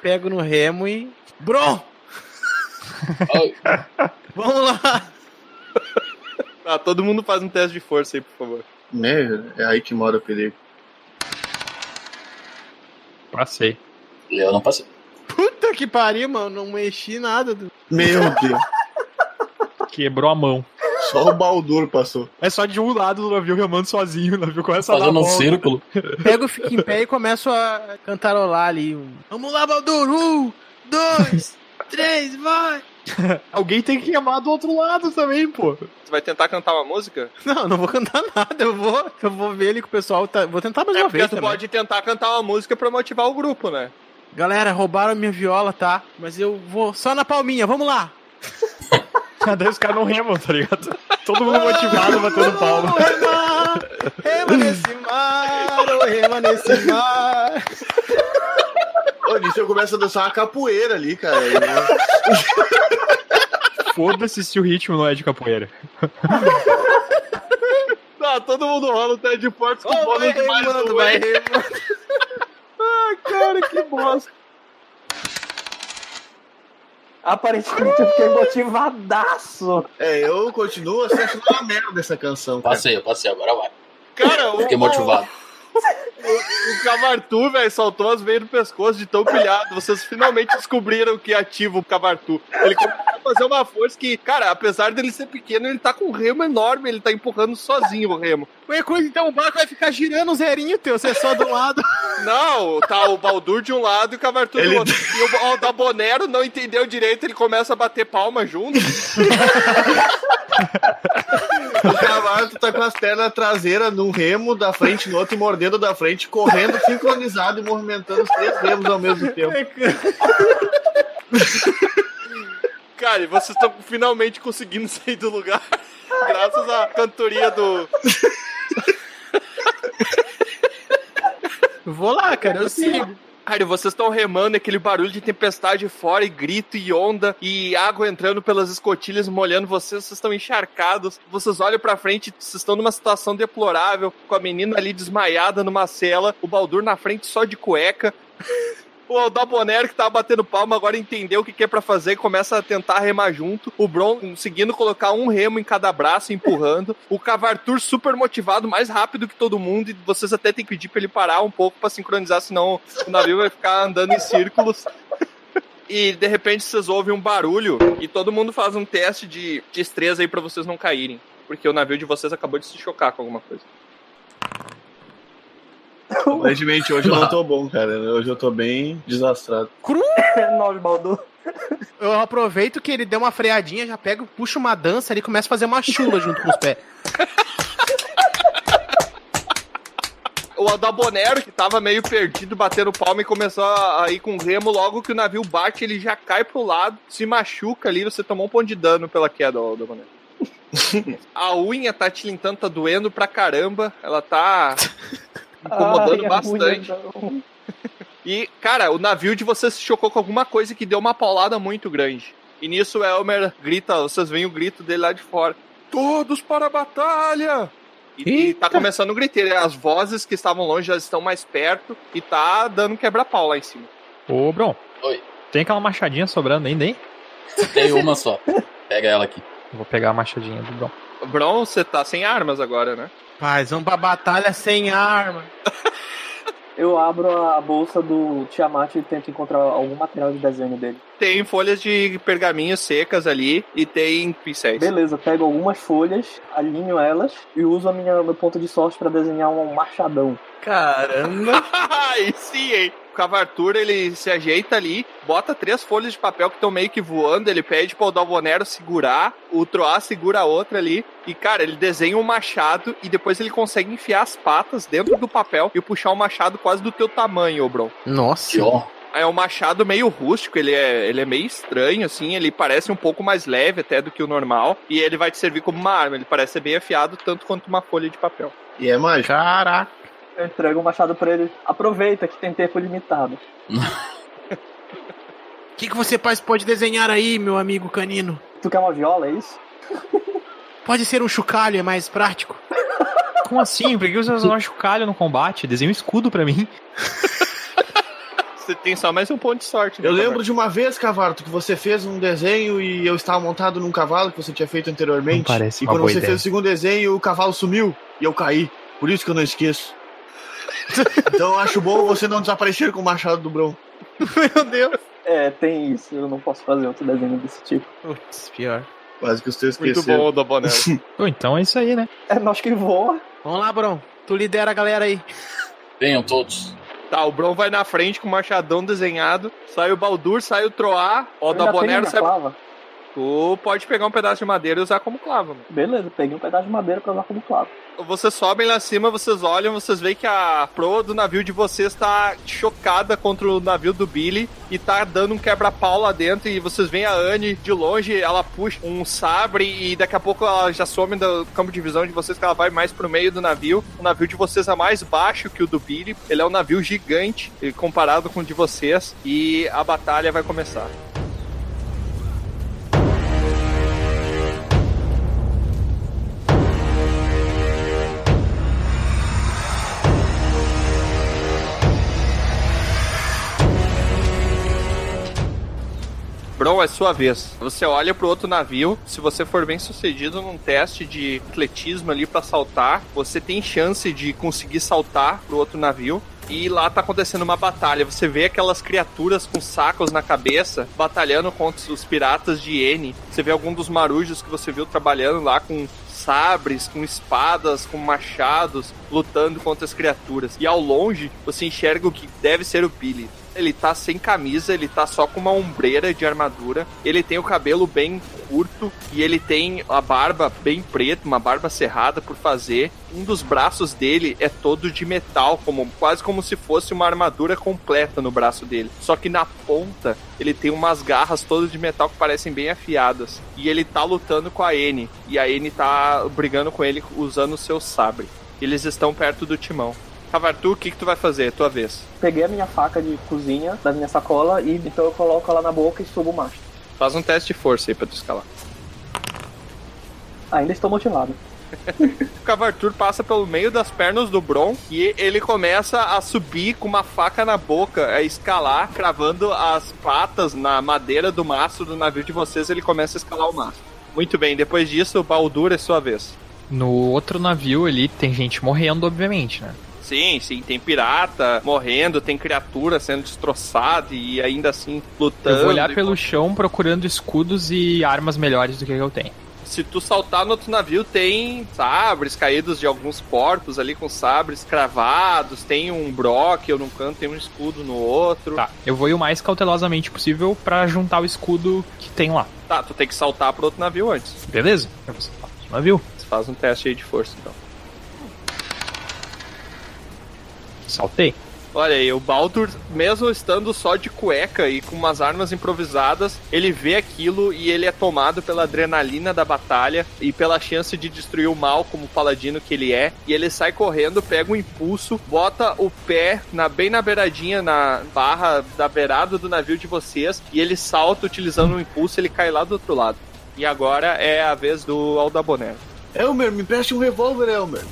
pego no remo e. Bron! Vamos lá! Ah, todo mundo faz um teste de força aí, por favor. Né? É aí que mora o perigo. Passei. Eu não passei. Puta que pariu, mano. Não mexi nada. do- Meu Deus. Quebrou a mão. Só o Baldur passou. É só de um lado do navio remando sozinho. O navio começa a dar Fazendo um volta. círculo. Pego, fico em pé e começo a cantarolar ali. Vamos lá, Baldur! Um, dois, três, vai! Alguém tem que remar do outro lado também, pô. Você vai tentar cantar uma música? Não, não vou cantar nada. Eu vou, eu vou ver ali com o pessoal. Tá... Vou tentar mais É uma vez tu também. pode tentar cantar uma música pra motivar o grupo, né? Galera, roubaram minha viola, tá? Mas eu vou só na palminha, vamos lá! Daí os caras não remam, tá ligado? Todo mundo motivado, batendo palma. Remar! Rema nesse mar, oh, rema nesse mar. Ô, nisso eu começo a dançar uma capoeira ali, cara. Foda-se se o ritmo não é de capoeira. Tá, todo mundo rola o de força com Oh, bônus vai de mais vai remando. Ai, cara, que bosta. Aparentemente eu fiquei motivadaço. É, eu continuo achando uma merda essa canção. Cara. Passei, eu passei, agora vai. Cara, o, Fiquei motivado. O Cavartu, velho, soltou as veias do pescoço de tão pilhado. Vocês finalmente descobriram que ativa o Cavartu. Ele começou a fazer uma força que, cara, apesar dele ser pequeno, ele tá com um remo enorme, ele tá empurrando sozinho o remo. Então o barco vai ficar girando um zerinho teu, você é só do lado. Não, tá o Baldur de um lado e o Cavartu Ele- do outro. E o, o da Bonero não entendeu direito, ele começa a bater palma junto. O cavalo tá com as pernas traseiras num remo da frente no outro e mordendo da frente, correndo sincronizado e movimentando os três remos ao mesmo tempo. Cara, e vocês estão finalmente conseguindo sair do lugar. Graças à cantoria do. Vou lá, cara, eu sigo. Cara, vocês estão remando aquele barulho de tempestade fora, e grito e onda, e água entrando pelas escotilhas, molhando vocês, vocês estão encharcados. Vocês olham pra frente, vocês estão numa situação deplorável, com a menina ali desmaiada numa cela, o Baldur na frente só de cueca. O Aldabonero que tava batendo palma agora entendeu o que, que é pra fazer e começa a tentar remar junto. O Bron conseguindo colocar um remo em cada braço, empurrando. O Cavartur super motivado, mais rápido que todo mundo. E vocês até tem que pedir pra ele parar um pouco pra sincronizar, senão o navio vai ficar andando em círculos. E de repente vocês ouvem um barulho e todo mundo faz um teste de destreza aí pra vocês não caírem. Porque o navio de vocês acabou de se chocar com alguma coisa. Aparentemente, hoje eu não tô bom, cara. Hoje eu tô bem desastrado. Nove Baldur. Eu aproveito que ele deu uma freadinha, já pego, puxo uma dança ali e começo a fazer uma chula junto com os pés. O Aldabonero, que tava meio perdido, batendo palma e começou a ir com remo. Logo que o navio bate, ele já cai pro lado, se machuca ali. Você tomou um ponto de dano pela queda, Aldabonero. a unha tá tilintando, tá doendo pra caramba. Ela tá incomodando Ai, a bastante. não. E, cara, o navio de vocês se chocou com alguma coisa que deu uma paulada muito grande. E nisso o Elmer grita, vocês veem o grito dele lá de fora. Todos para a batalha! E, e tá começando o griteiro. As vozes que estavam longe já estão mais perto e tá dando quebra-pau lá em cima. Ô, Bron. Oi. Tem aquela machadinha sobrando ainda, hein? Tem uma só. Pega ela aqui. Vou pegar a machadinha do Bron. Bron, você tá sem armas agora, né? Paz, vamos pra batalha sem arma. Eu abro a bolsa do Tiamat e tento encontrar algum material de desenho dele. Tem folhas de pergaminho secas ali e tem pincéis. Beleza, pego algumas folhas, alinho elas e uso a minha, meu ponto de sorte pra desenhar um machadão. Caramba. Aí sim, hein? O Cavartur, ele se ajeita ali, bota três folhas de papel que estão meio que voando, ele pede pro Dalvonero segurar, o Troá segura a outra ali, e cara, ele desenha um machado e depois ele consegue enfiar as patas dentro do papel e puxar um machado quase do teu tamanho, ô Bron. Nossa. É um machado meio rústico, ele é, ele é meio estranho, assim, ele parece um pouco mais leve até do que o normal, e ele vai te servir como uma arma, ele parece ser bem afiado, tanto quanto uma folha de papel. E é mágico. Caraca. Eu entrego o machado pra ele. Aproveita que tem tempo limitado. O que, que você pode desenhar aí, meu amigo canino? Tu quer uma viola, é isso? Pode ser um chocalho, é mais prático. Como assim? Por que você usa um chocalho no combate? Desenha um escudo pra mim. Você tem só mais um ponto de sorte. né, Eu lembro Cavarto? de uma vez, Cavarto, que você fez um desenho e eu estava montado num cavalo que você tinha feito anteriormente. Não parece e uma quando boa você ideia. fez o segundo desenho, o cavalo sumiu e eu caí. Por isso que eu não esqueço. então eu acho bom você não desaparecer com o machado do Bron. Meu Deus. É, tem isso. Eu não posso fazer outro desenho desse tipo. Putz, pior. Quase que os teus Muito esqueceram. bom, Dabonero. Pô, então é isso aí, né? É nós que voa. Vamos lá, Bron. Tu lidera a galera aí. Venham todos. Tá, o Bron vai na frente com o machadão desenhado. Sai o Baldur, sai o Troar. Ó, o Eu ainda Dabonero tenho sai. clava. Tu pode pegar um pedaço de madeira e usar como clava, mano. Beleza, peguei um pedaço de madeira pra usar como clavo. Vocês sobem lá cima, vocês olham, vocês veem que a proa do navio de vocês tá chocada contra o navio do Billy e tá dando um quebra-pau lá dentro. E vocês veem a Anne de longe, ela puxa um sabre e daqui a pouco ela já some do campo de visão de vocês, que ela vai mais pro meio do navio. O navio de vocês é mais baixo que o do Billy, ele é um navio gigante eh, comparado com o de vocês. E a batalha vai começar. Bron, é sua vez. Você olha pro outro navio. Se você for bem sucedido num teste de atletismo ali pra saltar, você tem chance de conseguir saltar pro outro navio. E lá tá acontecendo uma batalha. Você vê aquelas criaturas com sacos na cabeça batalhando contra os piratas de N. Você vê algum dos marujos que você viu trabalhando lá com sabres, com espadas, com machados, lutando contra as criaturas. E ao longe, você enxerga o que deve ser o Billy. Ele tá sem camisa, ele tá só com uma ombreira de armadura. Ele tem o cabelo bem curto e ele tem a barba bem preta, uma barba cerrada por fazer. Um dos braços dele é todo de metal, como quase como se fosse uma armadura completa no braço dele. Só que na ponta ele tem umas garras todas de metal que parecem bem afiadas. E ele tá lutando com a N. E a N tá brigando com ele usando o seu sabre. Eles estão perto do timão. Cavartu, o que, que tu vai fazer? É tua vez. Peguei a minha faca de cozinha da minha sacola e então eu coloco ela na boca e subo o mastro. Faz um teste de força aí pra tu escalar. Ainda estou motivado. O Cavartur passa pelo meio das pernas do Bron e ele começa a subir com uma faca na boca, a escalar, cravando as patas na madeira do mastro do navio de vocês. Ele começa a escalar o mastro. Muito bem, depois disso, o Baldur é sua vez. No outro navio ali tem gente morrendo, obviamente, né? Sim, sim, tem pirata morrendo, tem criatura sendo destroçada e ainda assim lutando. Eu vou olhar pelo chão procurando escudos e armas melhores do que eu tenho. Se tu saltar no outro navio, tem sabres caídos de alguns corpos ali com sabres cravados, tem um brock num canto, tem um escudo no outro. Tá, eu vou ir o mais cautelosamente possível pra juntar o escudo que tem lá. Tá, tu tem que saltar pro outro navio antes. Beleza? Eu vou saltar pro navio. Você faz um teste aí de força, então. Saltei. Olha aí, o Baldur, mesmo estando só de cueca e com umas armas improvisadas, ele vê aquilo e ele é tomado pela adrenalina da batalha e pela chance de destruir o mal como paladino que ele é. E ele sai correndo, pega um impulso, bota o pé na, bem na beiradinha, na barra da beirada do navio de vocês, e ele salta utilizando o impulso, ele cai lá do outro lado. E agora é a vez do Aldabonero. Elmer, me preste um revólver, Elmer.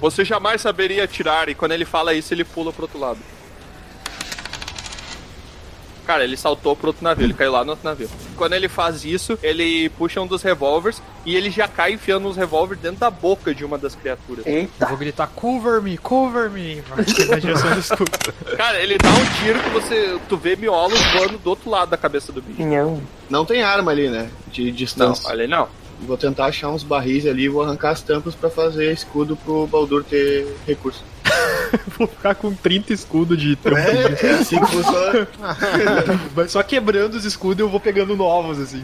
Você jamais saberia atirar, e quando ele fala isso, ele pula pro outro lado. Cara, ele saltou pro outro navio, ele caiu lá no outro navio. Quando ele faz isso, ele puxa um dos revólveres e ele já cai enfiando os revólveres dentro da boca de uma das criaturas. Eu Eita! vou gritar, cover me, cover me. Na direção do escudo. Cara, ele dá um tiro que você. Tu vê miolos voando do outro lado da cabeça do bicho. Pinhão. Não tem arma ali, né? De Não, distância. olha aí não. Vou tentar achar uns barris ali e vou arrancar as tampas pra fazer escudo pro Baldur ter recurso. vou ficar com 30 escudos de trampo. É, é assim que funciona. Vai só quebrando os escudos e eu vou pegando novos, assim.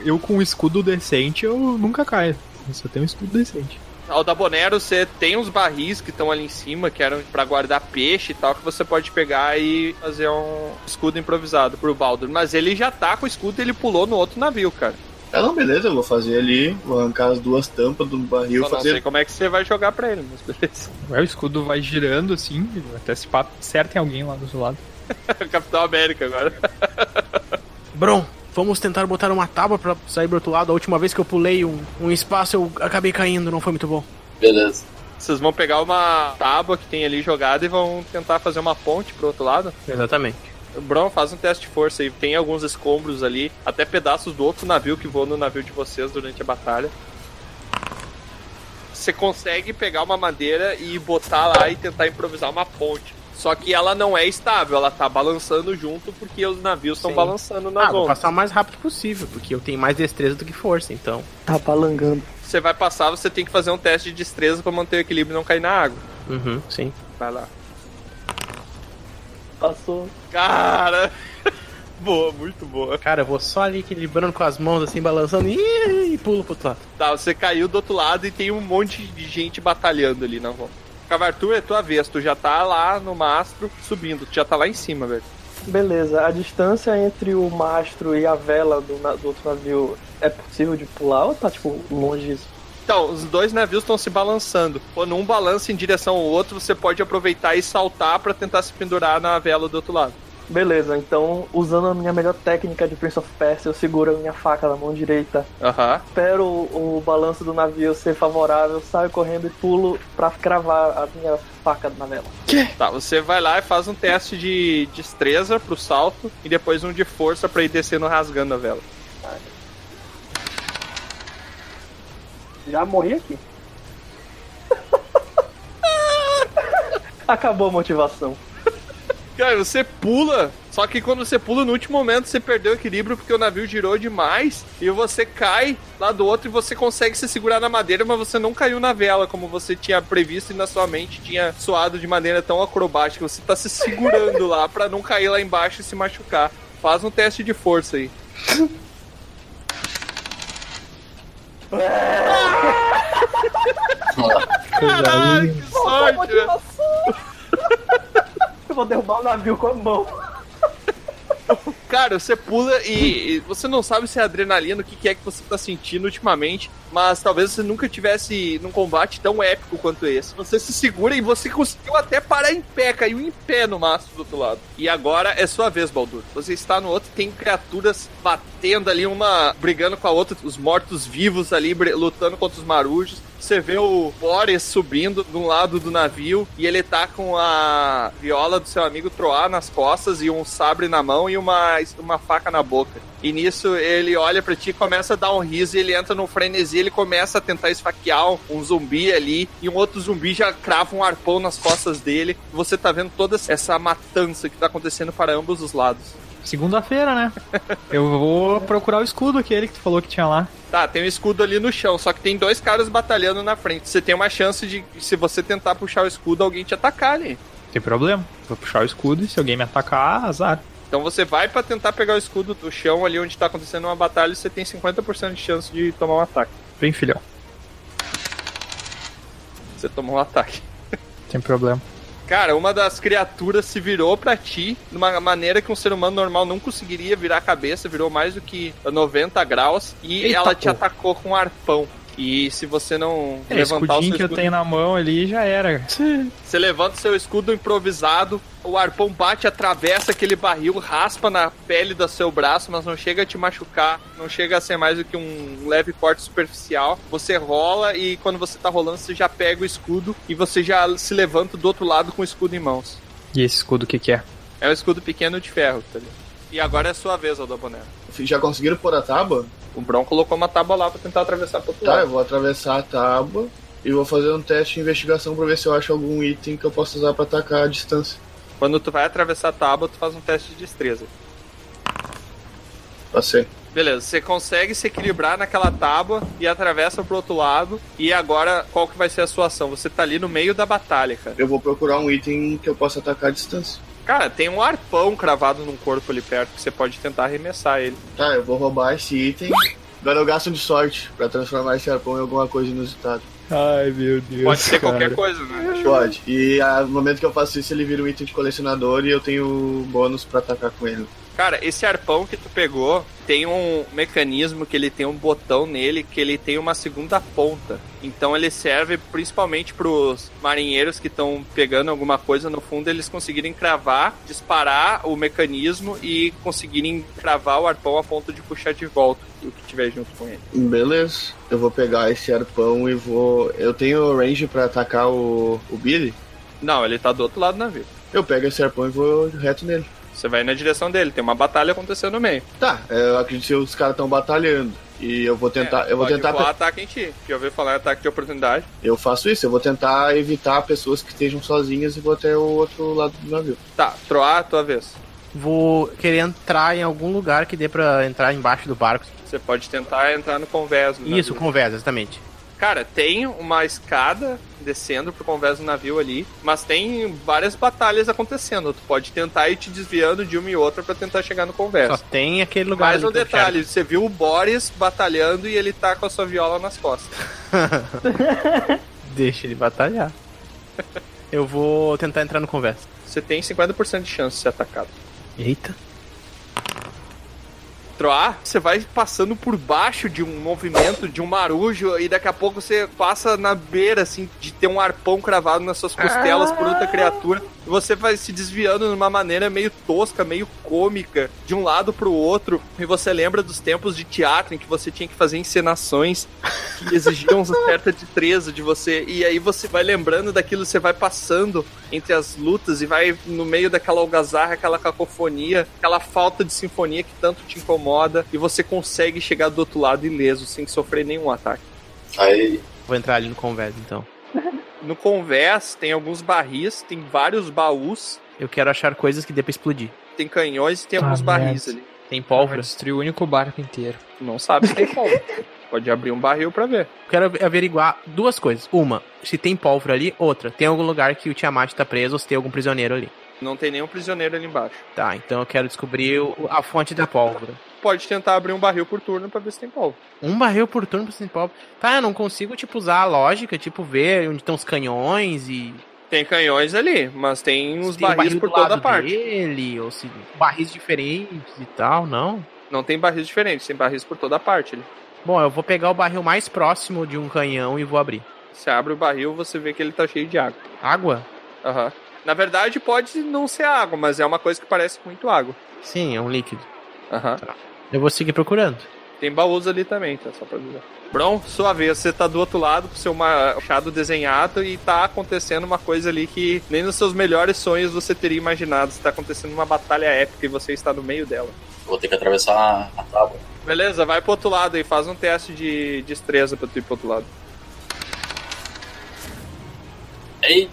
Eu com um escudo decente, eu nunca caio. Eu só tenho um escudo decente. Ao da Bonero, você tem uns barris que estão ali em cima, que eram pra guardar peixe e tal, que você pode pegar e fazer um escudo improvisado pro Baldur. Mas ele já tá com o escudo e ele pulou no outro navio, cara. Ah, não, beleza, eu vou fazer ali, vou arrancar as duas tampas do barril Eu e não sei fazer. como é que você vai jogar pra ele, mas beleza. Aí o escudo vai girando assim, até se pá, acerta em alguém lá do outro lado. Capitão América agora. Bron, vamos tentar botar uma tábua pra sair do outro lado. A última vez que eu pulei um, um espaço, eu acabei caindo, não foi muito bom. Beleza. Vocês vão pegar uma tábua que tem ali jogada e vão tentar fazer uma ponte pro outro lado? Exatamente. Bron, faz um teste de força aí. Tem alguns escombros ali, até pedaços do outro navio que voam no navio de vocês durante a batalha. Você consegue pegar uma madeira e botar lá e tentar improvisar uma ponte. Só que ela não é estável, ela tá balançando junto porque os navios estão balançando Ah, nas vou passar o mais rápido possível, porque eu tenho mais destreza do que força, então. Tá palangando. Você vai passar, você tem que fazer um teste de destreza pra manter o equilíbrio e não cair na água. Uhum, sim. Vai lá. Passou. Cara! boa, muito boa. Cara, eu vou só ali equilibrando com as mãos, assim, balançando e, e pulo pro outro lado. Tá, você caiu do outro lado e tem um monte de gente batalhando ali na volta. Cavartur, é tua vez, tu já tá lá no mastro subindo, tu já tá lá em cima, velho. Beleza, a distância entre o mastro e a vela do, do outro navio é possível de pular ou tá, tipo, longe disso? Então, os dois navios estão se balançando. Quando um balança em direção ao outro, você pode aproveitar e saltar pra tentar se pendurar na vela do outro lado. Beleza, então, usando a minha melhor técnica de Prince of Persia, eu seguro a minha faca na mão direita, Aham. espero o, o balanço do navio ser favorável, saio correndo e pulo pra cravar a minha faca na vela. Tá, você vai lá e faz um teste de destreza pro salto e depois um de força pra ir descendo rasgando a vela. Já morri aqui. Acabou a motivação. Cara, você pula, só que quando você pula no último momento você perdeu o equilíbrio porque o navio girou demais e você cai lá do outro e você consegue se segurar na madeira, mas você não caiu na vela como você tinha previsto e na sua mente tinha soado de maneira tão acrobática. Você tá se segurando lá pra não cair lá embaixo e se machucar. Faz um teste de força aí. Caralho, que sorte! velho. Eu vou derrubar o navio com a mão. Cara, você pula e, e você não sabe se é adrenalina, o que, que é que você tá sentindo ultimamente, mas talvez você nunca tivesse num combate tão épico quanto esse. Você se segura e você conseguiu até parar em pé, caiu em pé no mastro do outro lado. E agora é sua vez, Baldur. Você está no outro, tem criaturas batendo ali, uma brigando com a outra, os mortos-vivos ali lutando contra os marujos. Você vê o Boris subindo de um lado do navio e ele tá com a viola do seu amigo Troar nas costas e um sabre na mão e uma, uma faca na boca. E nisso ele olha pra ti, começa a dar um riso e ele entra no frenesi, ele começa a tentar esfaquear um zumbi ali e um outro zumbi já crava um arpão nas costas dele. Você tá vendo toda essa matança que tá acontecendo para ambos os lados. Segunda-feira, né? Eu vou procurar o escudo aquele que tu falou que tinha lá. Tá, tem um escudo ali no chão, só que tem dois caras batalhando na frente. Você tem uma chance de, se você tentar puxar o escudo, alguém te atacar ali. Tem problema. Vou puxar o escudo e se alguém me atacar, azar. Então você vai pra tentar pegar o escudo do chão ali onde tá acontecendo uma batalha e você tem 50% de chance de tomar um ataque. Vem, filhão. Você tomou um ataque. Tem problema. Cara, uma das criaturas se virou pra ti de uma maneira que um ser humano normal não conseguiria virar a cabeça, virou mais do que 90 graus e Eita, ela te pô. atacou com um arpão. E se você não É, levantar o seu escudinho que eu escudo, tenho na mão ali já era. você levanta o seu escudo improvisado, o arpão bate, atravessa aquele barril, raspa na pele do seu braço, mas não chega a te machucar, não chega a ser mais do que um leve corte superficial. Você rola e quando você tá rolando, você já pega o escudo e você já se levanta do outro lado com o escudo em mãos. E esse escudo o que que é? É um escudo pequeno de ferro, tá ligado? E agora é a sua vez, Aldabonero. Já conseguiram pôr a tábua? O Bron colocou uma tábua lá pra tentar atravessar pro outro Tá, eu vou atravessar a tábua e vou fazer um teste de investigação pra ver se eu acho algum item que eu possa usar pra atacar a distância. Quando tu vai atravessar a tábua, tu faz um teste de destreza. Passei. Beleza, você consegue se equilibrar naquela tábua e atravessa pro outro lado. E agora, qual que vai ser a sua ação? Você tá ali no meio da batalha, cara. Eu vou procurar um item que eu possa atacar a distância. Cara, tem um arpão cravado num corpo ali perto que você pode tentar arremessar ele. Tá, eu vou roubar esse item. Agora eu gasto de sorte pra transformar esse arpão em alguma coisa inusitada. Ai, meu Deus. Pode ser qualquer coisa, né? Pode. E ah, no momento que eu faço isso, ele vira um item de colecionador e eu tenho bônus pra atacar com ele. Cara, esse arpão que tu pegou tem um mecanismo que ele tem um botão nele que ele tem uma segunda ponta. Então ele serve principalmente pros marinheiros que estão pegando alguma coisa no fundo, eles conseguirem cravar, disparar o mecanismo e conseguirem cravar o arpão a ponto de puxar de volta o que tiver junto com ele. Beleza. Eu vou pegar esse arpão e vou. Eu tenho range pra atacar o, o Billy? Não, ele tá do outro lado do navio. Eu pego esse arpão e vou reto nele. Você vai na direção dele, tem uma batalha acontecendo no meio. Tá, eu acredito que os caras estão batalhando. E eu vou tentar. É, eu vou pode tentar. voar ataque em ti. Que eu ouvi falar em ataque de oportunidade. Eu faço isso, eu vou tentar evitar pessoas que estejam sozinhas e vou até o outro lado do navio. Tá, Troar, tua vez. Vou querer entrar em algum lugar que dê pra entrar embaixo do barco. Você pode tentar entrar no convés. Isso, navio. conversa, exatamente. Cara, tem uma escada descendo pro convés do navio ali, mas tem várias batalhas acontecendo. Tu pode tentar ir te desviando de uma e outra pra tentar chegar no convés. Só tem aquele lugar Mais ali um que eu detalhe, você viu o Boris batalhando e ele tá com a sua viola nas costas. quero- Deixa ele batalhar. eu vou tentar entrar no conversa. Você tem 50% de chance de ser atacado. Eita. Troar, você vai passando por baixo de um movimento, de um marujo, e daqui a pouco você passa na beira, assim, de ter um arpão cravado nas suas costelas por outra criatura. E você vai se desviando de uma maneira meio tosca, meio cômica, de um lado pro outro. E você lembra dos tempos de teatro em que você tinha que fazer encenações que exigiam uma certa destreza de você. E aí você vai lembrando daquilo, você vai passando entre as lutas e vai no meio daquela algazarra, aquela cacofonia, aquela falta de sinfonia que tanto te incomoda. E você consegue chegar do outro lado ileso, sem sofrer nenhum ataque. Aí, Vou entrar ali no conversa então. No convés tem alguns barris, tem vários baús, Eu quero achar coisas que dê pra explodir. tem canhões e tem Ah, alguns barris merda. ali. Tem pólvora. destruir o único barco inteiro. Tu não sabe se tem como. Pode abrir um barril pra ver. Quero averiguar duas coisas. Uma, se tem pólvora ali. Outra, tem algum lugar que o Tiamat tá preso ou se tem algum prisioneiro ali. Não tem nenhum prisioneiro ali embaixo. Tá, então eu quero descobrir a fonte da pólvora. Pode tentar abrir um barril por turno pra ver se tem pólvora. Um barril por turno pra sem pólvora. Tá, eu não consigo, tipo, usar a lógica, tipo, ver onde estão os canhões e. Tem canhões ali, mas tem uns se tem um barris barril por toda parte. dele, ou se. barris diferentes e tal, não. Não tem barris diferentes, tem barris por toda parte ali. Bom, eu vou pegar o barril mais próximo de um canhão e vou abrir. Você abre o barril, você vê que ele tá cheio de água. Água? Aham. Na verdade, pode não ser água, mas é uma coisa que parece muito água. Sim, é um líquido. Aham. Eu vou seguir procurando. Tem baús ali também, tá? Só pra avisar. Bron, sua vez, você tá do outro lado com seu machado desenhado e tá acontecendo uma coisa ali que nem nos seus melhores sonhos você teria imaginado. Está acontecendo uma batalha épica e você está no meio dela. vou ter que atravessar a tábua. Beleza, vai pro outro lado aí, faz um teste de destreza pra tu ir pro outro lado. Ei,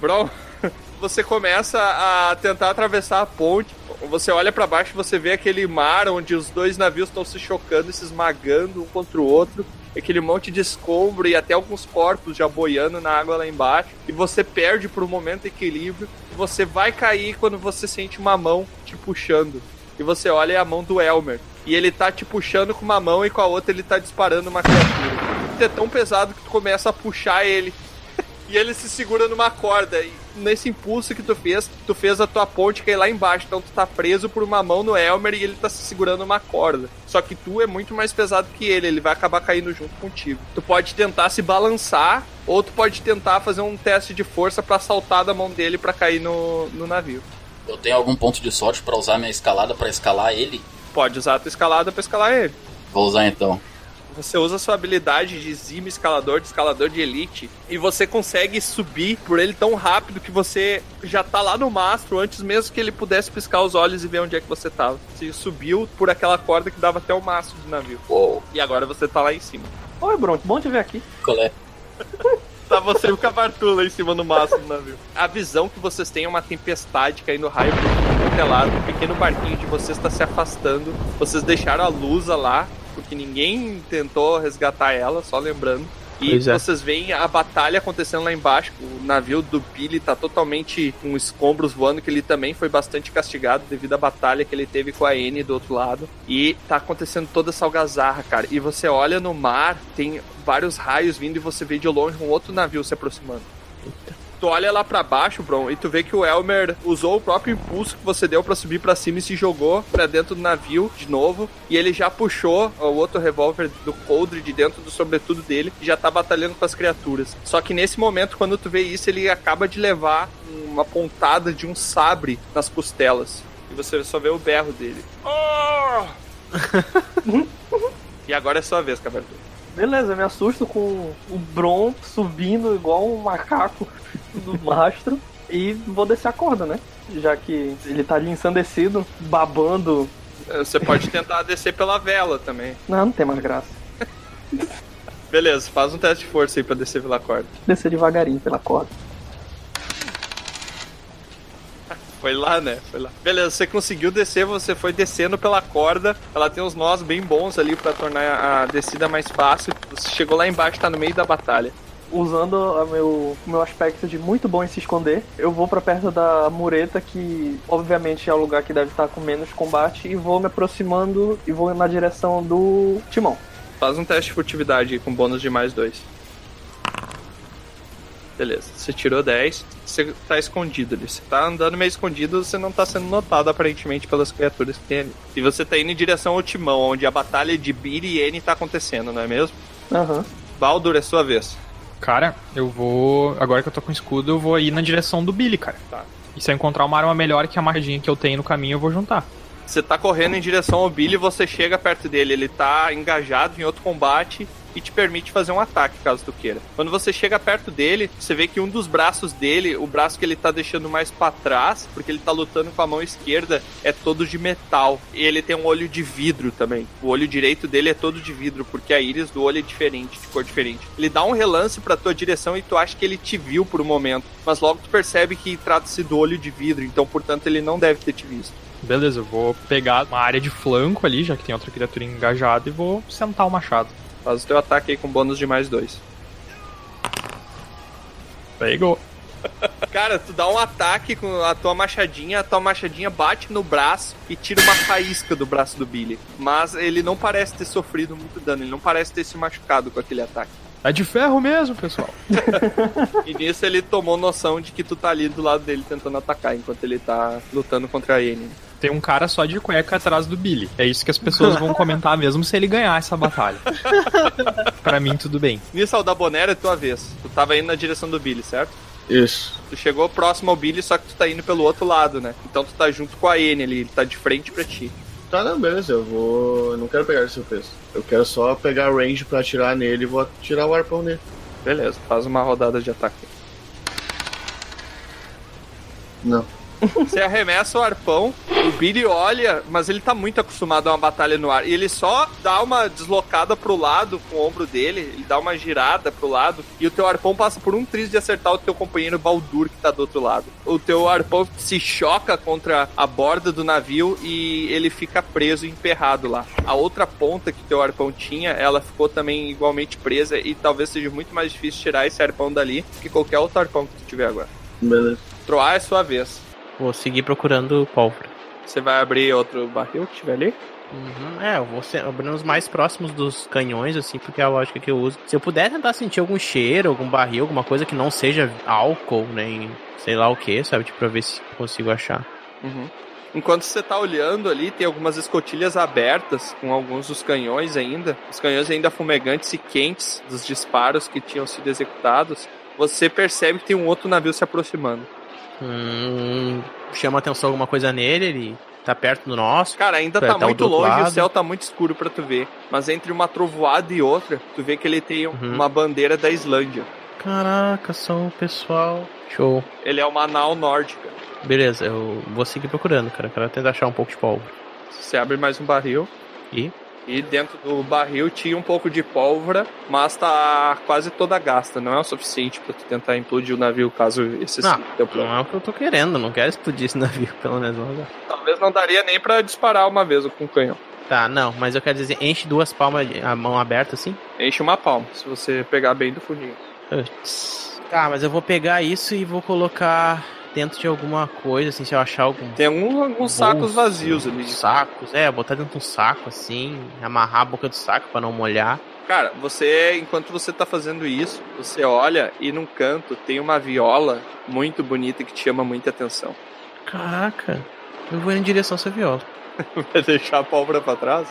Bron, você começa a tentar atravessar a ponte. Você olha pra baixo e você vê aquele mar onde os dois navios estão se chocando e se esmagando um contra o outro. Aquele monte de escombro e até alguns corpos já boiando na água lá embaixo. E você perde por um momento equilíbrio. E você vai cair quando você sente uma mão te puxando. E você olha a mão do Elmer. E ele tá te puxando com uma mão e com a outra ele tá disparando uma criatura. É tão pesado que tu começa a puxar ele. E ele se segura numa corda. E nesse impulso que tu fez, tu fez a tua ponte cair lá embaixo. Então tu tá preso por uma mão no Elmer e ele tá se segurando numa corda. Só que tu é muito mais pesado que ele, ele vai acabar caindo junto contigo. Tu pode tentar se balançar, ou tu pode tentar fazer um teste de força pra saltar da mão dele pra cair no, no navio. Eu tenho algum ponto de sorte pra usar minha escalada pra escalar ele? Pode usar a tua escalada pra escalar ele. Vou usar então. Você usa a sua habilidade de exime escalador, de escalador de elite, e você consegue subir por ele tão rápido que você já tá lá no mastro antes mesmo que ele pudesse piscar os olhos e ver onde é que você tava. Você subiu por aquela corda que dava até o mastro do navio. Uou, E agora você tá lá em cima. Oi, Bronco, bom te ver aqui. qual é? Tá você e o Cavartula em cima do mastro do navio. A visão que vocês têm é uma tempestade caindo raio por tudo quanto é lado. O pequeno barquinho de vocês está se afastando. Vocês deixaram a Lusa lá, porque ninguém tentou resgatar ela, só lembrando. E Pois é. vocês veem a batalha acontecendo lá embaixo. O navio do Billy tá totalmente com escombros voando, que ele também foi bastante castigado devido à batalha que ele teve com a N do outro lado. E tá acontecendo toda essa algazarra, cara. E você olha no mar, tem vários raios vindo e você vê de longe um outro navio se aproximando. Tu Tu olha lá pra baixo, Bron, e tu vê que o Elmer usou o próprio impulso que você deu pra subir pra cima e se jogou pra dentro do navio de novo. E ele já puxou o outro revólver do coldre de dentro do sobretudo dele e já tá batalhando com as criaturas. Só que nesse momento, quando tu vê isso, ele acaba de levar uma pontada de um sabre nas costelas. E você só vê o berro dele. Oh! e agora é sua vez, Caberto. Beleza, eu me assusto com o Bron subindo igual um macaco do mastro e vou descer a corda, né? Já que ele tá ali ensandecido, babando. Você pode tentar descer pela vela também. Não, não tem mais graça. Beleza, faz um teste de força aí pra descer pela corda. Descer devagarinho pela corda. Foi lá, né? Foi lá. Beleza, você conseguiu descer, você foi descendo pela corda. Ela tem uns nós bem bons ali para tornar a descida mais fácil. Você chegou lá embaixo, tá no meio da batalha. Usando o meu, meu aspecto de muito bom em se esconder, eu vou para perto da mureta, que obviamente é o lugar que deve estar com menos combate, e vou me aproximando e vou na direção do timão. Faz um teste de furtividade com bônus de mais dois. Beleza, você tirou 10, você tá escondido ali. Você tá andando meio escondido, você não tá sendo notado aparentemente pelas criaturas que tem ali. E você tá indo em direção ao timão, onde a batalha de Billy e N tá acontecendo, não é mesmo? Aham. Uhum. Baldur, é sua vez. Cara, eu vou. Agora que eu tô com escudo, eu vou ir na direção do Billy, cara. Tá. E se eu encontrar uma arma melhor que a marradinha que eu tenho no caminho, eu vou juntar. Você tá correndo em direção ao Billy, você chega perto dele, ele tá engajado em outro combate e te permite fazer um ataque caso tu queira. Quando você chega perto dele, você vê que um dos braços dele, o braço que ele tá deixando mais para trás, porque ele tá lutando com a mão esquerda, é todo de metal. E ele tem um olho de vidro também. O olho direito dele é todo de vidro, porque a íris do olho é diferente, de cor diferente. Ele dá um relance pra tua direção e tu acha que ele te viu por um momento, mas logo tu percebe que trata-se do olho de vidro, então portanto ele não deve ter te visto. Beleza, eu vou pegar uma área de flanco ali, já que tem outra criatura engajada, e vou sentar o machado. Faz o teu ataque aí com bônus de mais dois. Pegou. Cara, tu dá um ataque com a tua machadinha, a tua machadinha bate no braço e tira uma faísca do braço do Billy. Mas ele não parece ter sofrido muito dano, ele não parece ter se machucado com aquele ataque. É de ferro mesmo, pessoal. e nisso ele tomou noção de que tu tá ali do lado dele tentando atacar, enquanto ele tá lutando contra ele. Tem um cara só de cueca atrás do Billy. É isso que as pessoas vão comentar mesmo se ele ganhar essa batalha. pra mim, tudo bem. Nisso, da Bonera é tua vez. Tu tava indo na direção do Billy, certo? Isso. Tu chegou próximo ao Billy, só que tu tá indo pelo outro lado, né? Então tu tá junto com a N ali, ele tá de frente pra ti. Tá, não, beleza, eu vou. Eu não quero pegar de surpresa. Eu quero só pegar range pra atirar nele e vou atirar o arpão nele. Beleza, faz uma rodada de ataque. Não. Você arremessa o arpão, o Billy olha, mas ele tá muito acostumado a uma batalha no ar. E ele só dá uma deslocada pro lado com o ombro dele, ele dá uma girada pro lado, e o teu arpão passa por um triz de acertar o teu companheiro Baldur que tá do outro lado. O teu arpão se choca contra a borda do navio e ele fica preso emperrado lá. A outra ponta que teu arpão tinha, ela ficou também igualmente presa e talvez seja muito mais difícil tirar esse arpão dali que qualquer outro arpão que tu tiver agora. Beleza. Troar é sua vez. Vou seguir procurando pólvora. Você vai abrir outro barril que tiver ali? Uhum, é, eu vou abrir os mais próximos dos canhões, assim, porque é a lógica que eu uso. Se eu puder tentar sentir algum cheiro, algum barril, alguma coisa que não seja álcool, nem sei lá o que, sabe? Tipo, pra ver se consigo achar. Uhum. Enquanto você tá olhando ali, tem algumas escotilhas abertas com alguns dos canhões ainda. Os canhões ainda fumegantes e quentes dos disparos que tinham sido executados. Você percebe que tem um outro navio se aproximando. Hum, chama atenção alguma coisa nele, ele tá perto do nosso. Cara, ainda tá, tá muito longe, lado. o céu tá muito escuro para tu ver. Mas entre uma trovoada e outra, tu vê que ele tem uhum. uma bandeira da Islândia. Caraca, são o pessoal. Show. Ele é uma nau nórdica. Beleza, eu vou seguir procurando, cara. Quero tentar achar um pouco de pólvora. Você abre mais um barril. E? E dentro do barril tinha um pouco de pólvora, mas tá quase toda gasta. Não é o suficiente para tu tentar implodir o navio caso esse não, teu plano. Não é o que eu tô querendo, não quero explodir esse navio, pelo menos. Talvez não daria nem para disparar uma vez com o canhão. Tá, não, mas eu quero dizer, enche duas palmas, a mão aberta assim? Enche uma palma, se você pegar bem do fundinho. Tá, mas eu vou pegar isso e vou colocar dentro de alguma coisa, assim, se eu achar algum. Tem algum, alguns sacos vazios ali. Sacos, é, botar dentro de um saco, assim, amarrar a boca do saco para não molhar. Cara, você, enquanto você tá fazendo isso, você olha e num canto tem uma viola muito bonita que te chama muita atenção. Caraca, eu vou em direção a essa viola. Vai deixar a pólvora pra trás?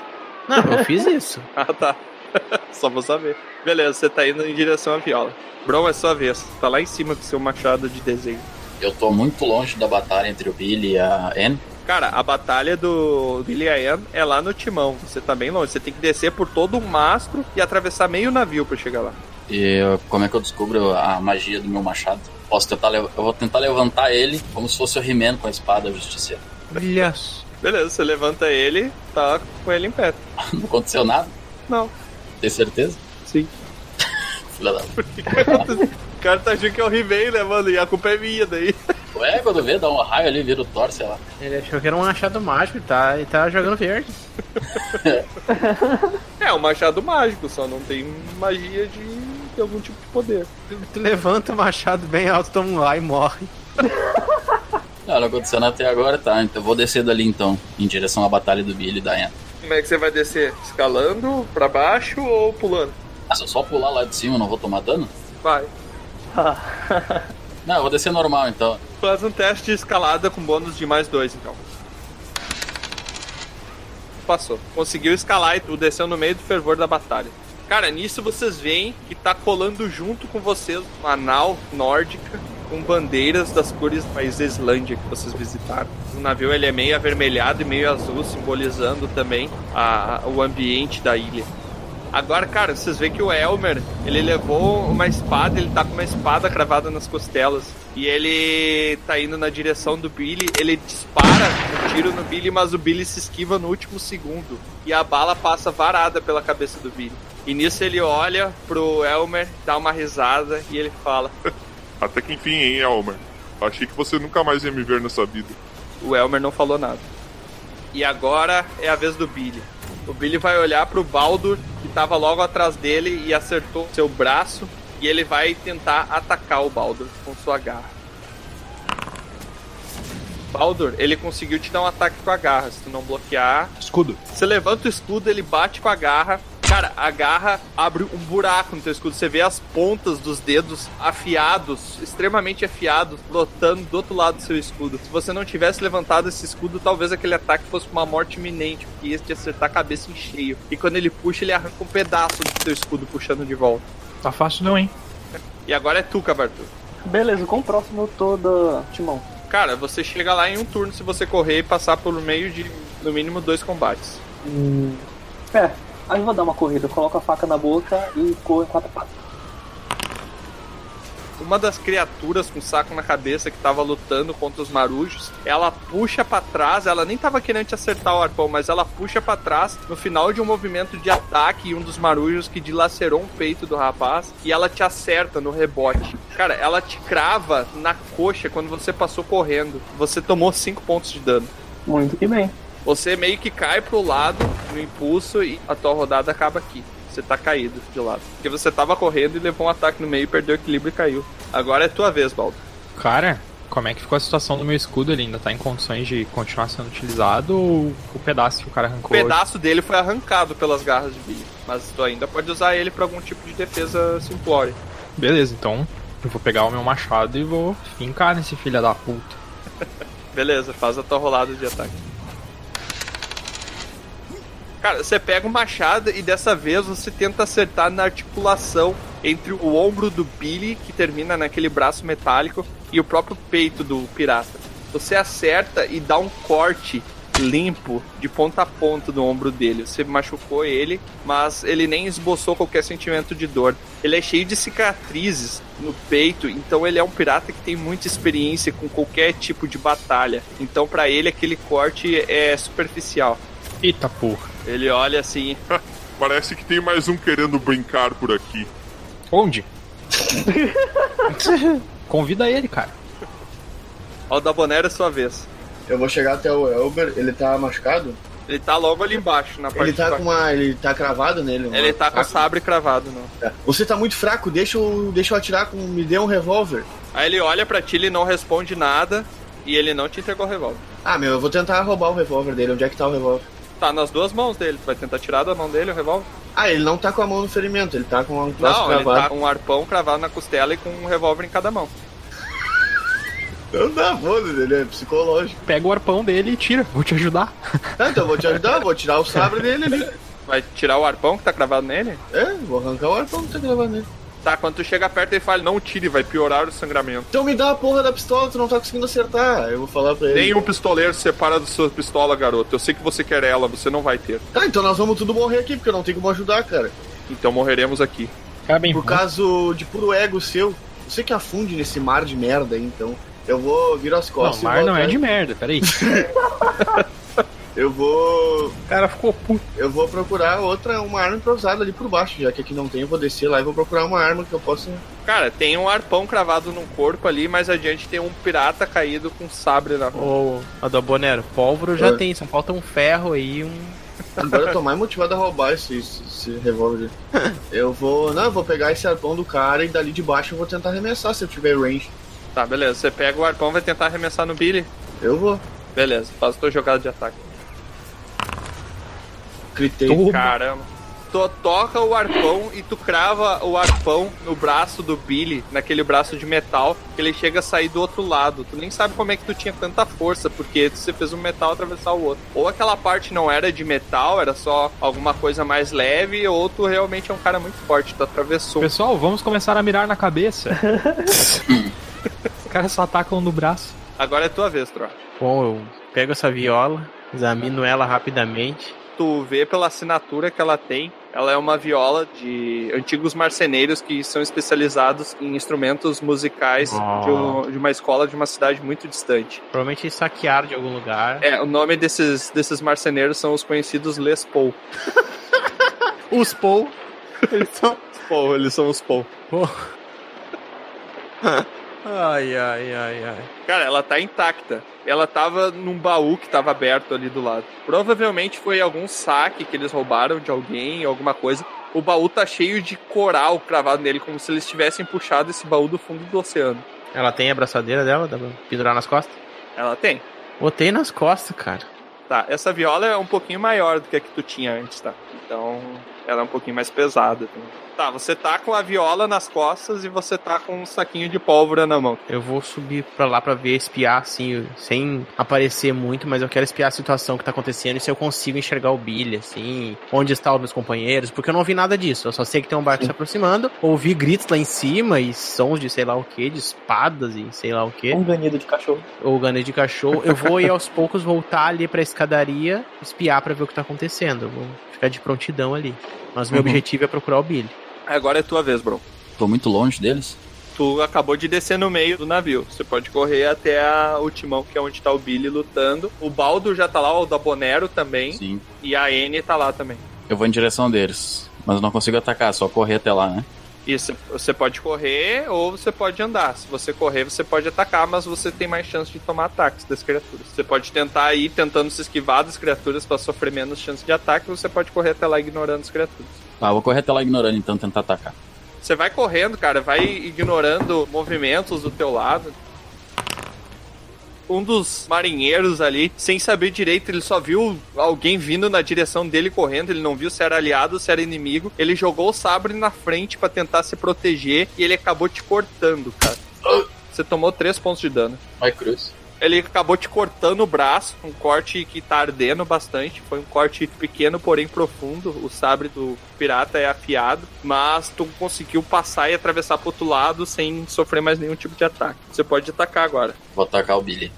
Não, eu fiz isso. ah, tá. Só vou saber. Beleza, você tá indo em direção à viola. Bron, é sua vez. Tá lá em cima com seu machado de desenho. Eu tô muito longe da batalha entre o Billy e a Anne. Cara, a batalha do Billy e Anne é lá no timão. Você tá bem longe. Você tem que descer por todo um mastro e atravessar meio navio pra chegar lá. E como é que eu descubro a magia do meu machado? Posso tentar Eu vou tentar levantar ele como se fosse o He-Man com a espada justiceira. Brilhaço. Beleza, você levanta ele, tá com ele em pé. Não aconteceu nada? Não. Tem certeza? Sim. Filha da. O cara tá achando que é o He-Man, né, mano? E a culpa é minha daí. Ué, quando vê, dá um raio ali, vira o Thor, sei lá. Ele achou que era um machado mágico e tá, e tá jogando verde. é, um machado mágico, só não tem magia de, de algum tipo de poder. Tu, tu levanta o machado bem alto, toma um lá e morre. Não, não aconteceu nada até agora, tá? Então eu vou descer dali então, em direção à batalha do Billy e da Anna. Como é que você vai descer? Escalando pra baixo ou pulando? Ah, se eu só pular lá de cima, não vou tomar dano? Vai. não, eu vou descer normal então. Faz um teste de escalada com bônus de mais dois então. Passou. Conseguiu escalar e tu desceu no meio do fervor da batalha. Cara, nisso vocês veem que tá colando junto com vocês uma nau nórdica com bandeiras das cores do país da Islândia que vocês visitaram. O navio ele é meio avermelhado e meio azul, simbolizando também a, o ambiente da ilha. Agora, cara, vocês veem que o Elmer, ele levou uma espada, ele tá com uma espada cravada nas costelas. E ele tá indo na direção do Billy, ele dispara um tiro no Billy, mas o Billy se esquiva no último segundo. E a bala passa varada pela cabeça do Billy. E nisso ele olha pro Elmer, dá uma risada e ele fala: Até que enfim, hein, Elmer? Achei que você nunca mais ia me ver nessa vida. O Elmer não falou nada. E agora é a vez do Billy. O Billy vai olhar pro Baldur, que tava logo atrás dele, e acertou seu braço. E ele vai tentar atacar o Baldur com sua garra. Baldur, ele conseguiu te dar um ataque com a garra. Se tu não bloquear. Escudo. Você levanta o escudo, ele bate com a garra. Cara, a garra abre um buraco no teu escudo. Você vê as pontas dos dedos afiados, extremamente afiados, lotando do outro lado do seu escudo. Se você não tivesse levantado esse escudo, talvez aquele ataque fosse uma morte iminente, porque ia te acertar a cabeça em cheio. E quando ele puxa, ele arranca um pedaço do teu escudo puxando de volta. Tá fácil não, hein? E agora é tu, Cabartu. Beleza, com o próximo eu tô da Timão. Cara, você chega lá em um turno se você correr e passar por meio de no mínimo dois combates. Hum, é, Aí eu vou dar uma corrida, eu coloco a faca na boca e corro em quatro passos. Uma das criaturas com saco na cabeça que tava lutando contra os marujos, ela puxa para trás, ela nem tava querendo te acertar o arpão, mas ela puxa para trás no final de um movimento de ataque e um dos marujos que dilacerou um peito do rapaz e ela te acerta no rebote. Cara, ela te crava na coxa quando você passou correndo. Você tomou 5 pontos de dano. Muito que bem você meio que cai pro lado no impulso e a tua rodada acaba aqui. Você tá caído de lado. Porque você tava correndo e levou um ataque no meio, perdeu o equilíbrio e caiu. Agora é tua vez, Baldo. Cara, como é que ficou a situação do meu escudo? Ele ainda tá em condições de continuar sendo utilizado ou o pedaço que o cara arrancou? O pedaço dele foi arrancado pelas garras de Billy. Mas tu ainda pode usar ele para algum tipo de defesa simplória. Beleza, então eu vou pegar o meu machado e vou fincar nesse filho da puta. Beleza, faz a tua rolada de ataque. Cara, você pega o machado e dessa vez você tenta acertar na articulação entre o ombro do Billy, que termina naquele braço metálico, e o próprio peito do pirata. Você acerta e dá um corte limpo de ponta a ponta do ombro dele. Você machucou ele, mas ele nem esboçou qualquer sentimento de dor. Ele é cheio de cicatrizes no peito, então ele é um pirata que tem muita experiência com qualquer tipo de batalha. Então para ele aquele corte é superficial. Eita porra. Ele olha assim. Parece que tem mais um querendo brincar por aqui. Onde? Convida ele, cara. Ó, o da Bonera é sua vez. Eu vou chegar até o Elber, ele tá machucado? Ele tá logo ali embaixo, na parte Ele tá com uma. Ele tá cravado nele? Ele tá com o sabre cravado, não. É. Você tá muito fraco, deixa eu, deixa eu atirar com. Me dê um revólver. Aí ele olha pra ti, ele não responde nada e ele não te entregou o revólver. Ah, meu, eu vou tentar roubar o revólver dele. Onde é que tá o revólver? Tá nas duas mãos dele. Tu vai tentar tirar da mão dele o revólver? Ah, ele não tá com a mão no ferimento, ele tá com um troço Não, ele cravado. tá com um arpão cravado na costela e com um revólver em cada mão. Não dá, foda-se, ele é psicológico. Pega o arpão dele e tira. Vou te ajudar. Tá, então eu vou te ajudar, vou tirar o sabre dele ali. Vai tirar o arpão que tá cravado nele? É, vou arrancar o arpão que tá gravado nele. Tá, quando tu chega perto ele fala, não tire, vai piorar o sangramento. Então me dá a porra da pistola, tu não tá conseguindo acertar. Eu vou falar pra ele. Nenhum pistoleiro se separa da sua pistola, garoto. Eu sei que você quer ela, você não vai ter. Tá, então nós vamos tudo morrer aqui, porque eu não tenho como ajudar, cara. Então morreremos aqui. Bem Por bom. caso de puro ego seu, você que afunde nesse mar de merda aí, então. Eu vou virar as Não, costas. o e mar vou não é atrás- de merda, peraí. Eu vou. O cara ficou puto. Eu vou procurar outra, uma arma improvisada ali por baixo, já que aqui não tem, eu vou descer lá e vou procurar uma arma que eu possa. Cara, tem um arpão cravado num corpo ali, mais adiante tem um pirata caído com sabre na mão. Ô, Adobonero, pólvora já Oi. tem, só falta um ferro aí, um. Agora eu tô mais motivado a roubar esse, esse, esse revólver. Eu vou. Não, eu vou pegar esse arpão do cara e dali de baixo eu vou tentar arremessar se eu tiver range. Tá, beleza. Você pega o arpão vai tentar arremessar no Billy. Eu vou. Beleza, faz a tua jogada de ataque. Critei. Toma. Caramba. Tu toca o arpão e tu crava o arpão no braço do Billy, naquele braço de metal, que ele chega a sair do outro lado. Tu nem sabe como é que tu tinha tanta força, porque você fez um metal atravessar o outro. Ou aquela parte não era de metal, era só alguma coisa mais leve, ou tu realmente é um cara muito forte, tu atravessou. Pessoal, vamos começar a mirar na cabeça. Os caras só atacam no braço. Agora é tua vez, Tro. Bom, eu pego essa viola, examino ela rapidamente. Tu vê pela assinatura que ela tem, ela é uma viola de antigos marceneiros que são especializados em instrumentos musicais Oh. de, um- de uma escola de uma cidade muito distante. Provavelmente saquear de algum lugar. É, o nome desses, desses marceneiros são os conhecidos Les Paul. Os Paul. Eles são. Paul, eles são os Paul. Ai, ai, ai, ai. Cara, ela tá intacta. Ela tava num baú que tava aberto ali do lado. Provavelmente foi algum saque que eles roubaram de alguém, alguma coisa. O baú tá cheio de coral cravado nele, como se eles tivessem puxado esse baú do fundo do oceano. Ela tem a braçadeira dela, dá pra pendurar nas costas? Ela tem. Botei nas costas, cara. Tá, essa viola é um pouquinho maior do que a que tu tinha antes, tá? Então, ela é um pouquinho mais pesada. também. Tá, você tá com a viola nas costas e você tá com um saquinho de pólvora na mão. Eu vou subir pra lá pra ver, espiar, assim, sem aparecer muito, mas eu quero espiar a situação que tá acontecendo e se eu consigo enxergar o Billy, assim, onde estão os meus companheiros, porque eu não vi nada disso. Eu só sei que tem um barco se aproximando, ouvi gritos lá em cima e sons de sei lá o que, de espadas e sei lá o que, Um ganido de cachorro. ou ganho de cachorro. Eu vou ir aos poucos voltar ali pra escadaria, espiar pra ver o que tá acontecendo. Eu vou ficar de prontidão ali. Mas meu Uhum. objetivo é procurar o Billy. Agora é tua vez, bro. Tô muito longe deles. Tu acabou de descer no meio do navio. Você pode correr até a, o timão, que é onde tá o Billy lutando. O Baldo já tá lá, o da Bonero também. Sim. E a N tá lá também. Eu vou em direção deles. Mas eu não consigo atacar, só correr até lá, né? Isso, você pode correr ou você pode andar. Se você correr, você pode atacar, mas você tem mais chance de tomar ataques das criaturas. Você pode tentar ir tentando se esquivar das criaturas para sofrer menos chance de ataque, ou você pode correr até lá ignorando as criaturas. Tá, vou correr até lá ignorando, então tentar atacar. Você vai correndo, cara, vai ignorando movimentos do teu lado. Um dos marinheiros ali, sem saber direito, ele só viu alguém vindo na direção dele correndo, ele não viu se era aliado ou se era inimigo. Ele jogou o sabre na frente pra tentar se proteger e ele acabou te cortando, cara. Você tomou 3 pontos de dano. Vai, cruz. Ele acabou te cortando o braço, um corte que tá ardendo bastante. Foi um corte pequeno, porém profundo. O sabre do pirata é afiado, mas tu conseguiu passar e atravessar pro outro lado sem sofrer mais nenhum tipo de ataque. Você pode atacar agora. Vou atacar o Billy.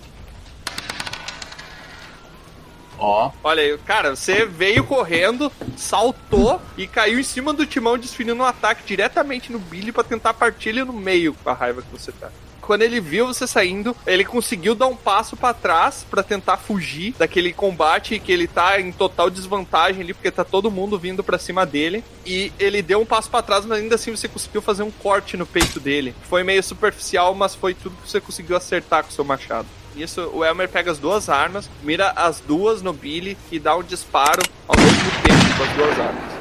Ó, Olha aí, cara, você veio correndo, saltou e caiu em cima do timão, desferindo um ataque diretamente no Billy pra tentar partir ele no meio com a raiva que você tá. Quando ele viu você saindo, ele conseguiu dar um passo pra trás pra tentar fugir daquele combate que ele tá em total desvantagem ali, porque tá todo mundo vindo pra cima dele. E ele deu um passo pra trás, mas ainda assim você conseguiu fazer um corte no peito dele. Foi meio superficial, mas foi tudo que você conseguiu acertar com o seu machado. Isso, o Elmer pega as duas armas, mira as duas no Billy e dá um disparo ao mesmo tempo com as duas armas.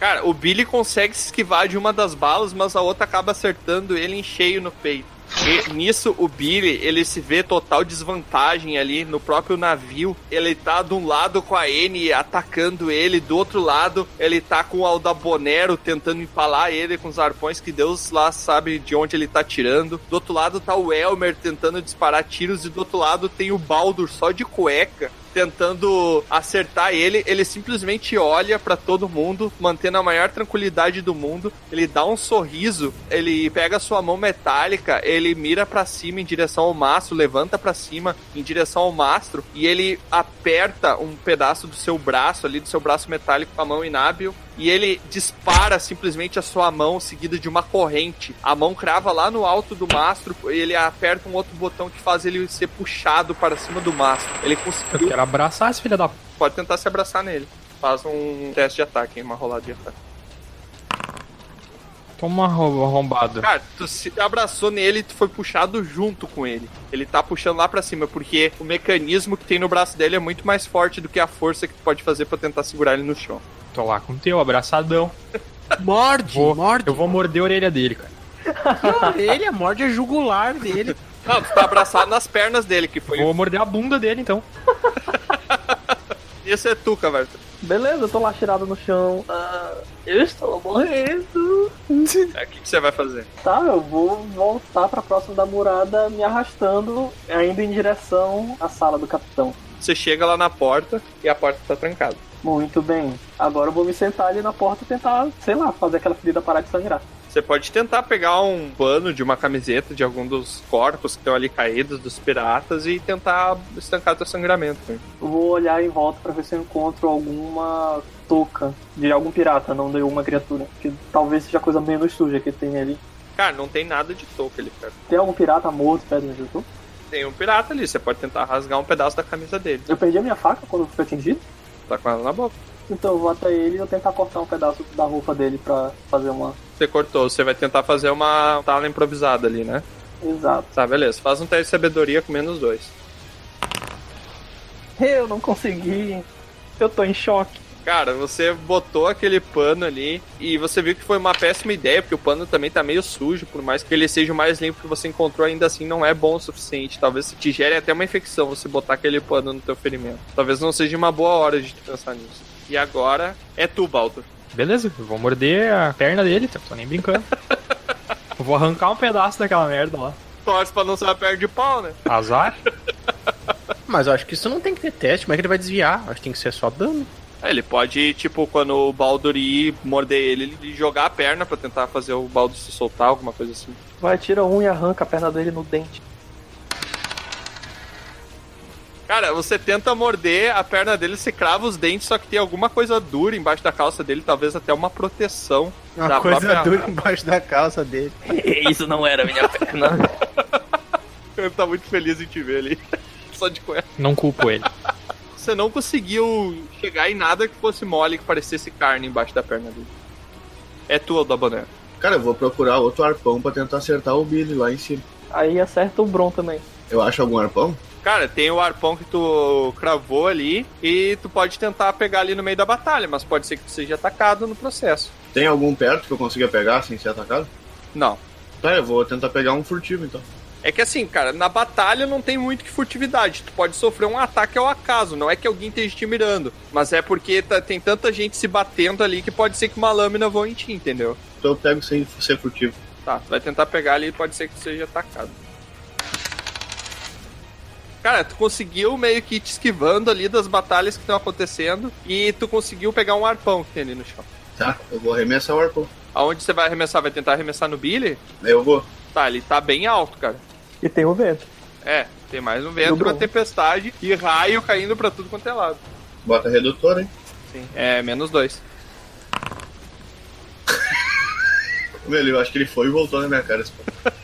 Cara, o Billy consegue se esquivar de uma das balas, mas a outra acaba acertando ele em cheio no peito. E nisso o Billy, ele se vê total desvantagem ali no próprio navio. Ele tá de um lado com a N atacando ele, do outro lado ele tá com o Aldabonero tentando empalar ele com os arpões que Deus lá sabe de onde ele tá tirando. Do outro lado tá o Elmer tentando disparar tiros e do outro lado tem o Baldur só de cueca tentando acertar ele, ele simplesmente olha para todo mundo, mantendo a maior tranquilidade do mundo. Ele dá um sorriso, ele pega a sua mão metálica, ele mira para cima em direção ao mastro, levanta para cima em direção ao mastro e ele aperta um pedaço do seu braço ali, do seu braço metálico com a mão inábil e ele dispara simplesmente a sua mão seguida de uma corrente. A mão crava lá no alto do mastro e ele aperta um outro botão que faz ele ser puxado para cima do mastro. Ele conseguiu. Abraçar esse filho da. Pode tentar se abraçar nele. Faz um teste de ataque, hein? uma rolada de ataque. Toma uma arrombada. Cara, tu se abraçou nele e tu foi puxado junto com ele. Ele tá puxando lá pra cima, porque o mecanismo que tem no braço dele é muito mais forte do que a força que tu pode fazer para tentar segurar ele no chão. Tô lá com o teu, abraçadão. Morde, Vou- morde. Eu vou morder a orelha dele, cara. Que orelha, morde a jugular dele. Não, tu tá abraçado nas pernas dele, que foi. Vou morder a bunda dele, então. Esse é tu, Caverta. Beleza, eu tô lá tirado no chão. Ah, eu estou morrendo. É, O que, que você vai fazer? Tá, eu vou voltar pra próxima da murada, me arrastando, ainda em direção à sala do capitão. Você chega lá na porta e a porta tá trancada. Muito bem. Agora eu vou me sentar ali na porta e tentar, sei lá, fazer aquela ferida parar de sangrar. Você pode tentar pegar um pano de uma camiseta de algum dos corpos que estão ali caídos dos piratas e tentar estancar teu sangramento. né? Eu vou olhar em volta pra ver se eu encontro alguma touca de algum pirata, não de alguma criatura. Que talvez seja a coisa menos suja que tem ali. Cara, não tem nada de touca ali perto. Tem algum pirata morto perto eu tô? Tem um pirata ali, você pode tentar rasgar um pedaço da camisa dele. Eu perdi a minha faca quando fui atingido. Tá com ela na boca. Então eu vou até ele e eu tentar cortar um pedaço da roupa dele pra fazer uma. Você cortou, você vai tentar fazer uma tala improvisada ali, né? Exato. Tá, beleza. Faz um teste de sabedoria com menos dois. Eu não consegui. Eu tô em choque. Cara, você botou aquele pano ali e você viu que foi uma péssima ideia, porque o pano também tá meio sujo, por mais que ele seja o mais limpo que você encontrou, ainda assim não é bom o suficiente. Talvez te gere até uma infecção você botar aquele pano no teu ferimento. Talvez não seja uma boa hora de pensar nisso. E agora é tu, Baldur. Beleza, eu vou morder a perna dele, então, tô nem brincando. Eu vou arrancar um pedaço daquela merda lá. Torce pra não ser uma perna de pau, né? Azar? Mas eu acho que isso não tem que ter teste, como é que ele vai desviar? Acho que tem que ser só dano. É, ele pode, tipo, quando o Baldur ir morder ele, ele jogar a perna pra tentar fazer o Baldur se soltar, alguma coisa assim. Vai, tira um e arranca a perna dele no dente. Cara, você tenta morder a perna dele, você crava os dentes, só que tem alguma coisa dura embaixo da calça dele, talvez até uma proteção. Uma da coisa própria- dura embaixo da calça dele. Isso não era minha perna. Ele tá muito feliz em te ver ali. Só de cueca. Não culpo ele. Você não conseguiu chegar em nada que fosse mole, que parecesse carne embaixo da perna dele. É tua, Daboné. Cara, eu vou procurar outro arpão pra tentar acertar o Billy lá em cima. Aí acerta o Bron também. Eu acho algum arpão? Cara, tem o arpão que tu cravou ali e tu pode tentar pegar ali no meio da batalha, mas pode ser que tu seja atacado no processo. Tem algum perto que eu consiga pegar sem ser atacado? Não. Tá, eu vou tentar pegar um furtivo então. É que assim, cara, na batalha não tem muito que furtividade. Tu pode sofrer um ataque ao acaso, não é que alguém esteja te mirando. Mas é porque tá- tem tanta gente se batendo ali que pode ser que uma lâmina voe em ti, entendeu? Então eu pego sem ser furtivo. Tá, tu vai tentar pegar ali e pode ser que tu seja atacado. Cara, tu conseguiu meio que te esquivando ali das batalhas que estão acontecendo e tu conseguiu pegar um arpão que tem ali no chão. Tá, eu vou arremessar o arpão. Aonde você vai arremessar? Vai tentar arremessar no Billy? Eu vou. Tá, ele tá bem alto, cara. E tem o vento. É, tem mais um vento, uma tempestade e raio caindo pra tudo quanto é lado. Bota redutor, hein? Sim. É, menos dois. Velho, eu acho que ele foi e voltou na minha cara.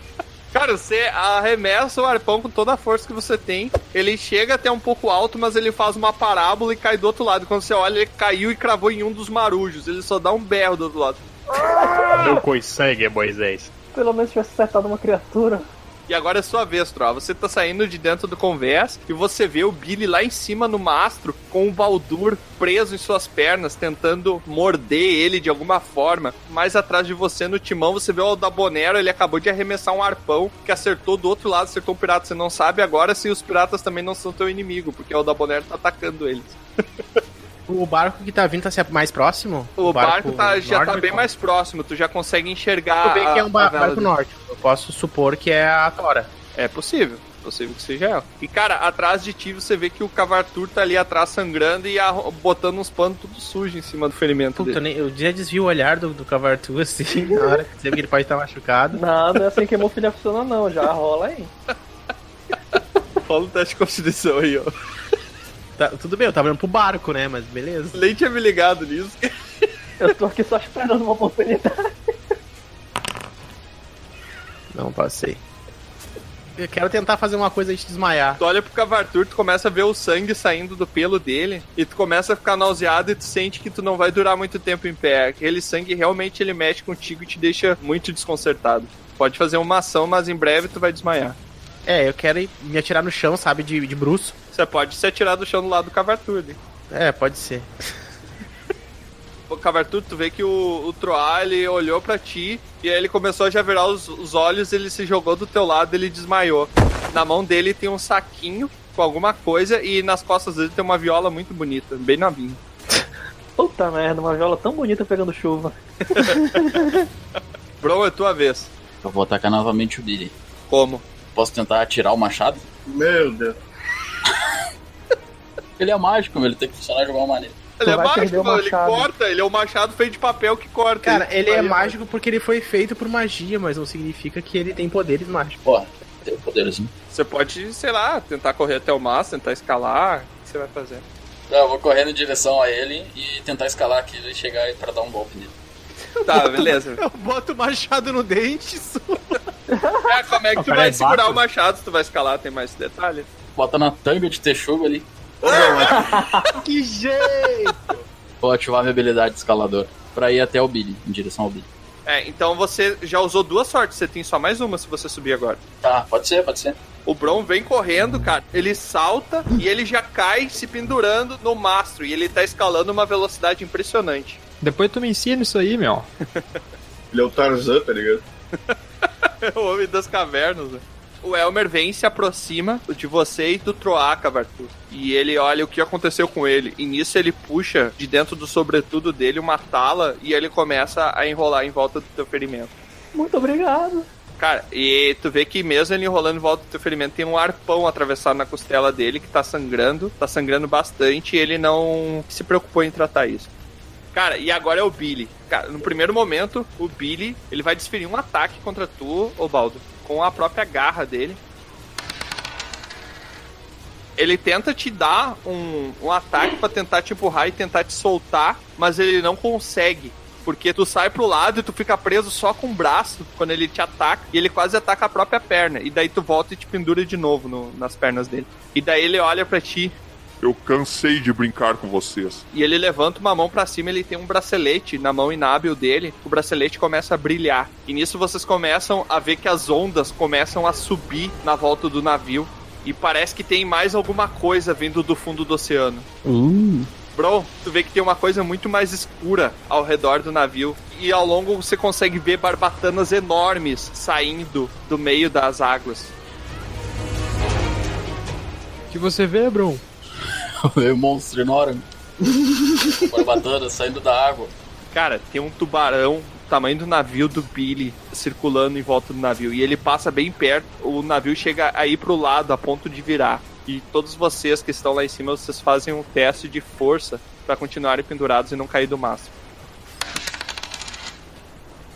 Cara, você arremessa o arpão com toda a força que você tem. Ele chega até um pouco alto, mas ele faz uma parábola e cai do outro lado. Quando você olha, ele caiu e cravou em um dos marujos. Ele só dá um berro do outro lado. Meu coi sangue, Moisés. Pelo menos tivesse acertado uma criatura. E agora é sua vez, Troa. Você tá saindo de dentro do convés e você vê o Billy lá em cima no mastro com o Baldur preso em suas pernas, tentando morder ele de alguma forma. Mais atrás de você no timão você vê o Aldabonero, ele acabou de arremessar um arpão que acertou do outro lado, acertou o pirata. Você não sabe agora se os piratas também não são teu inimigo, porque o Aldabonero tá atacando eles. O barco que tá vindo tá mais próximo? O, barco, tá- já tá bem mais próximo, tu já consegue enxergar. Tudo bem que é um a- ba- a barco nórdico. Eu posso supor que é a Tora. É possível. Possível que seja ela. E, cara, atrás de ti você vê que o Cavartur tá ali atrás sangrando e arro- botando uns panos tudo sujo em cima do ferimento Puta, eu, dele. eu já desvio o olhar do, do Cavartu, assim, na hora que você vê que ele pode estar machucado. Não, não é assim que hemofília funciona não, já rola aí. Rola o teste de constituição aí, ó. Tá, tudo bem, eu tava olhando pro barco, né? Mas beleza. Nem tinha me ligado nisso. Eu tô aqui só esperando uma oportunidade. Não passei. Eu quero tentar fazer uma coisa antes de desmaiar. Tu olha pro Cavartur, tu começa a ver o sangue saindo do pelo dele e tu começa a ficar nauseado e tu sente que tu não vai durar muito tempo em pé. Aquele sangue realmente ele mexe contigo e te deixa muito desconcertado. Pode fazer uma ação, mas em breve tu vai desmaiar. É, eu quero ir- me atirar no chão, sabe, de, de bruço. Você pode se atirar do chão do lado do Cavartur. ali. É, pode ser. Cavartur, tu vê que o, o Troá, ele olhou pra ti e aí ele começou a já virar os, os olhos, ele se jogou do teu lado ele desmaiou. Na mão dele tem um saquinho com alguma coisa e nas costas dele tem uma viola muito bonita, bem novinha. Puta merda, uma viola tão bonita pegando chuva. Bron, é tua vez. Eu vou atacar novamente o Billy. Como? Posso tentar atirar o machado? Meu Deus. Ele é mágico, ele tem que funcionar de alguma maneira. Ele é mágico, mano, ele corta, ele é um machado feito de papel que corta. Cara, ele é Aí, mágico porque ele foi feito por magia, mas não significa que ele tem poderes mágicos. Porra, tem o poderzinho. Você pode, sei lá, tentar correr até o máximo, tentar escalar. O que você vai fazer? Não, eu vou correndo em direção a ele e tentar escalar aquilo e chegar aí pra dar um golpe nele. Tá, beleza. Eu boto o machado no dente, isso. É, como é que tu vai segurar o machado se tu vai escalar? Tem mais detalhe? Bota na tanga de texugo ali. que jeito! Vou ativar minha habilidade de escalador pra ir até o Billy, em direção ao Billy. É, então você já usou duas sortes, você tem só mais uma se você subir agora. Tá, pode ser, pode ser. O Bron vem correndo, cara. Ele salta e ele já cai se pendurando no mastro. E ele tá escalando uma velocidade impressionante. Depois tu me ensina isso aí, meu. Ele é o Tarzan, tá ligado? o homem das cavernas. né? O Elmer vem e se aproxima de você e do Troaca, Bartu. E ele olha o que aconteceu com ele. E nisso ele puxa de dentro do sobretudo dele uma tala e ele começa a enrolar em volta do teu ferimento. Muito obrigado. Cara, e tu vê que mesmo ele enrolando em volta do teu ferimento, tem um arpão atravessado na costela dele que tá sangrando, tá sangrando bastante e ele não se preocupou em tratar isso. Cara, e agora é o Billy. Cara, no primeiro momento, o Billy, ele vai desferir um ataque contra tu, Obaldo, com a própria garra dele. Ele tenta te dar um, um ataque pra tentar te empurrar e tentar te soltar, mas ele não consegue. Porque tu sai pro lado e tu fica preso só com o braço quando ele te ataca. E ele quase ataca a própria perna. E daí tu volta e te pendura de novo no- nas pernas dele. E daí ele olha pra ti Eu cansei de brincar com vocês. e ele levanta uma mão pra cima, ele tem um bracelete na mão inábil dele. O bracelete começa a brilhar. E nisso vocês começam a ver que as ondas começam a subir na volta do navio. E parece que tem mais alguma coisa vindo do fundo do oceano. Bro, tu vê que tem uma coisa muito mais escura ao redor do navio. E ao longo você consegue ver barbatanas enormes saindo do meio das águas. O que você vê, Bron? Veio um monstro enorme. Barbatana saindo da água. Cara, tem um tubarão tamanho do navio do Billy circulando em volta do navio. E ele passa bem perto, o navio chega aí pro lado, a ponto de virar. E todos vocês que estão lá em cima, vocês fazem um teste de força pra continuarem pendurados e não cair do mastro.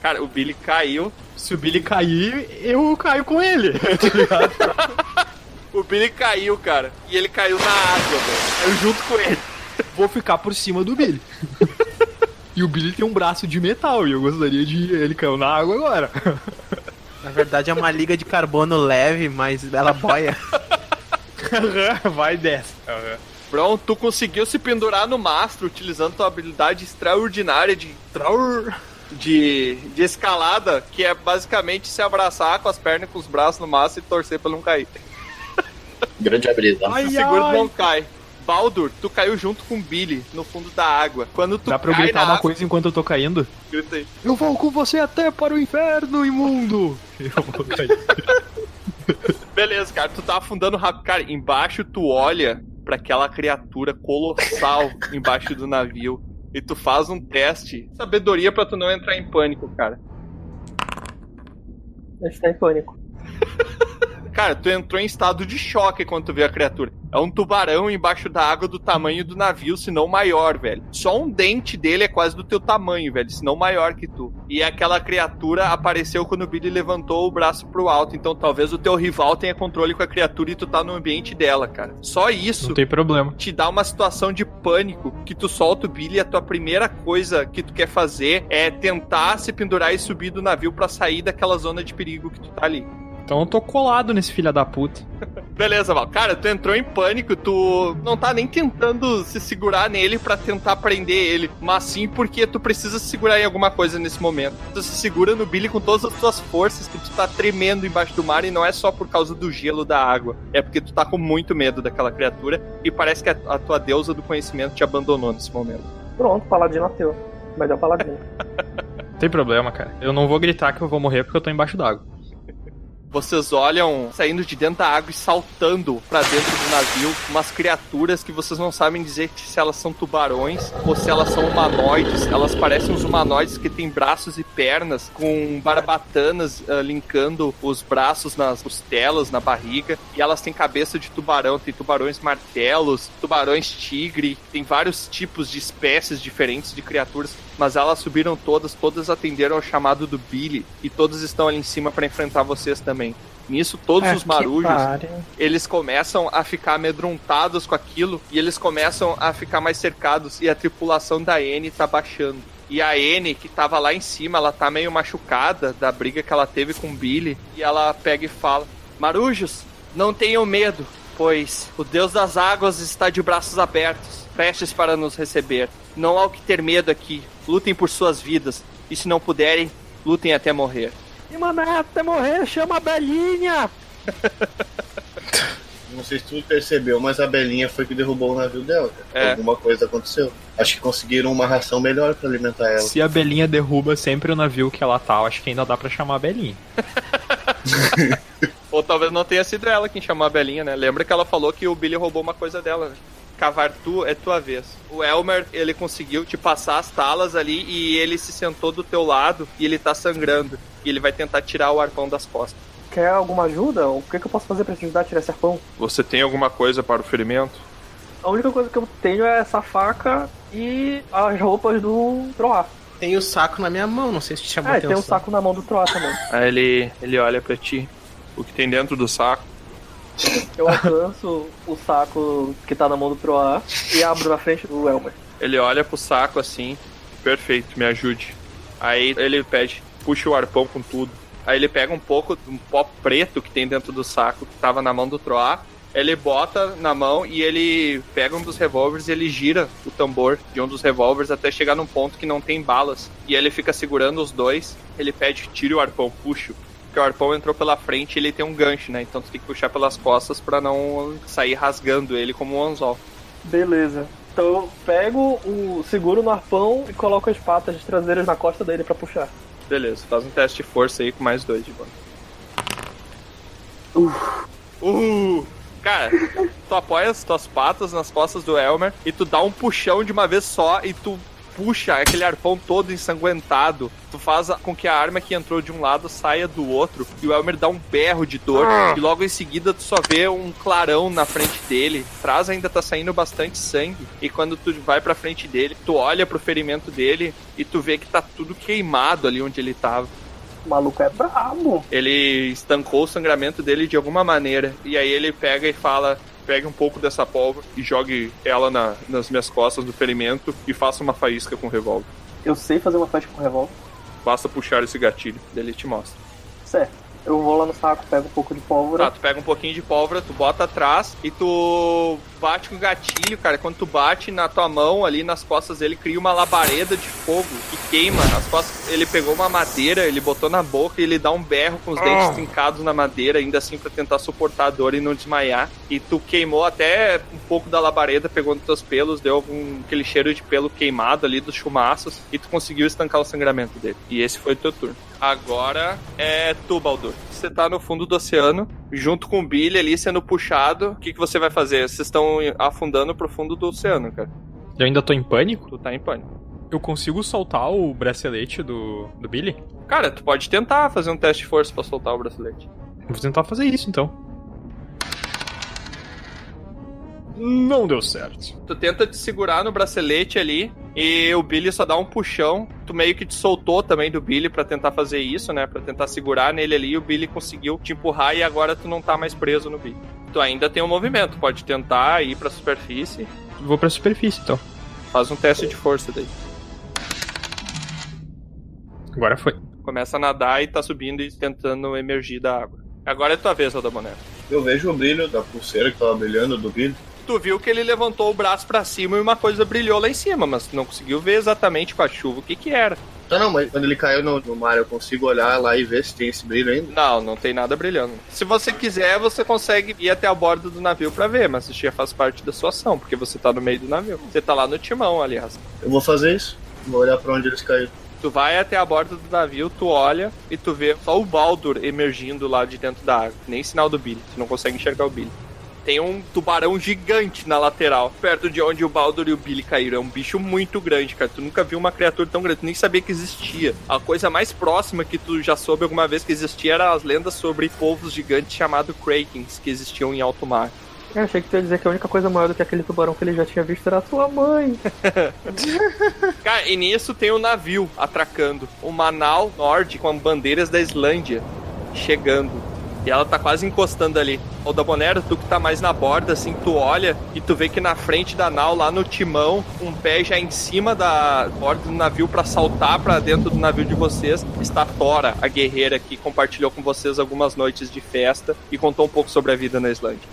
Cara, o Billy caiu. Se o Billy cair, eu caio com ele. O Billy caiu, cara. E ele caiu na água, velho. Eu junto com ele. Vou ficar por cima do Billy. E o Billy tem um braço de metal e eu gostaria de. Ele caiu na água agora. Na verdade é uma liga de carbono leve, mas ela boia. Vai dessa. Bron, tu conseguiu se pendurar no mastro utilizando tua habilidade extraordinária de Traur. de, de escalada, que é basicamente se abraçar com as pernas e com os braços no máximo e torcer pra não cair. Grande habilidade. tu segura tu não cai. Baldur, tu caiu junto com Billy no fundo da água. Quando tu Dá pra eu cai gritar na uma água, coisa enquanto eu tô caindo? grita aí. Eu vou com você até para o inferno, imundo! Eu vou cair. Beleza, cara, tu tá afundando rápido. Cara, embaixo tu olha pra aquela criatura colossal embaixo do navio. E tu faz um teste. Sabedoria pra tu não entrar em pânico, cara. A gente tá em pânico. Cara, tu entrou em estado de choque quando tu vê a criatura. É um tubarão embaixo da água do tamanho do navio, se não maior, velho. Só um dente dele é quase do teu tamanho, velho, se não maior que tu. E aquela criatura apareceu quando o Billy levantou o braço pro alto. Então talvez o teu rival tenha controle com a criatura e tu tá no ambiente dela, cara. Só isso Não tem problema. te dá uma situação de pânico que tu solta o Billy e a tua primeira coisa que tu quer fazer é tentar se pendurar e subir do navio pra sair daquela zona de perigo que tu tá ali. Então eu tô colado nesse filho da puta. Beleza, Val. Cara, tu entrou em pânico, tu não tá nem tentando se segurar nele pra tentar prender ele, mas sim porque tu precisa se segurar em alguma coisa nesse momento. Tu se segura no Billy com todas as tuas forças, que tu tá tremendo embaixo do mar e não é só por causa do gelo da água, é porque tu tá com muito medo daquela criatura e parece que a, a tua deusa do conhecimento te abandonou nesse momento. Pronto, paladino ateu. Vai dar paladino. Não tem problema, cara. Eu não vou gritar que eu vou morrer porque eu tô embaixo d'água. Vocês olham saindo de dentro da água e saltando pra dentro do navio umas criaturas que vocês não sabem dizer se elas são tubarões ou se elas são humanoides. Elas parecem uns humanoides que têm braços e pernas com barbatanas ah, linkando os braços nas costelas, na barriga. E elas têm cabeça de tubarão, tem tubarões martelos, tubarões tigre, tem vários tipos de espécies diferentes de criaturas. Mas elas subiram todas, todas atenderam ao chamado do Billy e todas estão ali em cima pra enfrentar vocês também. Nisso, todos Ah, os marujos, eles começam a ficar amedrontados com aquilo e eles começam a ficar mais cercados e a tripulação da N tá baixando. E a N, que tava lá em cima, ela tá meio machucada da briga que ela teve com o Billy, e ela pega e fala: Marujos, não tenham medo, pois o Deus das Águas está de braços abertos, prestes para nos receber. Não há o que ter medo aqui. Lutem por suas vidas, e se não puderem, lutem até morrer. E mano, até morrer, chama a Belinha! Não sei se tu percebeu, mas a Belinha foi que derrubou o navio dela. cara. É. Alguma coisa aconteceu. Acho que conseguiram uma ração melhor pra alimentar ela. Se a Belinha derruba sempre o navio que ela tá, eu acho que ainda dá pra chamar a Belinha. Ou talvez não tenha sido ela quem chamou a Belinha, né? Lembra que ela falou que o Billy roubou uma coisa dela, né? Cavar tu é tua vez. O Elmer, ele conseguiu te passar as talas ali e ele se sentou do teu lado e ele tá sangrando. E ele vai tentar tirar o arpão das costas. Quer alguma ajuda? O que, que eu posso fazer pra te ajudar a tirar esse arpão? Você tem alguma coisa para o ferimento? A única coisa que eu tenho é essa faca e as roupas do Troá. Tem o saco na minha mão, não sei se te chamou Ah, e atenção. tem um saco na mão do Troá também. Aí ele, ele olha pra ti. O que tem dentro do saco? Eu alcanço o saco que tá na mão do Troá e abro na frente do Elmer. Ele olha pro saco assim. Perfeito, me ajude. Aí ele pede, puxa o arpão com tudo. Aí ele pega um pouco de um pó preto que tem dentro do saco que tava na mão do Troá. Ele bota na mão e ele pega um dos revólveres e ele gira o tambor de um dos revólveres até chegar num ponto que não tem balas. E ele fica segurando os dois. Ele pede, tire o arpão, puxa. Porque o arpão entrou pela frente e ele tem um gancho, né? Então tu tem que puxar pelas costas pra não sair rasgando ele como um anzol. Beleza. Então eu pego o seguro no arpão e coloco as patas traseiras na costa dele pra puxar. Beleza, faz um teste de força aí com mais dois de bônus. Uh! Cara, tu apoia as tuas patas nas costas do Elmer e tu dá um puxão de uma vez só e tu puxa aquele arpão todo ensanguentado. Tu faz com que a arma que entrou de um lado saia do outro e o Elmer dá um berro de dor e logo em seguida tu só vê um clarão na frente dele. Atrás ainda tá saindo bastante sangue e quando tu vai pra frente dele, tu olha pro ferimento dele e tu vê que tá tudo queimado ali onde ele tava. O maluco é brabo. Ele estancou o sangramento dele de alguma maneira. E aí ele pega e fala: pegue um pouco dessa pólvora e jogue ela na- nas minhas costas do ferimento e faça uma faísca com o revólver. Eu sei fazer uma flecha com revólver. Basta puxar esse gatilho. Ele te mostra. Certo. Eu vou lá no saco, pego um pouco de pólvora. Tá, tu pega um pouquinho de pólvora, tu bota atrás e tu bate com o gatilho, cara. Quando tu bate na tua mão ali nas costas dele, cria uma labareda de fogo que queima as costas. Ele pegou uma madeira, ele botou na boca e ele dá um berro com os dentes trincados na madeira, ainda assim pra tentar suportar a dor e não desmaiar. E tu queimou até um pouco da labareda, pegou nos teus pelos, deu algum, aquele cheiro de pelo queimado ali dos chumaços e tu conseguiu estancar o sangramento dele. E esse foi o teu turno. Agora é tu, Baldur. Você tá no fundo do oceano, junto com o Billy ali sendo puxado. O que, que você vai fazer? Vocês estão afundando pro fundo do oceano, cara. Eu ainda tô em pânico? Tu tá em pânico. Eu consigo soltar o bracelete do, do Billy? Cara, tu pode tentar fazer um teste de força pra soltar o bracelete. Vou tentar fazer isso então. Não deu certo. Tu tenta te segurar no bracelete ali e o Billy só dá um puxão. Tu meio que te soltou também do Billy para tentar fazer isso, né? Para tentar segurar nele ali. E o Billy conseguiu te empurrar e agora tu não tá mais preso no Billy. Tu ainda tem um movimento, pode tentar ir pra superfície. Vou pra superfície então. Faz um teste de força daí. Agora foi. Começa a nadar e tá subindo e tentando emergir da água. Agora é tua vez, Aldaboné. Eu vejo o brilho da pulseira que tava brilhando do Billy. Tu viu que ele levantou o braço pra cima e uma coisa brilhou lá em cima, mas tu não conseguiu ver exatamente com a chuva o que que era. Tá, não, mas quando ele caiu no, no mar, eu consigo olhar lá e ver se tem esse brilho ainda? Não, não tem nada brilhando. Se você quiser, você consegue ir até a borda do navio pra ver, mas isso já faz parte da sua ação, porque você tá no meio do navio. Você tá lá no timão, aliás. Eu vou fazer isso. Vou olhar pra onde eles caíram. Tu vai até a borda do navio, tu olha e tu vê só o Baldur emergindo lá de dentro da água. Nem sinal do Billy. Tu não consegue enxergar o Billy. Tem um tubarão gigante na lateral, perto de onde o Baldur e o Billy caíram. É um bicho muito grande, cara. Tu nunca viu uma criatura tão grande, tu nem sabia que existia. A coisa mais próxima que tu já soube alguma vez que existia era as lendas sobre povos gigantes chamados Krakens, que existiam em alto mar. Eu achei que tu ia dizer que a única coisa maior do que aquele tubarão que ele já tinha visto era a sua mãe. Cara, e nisso tem um navio atracando. Uma nau Nord com bandeiras da Islândia chegando. E ela tá quase encostando ali. O da Bonera, tu que tá mais na borda, assim, tu olha e tu vê que na frente da nau, lá no timão, um pé já em cima da borda do navio para saltar para dentro do navio de vocês, está Tora, a guerreira que compartilhou com vocês algumas noites de festa e contou um pouco sobre a vida na Islândia.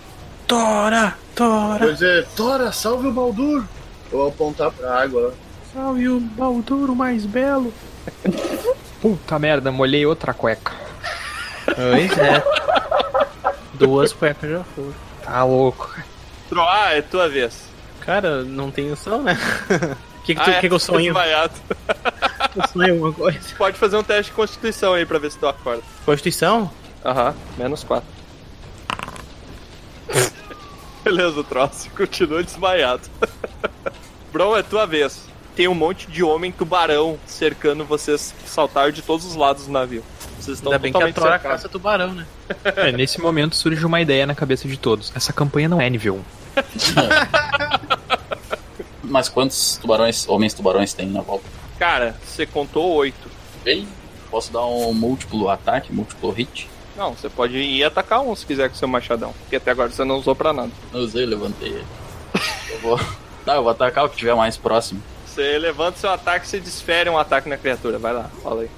Tora, Tora. Vou dizer, Tora, salve o Baldur! Vou apontar pra água lá. Salve o Baldur, o mais belo. Puta merda, molhei outra cueca. Pois é. Duas cuecas já foram. Tá louco. Troá, é tua vez. Cara, não tem noção, né? O que, que, Ah, é, que, que eu tá sonho? desmaiado. Eu sonho alguma coisa. Pode fazer um teste de constituição aí pra ver se tu acorda. Constituição? Aham, menos 4. Beleza, o troço continua desmaiado. Bron, é tua vez. Tem um monte de homem tubarão cercando vocês, saltar de todos os lados do navio. Vocês estão Ainda bem que a Tora caça tubarão, né? É, nesse momento surge uma ideia na cabeça de todos. Essa campanha não é nível 1. Mas quantos tubarões, homens tubarões tem na volta? Cara, você contou oito. Bem, posso dar um múltiplo ataque, múltiplo hit? Não, você pode ir atacar um se quiser com seu machadão. Porque até agora você não usou pra nada. Eu usei, levantei ele. Eu vou. Tá, eu vou atacar o que tiver mais próximo. Você levanta seu ataque e você desfere um ataque na criatura. Vai lá, fala aí.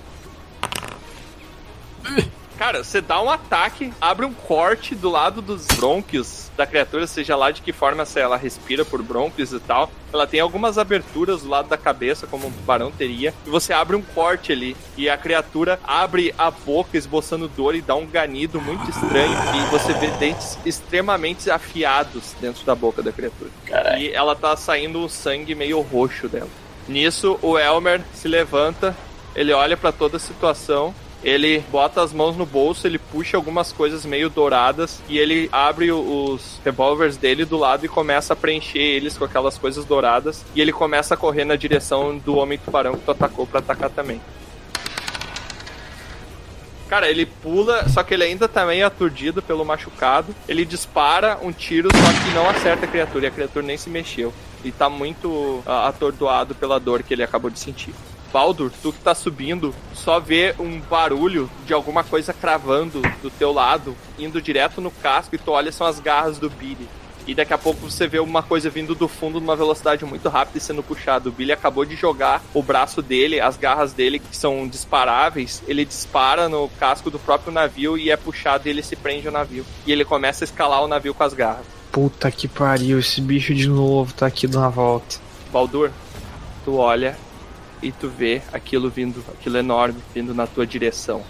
Cara, você dá um ataque, abre um corte do lado dos brônquios da criatura, seja lá de que forma se ela respira por brônquios e tal. Ela tem algumas aberturas do lado da cabeça, como um tubarão teria, e você abre um corte ali. E a criatura abre a boca, esboçando dor e dá um ganido muito estranho. E você vê dentes extremamente afiados dentro da boca da criatura. E ela tá saindo um sangue meio roxo dela. Nisso, o Elmer se levanta, ele olha pra toda a situação, ele bota as mãos no bolso, ele puxa algumas coisas meio douradas e ele abre os revólveres dele do lado e começa a preencher eles com aquelas coisas douradas e ele começa a correr na direção do homem tubarão que tu atacou pra atacar também. Cara, ele pula, só que ele ainda tá meio aturdido pelo machucado. Ele dispara um tiro, só que não acerta a criatura e a criatura nem se mexeu. E tá muito ah, atordoado pela dor que ele acabou de sentir. Baldur, tu que tá subindo, só vê um barulho de alguma coisa cravando do teu lado, indo direto no casco, e tu olha, são as garras do Billy. E daqui a pouco você vê uma coisa vindo do fundo numa velocidade muito rápida e sendo puxado. O Billy acabou de jogar o braço dele, as garras dele, que são disparáveis, ele dispara no casco do próprio navio e é puxado e ele se prende ao navio. E ele começa a escalar o navio com as garras. Puta que pariu, esse bicho de novo tá aqui dando uma volta. Baldur, tu olha e tu vê aquilo vindo, aquilo enorme vindo na tua direção.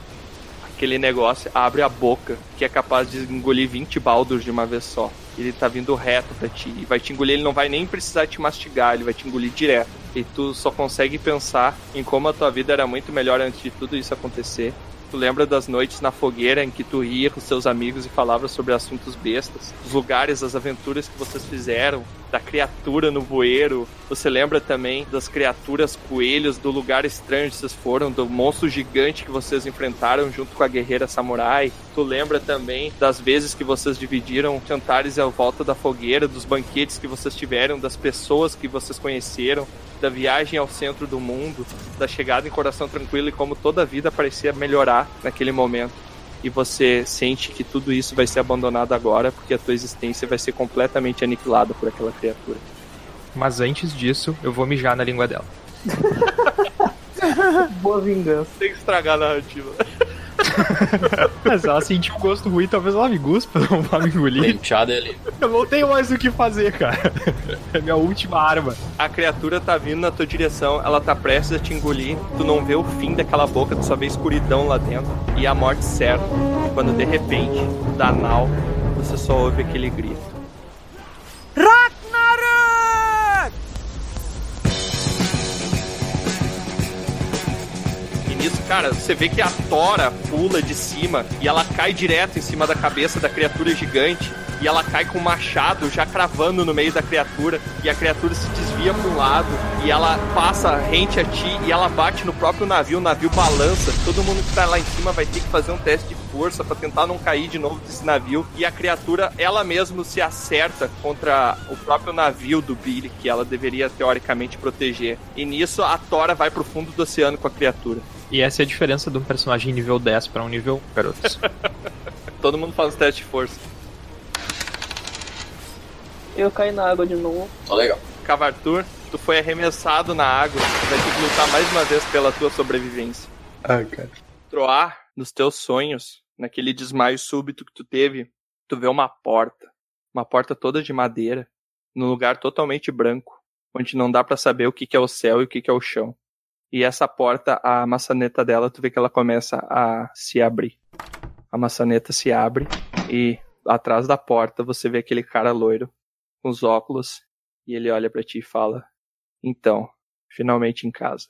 Aquele negócio abre a boca que é capaz de engolir 20 Baldurs de uma vez só. Ele tá vindo reto pra ti e vai te engolir, ele não vai nem precisar te mastigar, ele vai te engolir direto. E tu só consegue pensar em como a tua vida era muito melhor antes de tudo isso acontecer. Tu lembra das noites na fogueira em que tu ria com seus amigos e falava sobre assuntos bestas, dos lugares, das aventuras que vocês fizeram, da criatura no bueiro. Você lembra também das criaturas coelhos do lugar estranho que vocês foram, do monstro gigante que vocês enfrentaram junto com a guerreira samurai. Tu lembra também das vezes que vocês dividiram jantares à volta da fogueira, dos banquetes que vocês tiveram, das pessoas que vocês conheceram, da viagem ao centro do mundo, da chegada em Coração Tranquilo e como toda a vida parecia melhorar naquele momento. E você sente que tudo isso vai ser abandonado agora porque a tua existência vai ser completamente aniquilada por aquela criatura. Mas antes disso, eu vou mijar na língua dela. Boa vingança. Tem que estragar a narrativa. Mas ela sentiu um gosto ruim, talvez ela me guspa, não vá me engolir. Penteado ali. Eu não tenho mais o que fazer, cara. É minha última arma. A criatura tá vindo na tua direção, ela tá prestes a te engolir, tu não vê o fim daquela boca, tu só vê escuridão lá dentro e a morte certa. Quando de repente, da nau, você só ouve aquele grito. E nisso, cara, você vê que a Tora pula de cima e ela cai direto em cima da cabeça da criatura gigante. E ela cai com o machado já cravando no meio da criatura. E a criatura se desvia para um lado. E ela passa rente a ti. E ela bate no próprio navio. O navio balança. Todo mundo que tá lá em cima vai ter que fazer um teste de força para tentar não cair de novo desse navio. E a criatura, ela mesma se acerta contra o próprio navio do Billy, que ela deveria teoricamente proteger. E nisso a Tora vai pro fundo do oceano com a criatura. E essa é a diferença de um personagem nível 10 pra um nível 1, garotos. Todo mundo faz teste de força. Eu caí na água de novo. Tá legal. Cavartur, tu foi arremessado na água. Tu vai ter que lutar mais uma vez pela tua sobrevivência. Ah, cara. Troar, nos teus sonhos, naquele desmaio súbito que tu teve, tu vê uma porta. Uma porta toda de madeira, num lugar totalmente branco, onde não dá pra saber o que, que é o céu e o que, que é o chão. E essa porta, a maçaneta dela, tu vê que ela começa a se abrir. A maçaneta se abre e atrás da porta você vê aquele cara loiro com os óculos e ele olha pra ti e fala: "Então, finalmente em casa".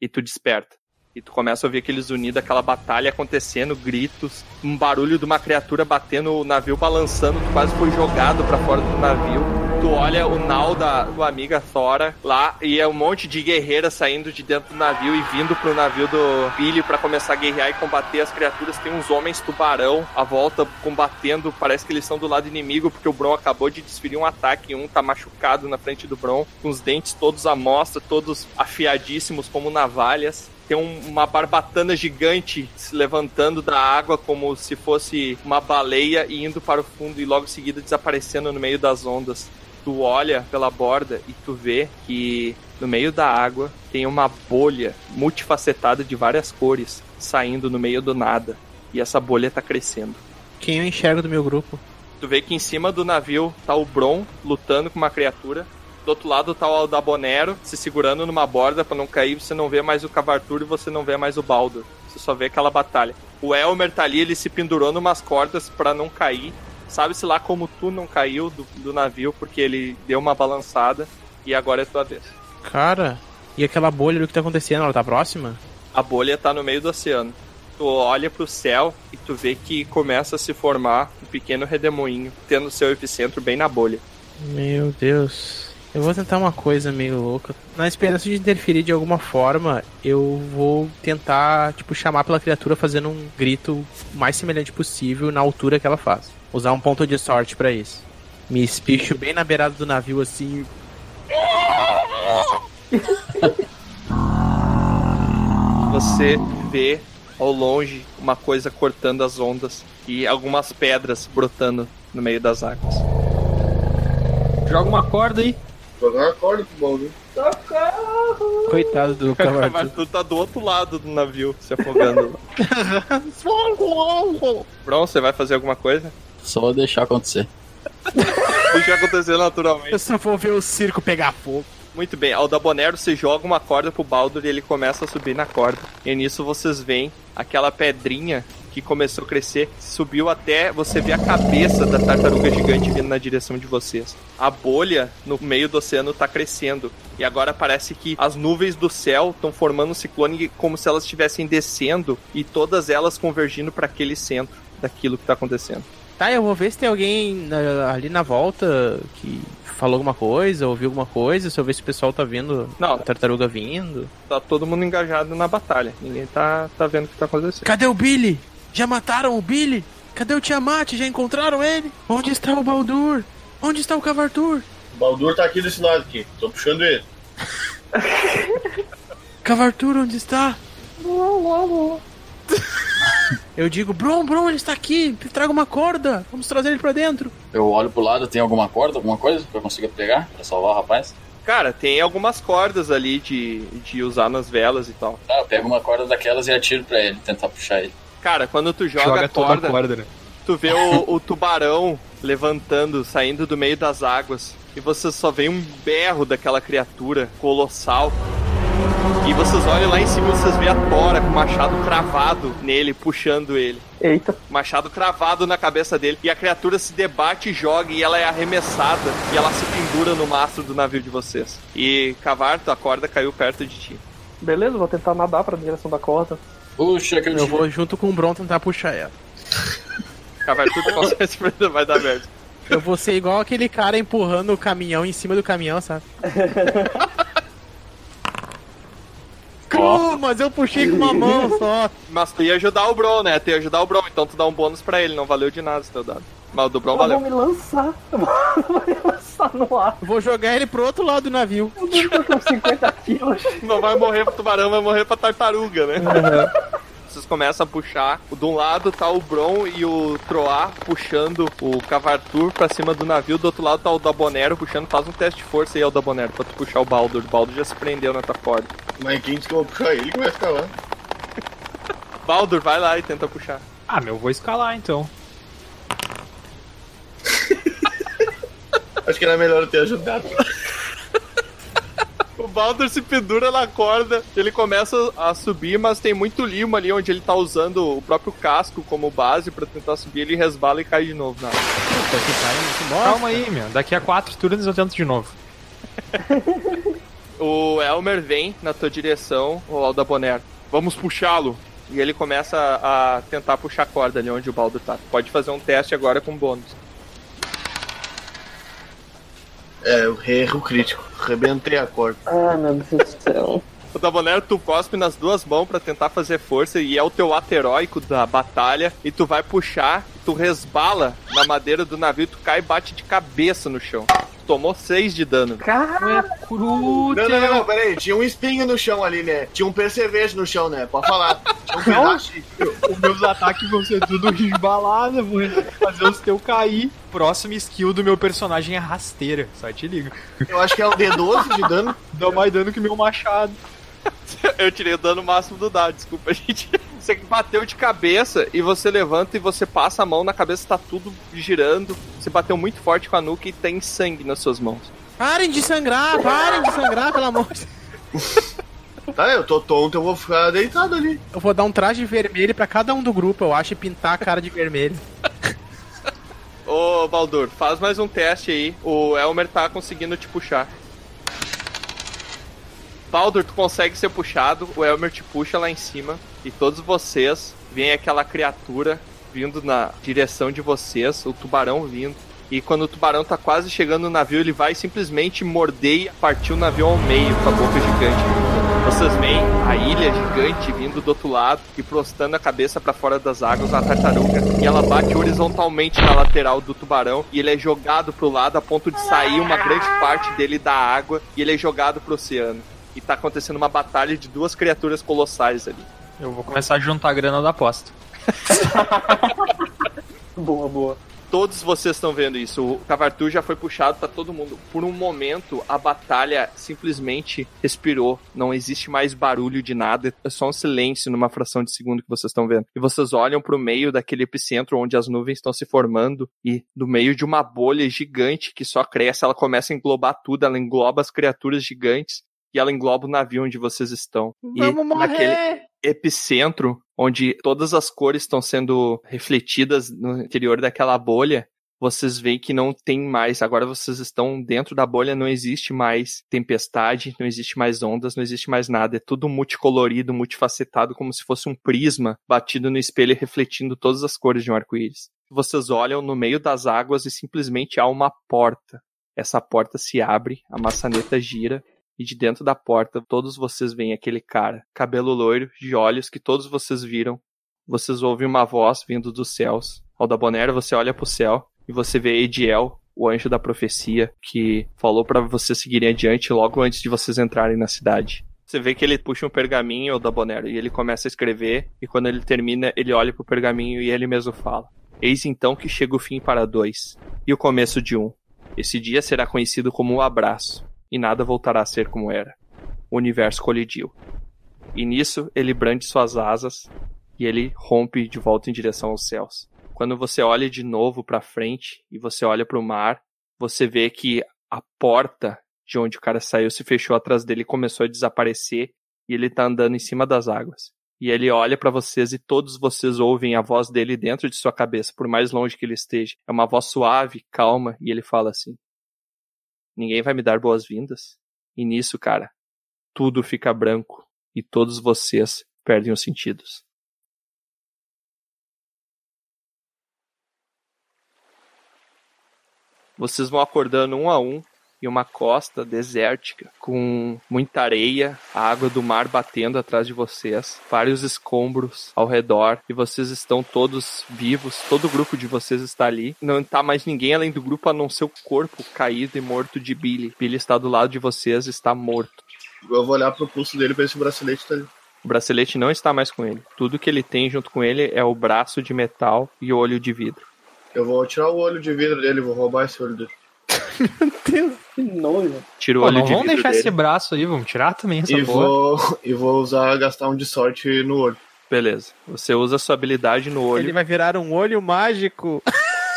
E tu desperta. E tu começa a ouvir aqueles unidos, aquela batalha acontecendo, gritos, um barulho de uma criatura batendo o navio balançando, tu quase foi jogado pra fora do navio. Tu olha o nau da tua amiga Thora lá e é um monte de guerreiras saindo de dentro do navio e vindo pro navio do Billy pra começar a guerrear e combater as criaturas. Tem uns homens tubarão à volta combatendo, parece que eles são do lado inimigo porque o Bron acabou de desferir um ataque, um tá machucado na frente do Bron, com os dentes todos à mostra, todos afiadíssimos como navalhas tem um- uma barbatana gigante se levantando da água como se fosse uma baleia e indo para o fundo e logo em seguida desaparecendo no meio das ondas. Tu olha pela borda e tu vê que no meio da água tem uma bolha multifacetada de várias cores saindo no meio do nada. E essa bolha tá crescendo. Quem eu enxergo do meu grupo? Tu vê que em cima do navio tá o Bron lutando com uma criatura. Do outro lado tá o Aldabonero se segurando numa borda pra não cair. Você não vê mais o Cavartur e você não vê mais o Baldur. Você só vê aquela batalha. O Elmer tá ali, ele se pendurou numas cordas pra não cair. Sabe-se lá como tu não caiu do, do navio porque ele deu uma balançada. E agora é tua vez. Cara, e aquela bolha do que tá acontecendo? Ela tá próxima? A bolha tá no meio do oceano. Tu olha pro céu e tu vê que começa a se formar um pequeno redemoinho, tendo seu epicentro bem na bolha. Meu Deus. Eu vou tentar uma coisa meio louca. Na esperança de interferir de alguma forma, eu vou tentar, tipo, chamar pela criatura fazendo um grito o mais semelhante possível na altura que ela faz. Usar um ponto de sorte pra isso. Me espicho bem na beirada do navio assim. Você vê ao longe uma coisa cortando as ondas e algumas pedras brotando no meio das águas. Joga uma corda aí. Jogar corda pro Baldur. Coitado do Mas cavalo. tu tá do outro lado do navio, se afogando. Bron, você vai fazer alguma coisa? Só deixar acontecer. Deixa acontecer naturalmente. Eu só vou ver o circo pegar fogo. Muito bem, Aldabonero, você joga uma corda pro Baldur e ele começa a subir na corda. E nisso vocês veem aquela pedrinha que começou a crescer, subiu até você ver a cabeça da tartaruga gigante vindo na direção de vocês. A bolha no meio do oceano tá crescendo. E agora parece que as nuvens do céu estão formando um ciclone como se elas estivessem descendo e todas elas convergindo para aquele centro daquilo que tá acontecendo. Tá, eu vou ver se tem alguém na- ali na volta que falou alguma coisa, ouviu alguma coisa, se eu ver se o pessoal tá vendo Não. a tartaruga vindo. Tá todo mundo engajado na batalha. Ninguém tá, tá vendo o que tá acontecendo. Cadê o Billy? Já mataram o Billy? Cadê o Tiamat? Já encontraram ele? Onde está o Baldur? Onde está o Cavartur? O Baldur tá aqui desse lado aqui. Tô puxando ele. Cavartur, onde está? Eu digo, Bron, Bron, ele está aqui. Traga uma corda. Vamos trazer ele pra dentro. Eu olho pro lado, tem alguma corda, alguma coisa que eu consiga pegar pra salvar o rapaz? Cara, tem algumas cordas ali de, de usar nas velas e tal. Tá, eu pego uma corda daquelas e atiro pra ele, tentar puxar ele. Cara, quando tu joga, Joga a toda corda, a corda, né? tu vê o, o tubarão levantando, saindo do meio das águas. E você só vê um berro daquela criatura colossal. E vocês olham lá em cima e vocês vê a Tora com o machado cravado nele, puxando ele. Eita. Machado cravado na cabeça dele. E a criatura se debate e joga e ela é arremessada. E ela se pendura no mastro do navio de vocês. E Cavarto, a corda caiu perto de ti. Beleza, vou tentar nadar pra direção da corda. Puxa, que eu, Eu vou junto com o Bron tentar puxar ela. Cavarto, tu vai dar merda. Eu vou ser igual aquele cara empurrando o caminhão em cima do caminhão, sabe? Cru, mas eu puxei com uma mão só. Mas tu ia ajudar o Bron, né? Tu ia ajudar o Bron, então tu dá um bônus pra ele. Não valeu de nada esse teu dado. Mas o do Bron valeu. vai me lançar. Vai me lançar no ar. Eu Vou jogar ele pro outro lado do navio. Eu tô com 50 quilos. Não vai morrer pro tubarão, vai morrer pra tartaruga, né? Vocês começam a puxar. De um lado tá o Bron e o Troar puxando o Cavartur pra cima do navio. Do outro lado tá o Dabonero puxando. Faz um teste de força aí, o Dabonero, pra tu puxar o Baldur. O Baldur já se prendeu na tua corda. Mas quem disse que eu vou puxar ele que vai ficar lá? Baldur, vai lá e tenta puxar. Ah, meu, vou escalar então. Acho que era melhor eu ter ajudado. O Baldur se pendura na corda, ele começa a subir, mas tem muito limo ali onde ele tá usando o próprio casco como base pra tentar subir, ele resbala e cai de novo na água. Calma aí, meu. Daqui a quatro turnos eu tento de novo. O Elmer vem na tua direção, o Aldaboner. Vamos puxá-lo. E ele começa a a tentar puxar a corda ali onde o Baldur tá. Pode fazer um teste agora com bônus. É, eu erro crítico. Rebentei a corda. Ai, meu Deus do céu. O Dabonero, tu cospe nas duas mãos pra tentar fazer força e é o teu ato heróico da batalha. E tu vai puxar, tu resbala na madeira do navio, tu cai e bate de cabeça no chão. Tu tomou 6 de dano. Cara, Não, não, não, não, peraí. Tinha um espinho no chão ali, né? Tinha um percevejo no chão, né? Pode falar. Tinha um pedaço. Os meus ataques vão ser tudo resbalada, vou fazer os teus cair. Próxima skill do meu personagem é rasteira, só te liga. Eu acho que é o D12 de dano. Dá mais dano que meu machado. Eu tirei o dano máximo do dado, desculpa, gente. Você bateu de cabeça e você levanta e você passa a mão na cabeça, tá tudo girando. Você bateu muito forte com a nuca e tem sangue nas suas mãos. Parem de sangrar, parem de sangrar, pelo amor de Deus. Tá, eu tô tonto, eu vou ficar deitado ali. Eu vou dar um traje vermelho pra cada um do grupo, eu acho, e pintar a cara de vermelho. Ô, Baldur, faz mais um teste aí. O Elmer tá conseguindo te puxar. Baldur, tu consegue ser puxado, o Elmer te puxa lá em cima e todos vocês veem aquela criatura vindo na direção de vocês, o tubarão vindo. E quando o tubarão tá quase chegando no navio, ele vai simplesmente morder e partir o navio ao meio com a boca gigante. Vocês veem a ilha gigante vindo do outro lado e prostando a cabeça para fora das águas na tartaruga. E ela bate horizontalmente na lateral do tubarão e ele é jogado pro lado a ponto de sair uma grande parte dele da água e ele é jogado pro oceano. E tá acontecendo uma batalha de duas criaturas colossais ali. Eu vou começar a juntar a grana da aposta. boa, boa. Todos vocês estão vendo isso. O Cavartu já foi puxado para todo mundo. Por um momento, a batalha simplesmente respirou. Não existe mais barulho de nada. É só um silêncio numa fração de segundo que vocês estão vendo. E vocês olham para o meio daquele epicentro onde as nuvens estão se formando e do meio de uma bolha gigante que só cresce, ela começa a englobar tudo. Ela engloba as criaturas gigantes e ela engloba o navio onde vocês estão. Vamos e morrer! naquele epicentro, onde todas as cores estão sendo refletidas no interior daquela bolha, vocês veem que não tem mais. Agora vocês estão dentro da bolha, não existe mais tempestade, não existe mais ondas, não existe mais nada. É tudo multicolorido, multifacetado, como se fosse um prisma batido no espelho e refletindo todas as cores de um arco-íris. Vocês olham no meio das águas e simplesmente há uma porta. Essa porta se abre, a maçaneta gira e de dentro da porta todos vocês veem aquele cara, cabelo loiro, de olhos que todos vocês viram. Vocês ouvem uma voz vindo dos céus. Aldabonero, você olha pro céu e você vê Ediel, o anjo da profecia, que falou para vocês seguirem adiante logo antes de vocês entrarem na cidade. Você vê que ele puxa um pergaminho, Aldabonero, e ele começa a escrever, e quando ele termina, ele olha pro pergaminho e ele mesmo fala: Eis então que chega o fim para dois, e o começo de um. Esse dia será conhecido como o abraço, e nada voltará a ser como era. O universo colidiu. E nisso ele brande suas asas e ele rompe de volta em direção aos céus. Quando você olha de novo para frente e você olha para o mar, você vê que a porta de onde o cara saiu se fechou atrás dele e começou a desaparecer e ele tá andando em cima das águas. E ele olha para vocês e todos vocês ouvem a voz dele dentro de sua cabeça, por mais longe que ele esteja. É uma voz suave, calma, e ele fala assim: Ninguém vai me dar boas-vindas? E nisso, cara, tudo fica branco e todos vocês perdem os sentidos. Vocês vão acordando um a um em uma costa desértica, com muita areia, a água do mar batendo atrás de vocês, vários escombros ao redor, e vocês estão todos vivos, todo o grupo de vocês está ali. Não está mais ninguém além do grupo a não ser o corpo caído e morto de Billy. Billy está do lado de vocês, está morto. Eu vou olhar pro pulso dele pra ver se o bracelete tá ali. O bracelete não está mais com ele. Tudo que ele tem junto com ele é o braço de metal e o olho de vidro. Eu vou tirar o olho de vidro dele, vou roubar esse olho dele. Que nojo. Tira o Pô, olho não de vamos deixar dele. esse braço aí, vamos tirar também essa E porra. vou, e vou usar, gastar um de sorte no olho. Beleza. Você usa a sua habilidade no olho. Ele vai virar um olho mágico.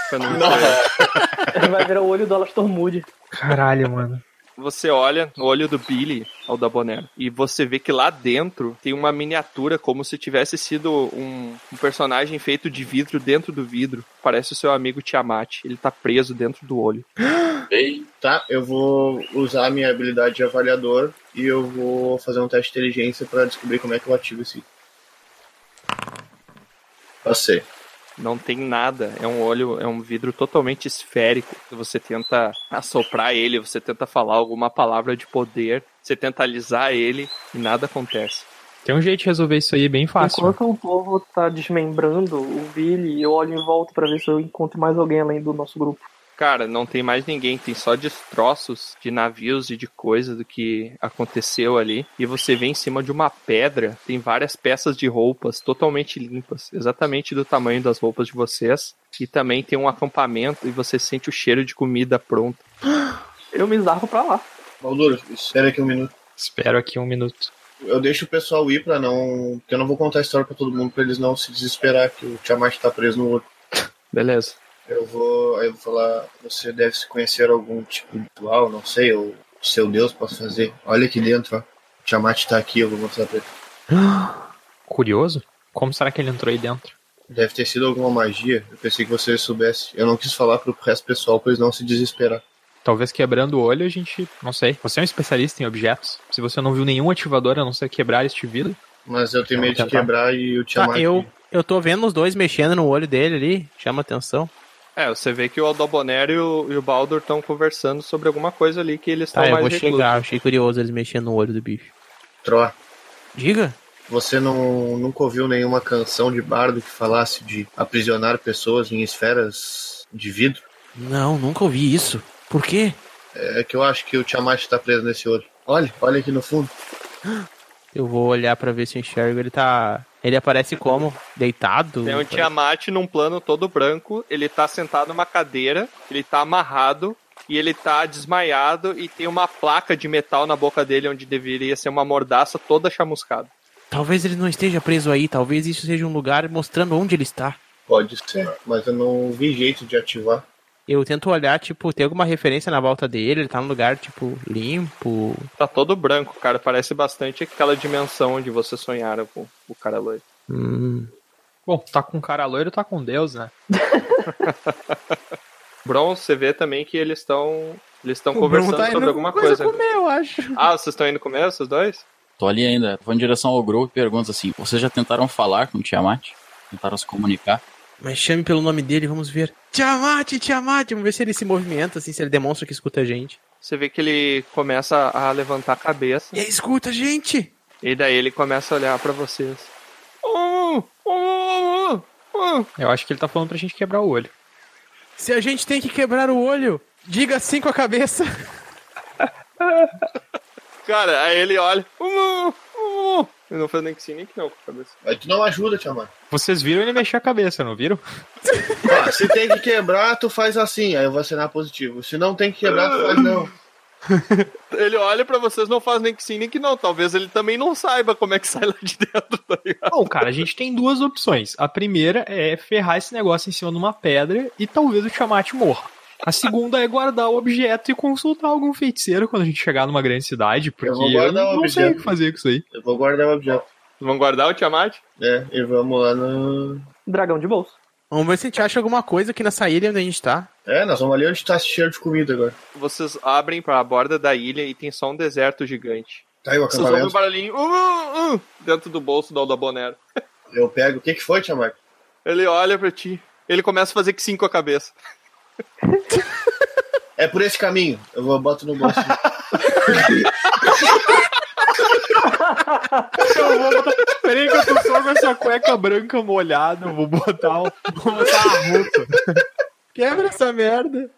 pra não- Ele vai virar o olho do Alastor Moody. Caralho, mano. Você olha no olho do Billy, ao da Bonero, e você vê que lá dentro tem uma miniatura como se tivesse sido um, um personagem feito de vidro dentro do vidro. Parece o seu amigo Tiamat. Ele tá preso dentro do olho. Tá, eu vou usar a minha habilidade de avaliador e eu vou fazer um teste de inteligência pra descobrir como é que eu ativo esse. Passei. Não tem nada. É um olho, é um vidro totalmente esférico. Você tenta assoprar ele, você tenta falar alguma palavra de poder, você tenta alisar ele e nada acontece. Tem um jeito de resolver isso aí bem fácil. Enquanto o povo tá desmembrando o Billy, eu olho em volta pra ver se eu encontro mais alguém além do nosso grupo. Cara, não tem mais ninguém, tem só destroços de navios e de coisa do que aconteceu ali. E você vê em cima de uma pedra, tem várias peças de roupas totalmente limpas, exatamente do tamanho das roupas de vocês. E também tem um acampamento e você sente o cheiro de comida pronta. Eu me zarpo pra lá. Malduro, espera aqui um minuto. Espero aqui um minuto. Eu deixo o pessoal ir pra não. Porque eu não vou contar a história pra todo mundo pra eles não se desesperar que o Tiamat tá preso no olho. Beleza. Eu vou. Aí eu vou falar. Você deve se conhecer algum tipo de ritual, não sei, ou seu Deus possa fazer. Olha aqui dentro, ó. O Tiamat tá aqui, eu vou mostrar pra ele. Curioso? Como será que ele entrou aí dentro? Deve ter sido alguma magia. Eu pensei que você soubesse. Eu não quis falar pro resto pessoal pra eles não se desesperar. Talvez quebrando o olho a gente. Não sei. Você é um especialista em objetos. Se você não viu nenhum ativador a não ser quebrar este vidro. Mas eu tenho medo de quebrar e o Tiamat. Tá, eu, eu tô vendo os dois mexendo no olho dele ali. Chama atenção. É, você vê que o Aldobonero e o, e o Baldur estão conversando sobre alguma coisa ali que eles estão Tá, eu mais vou reclusos. chegar. Achei curioso eles mexendo no olho do bicho. Troa. Diga. Você não, nunca ouviu nenhuma canção de bardo que falasse de aprisionar pessoas em esferas de vidro? Não, nunca ouvi isso. Por quê? É que eu acho que o Tiamat tá preso nesse olho. Olha, olha aqui no fundo. Eu vou olhar pra ver se eu enxergo. Ele tá. Ele aparece como? Deitado? Tem um Tiamat num plano todo branco, ele tá sentado numa cadeira, ele tá amarrado e ele tá desmaiado e tem uma placa de metal na boca dele onde deveria ser uma mordaça toda chamuscada. Talvez ele não esteja preso aí, talvez isso seja um lugar mostrando onde ele está. Pode ser, mas eu não vi jeito de ativar. Eu tento olhar, tipo, tem alguma referência na volta dele, ele tá num lugar, tipo, limpo. Tá todo branco, cara. Parece bastante aquela dimensão onde você sonharam com o cara loiro. Hum. Bom, tá com cara loiro, tá com Deus, né? Bron, você vê também que eles estão. Eles estão conversando tá sobre alguma coisa coisa. comer, eu acho. Ah, vocês estão indo comer, vocês dois? Tô ali ainda, vou em direção ao Grow e pergunto assim: vocês já tentaram falar com o Tiamat? Tentaram se comunicar? Mas chame pelo nome dele, vamos ver. Tiamat, Tiamat, vamos ver se ele se movimenta, assim, se ele demonstra que escuta a gente. Você vê que ele começa a levantar a cabeça. E aí, escuta a gente! E daí ele começa a olhar pra vocês. Oh, oh, oh. Eu acho que ele tá falando pra gente quebrar o olho. Se a gente tem que quebrar o olho, diga assim com a cabeça. Cara, aí ele olha. Uh. Eu não faz nem que sim, nem que não com a cabeça. Aí tu não ajuda, Tiamat. Vocês viram ele mexer a cabeça, não viram? Ah, se tem que quebrar, tu faz assim, aí eu vou assinar positivo. Se não tem que quebrar, tu faz não. Ele olha pra vocês, não faz nem que sim, nem que não. Talvez ele também não saiba como é que sai lá de dentro, tá ligado? Bom, cara, a gente tem duas opções. A primeira é ferrar esse negócio em cima de uma pedra e talvez o Tiamat morra. A segunda é guardar o objeto e consultar algum feiticeiro quando a gente chegar numa grande cidade, porque Eu vou eu, guardar o não sei o objeto. que fazer com isso aí. Eu vou guardar o objeto. Vão guardar o Tiamat? É, e vamos lá no. Dragão de bolso. Vamos ver se a gente acha alguma coisa aqui nessa ilha onde a gente tá. É, nós vamos ali onde tá esse cheiro de comida agora. Vocês abrem pra borda da ilha e tem só um deserto gigante. Tá aí o Vocês ouvem um acampamento. barulhinho uh, uh, dentro do bolso do Aldabonero. Eu pego. O que que foi, Tiamat? Ele olha pra ti. Ele começa a fazer que sim com a cabeça. É por esse caminho. Eu vou boto no bolso. Eu vou botar. Peraí que eu tô só com essa cueca branca molhada. Eu vou botar, um... vou botar a roupa. Quebra essa merda.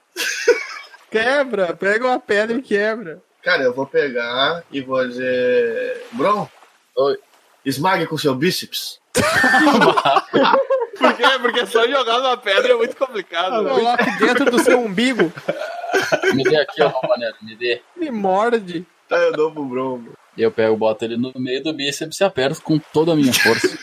Quebra, pega uma pedra e quebra. Cara, eu vou pegar e vou dizer. Bron, Oi. esmague com seu bíceps. Por quê? Porque só jogar numa pedra é muito complicado. né? Coloque dentro do seu umbigo. Me dê aqui, ó, Rompanero, me dê. Me morde. Tá, eu dou pro. E eu pego, boto ele no meio do bíceps e aperto com toda a minha força.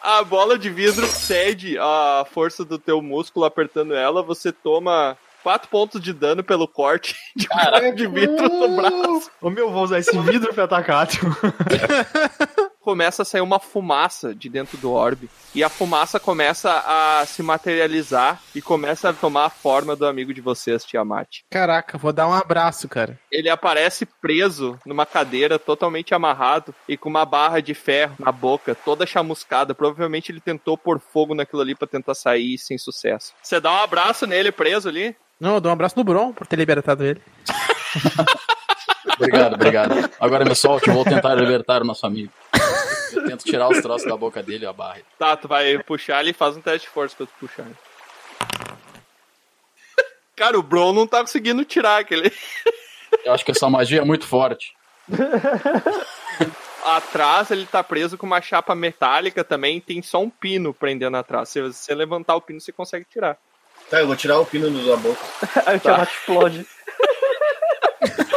A bola de vidro cede a força do teu músculo apertando ela, você toma 4 pontos de dano pelo corte de de vidro no braço. Ô meu, vou usar esse vidro pra atacar, tio. Começa a sair uma fumaça de dentro do orbe. E a fumaça começa a se materializar e começa a tomar a forma do amigo de vocês, Tiamat. Caraca, vou dar um abraço, cara. Ele aparece preso numa cadeira, totalmente amarrado e com uma barra de ferro na boca, toda chamuscada. Provavelmente ele tentou pôr fogo naquilo ali pra tentar sair sem sucesso. Você dá um abraço nele preso ali? Não, eu dou um abraço no Bron por ter libertado ele. Obrigado, obrigado. Agora me solte, eu vou tentar libertar o nosso amigo. Eu tento tirar os troços da boca dele e a barra. Tá, tu vai puxar ele e faz um teste de força pra tu puxar. Cara, o Bron não tá conseguindo tirar aquele. Eu acho que essa magia é muito forte. Atrás ele tá preso com uma chapa metálica também, tem só um pino prendendo atrás. Se você levantar o pino, você consegue tirar. Tá, eu vou tirar o pino da boca. Aí o Tiamat explode.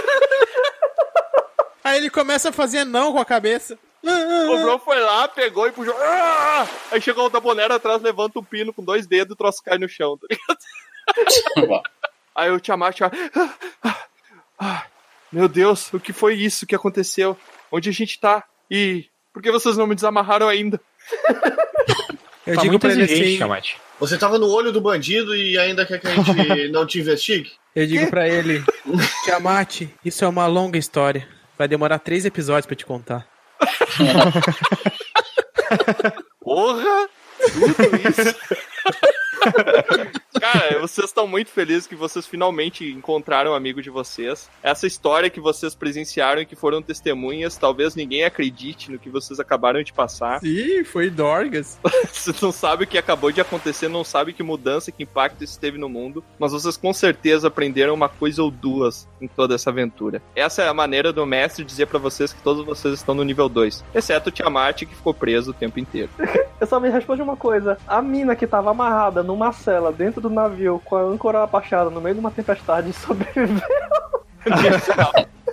Aí ele começa a fazer não com a cabeça. O Bron foi lá, pegou e puxou. Ah! Aí chegou o Dabonero atrás, levanta o pino com dois dedos e o troço cai no chão, tá ligado? Aí o Tiamat. ah, ah, ah, meu Deus, o que foi isso que aconteceu? Onde a gente tá? E por que vocês não me desamarraram ainda? Eu Tá digo muito pra ele assim. Tiamat. Você tava no olho do bandido e ainda quer que a gente não te investigue? Eu digo pra ele, Tiamat, isso é uma longa história. Vai demorar três episódios pra te contar. Porra! Tudo isso? Cara, vocês estão muito felizes que vocês finalmente encontraram um amigo de vocês. Essa história que vocês presenciaram e que foram testemunhas, talvez ninguém acredite no que vocês acabaram de passar. Sim, foi Dorgas. Você não sabe o que acabou de acontecer, não sabe que mudança, que impacto isso teve no mundo, mas vocês com certeza aprenderam uma coisa ou duas em toda essa aventura. Essa é a maneira do mestre dizer para vocês que todos vocês estão no nível 2, exceto o Tiamat que ficou preso o tempo inteiro. Eu só me responde uma coisa. A mina que tava amarrada numa cela dentro do navio com a âncora abaixada no meio de uma tempestade sobreviveu.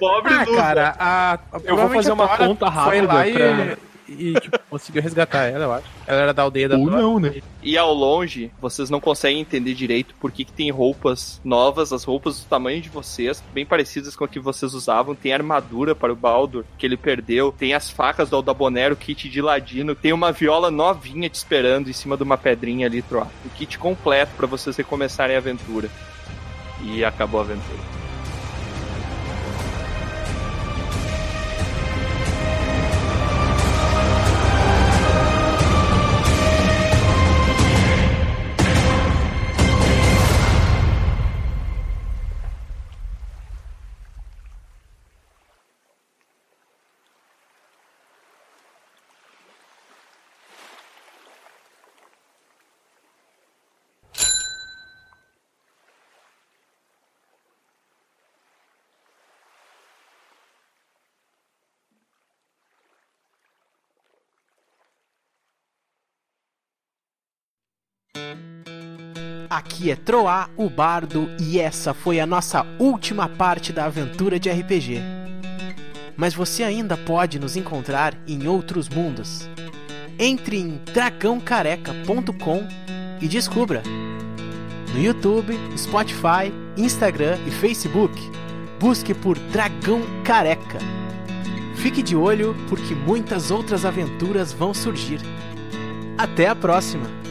Pobre Ah, cara, a, a- Eu vou fazer uma conta Foi rápida lá e, pra- e, tipo, conseguiu resgatar ela, eu acho. Ela era da aldeia da Ou não, né? E ao longe, vocês não conseguem entender direito por que, que tem roupas novas, as roupas do tamanho de vocês, bem parecidas com a que vocês usavam. Tem armadura para o Baldur, que ele perdeu. Tem as facas do Aldabonero, o kit de ladino. Tem uma viola novinha te esperando em cima de uma pedrinha ali, Troa. O kit completo para vocês recomeçarem a aventura. E acabou a aventura. Aqui é Troá, o Bardo, e essa foi a nossa última parte da aventura de RPG. Mas você ainda pode nos encontrar em outros mundos. Entre em dragãocareca.com e descubra. No YouTube, Spotify, Instagram e Facebook, busque por Dragão Careca. Fique de olho porque muitas outras aventuras vão surgir. Até a próxima!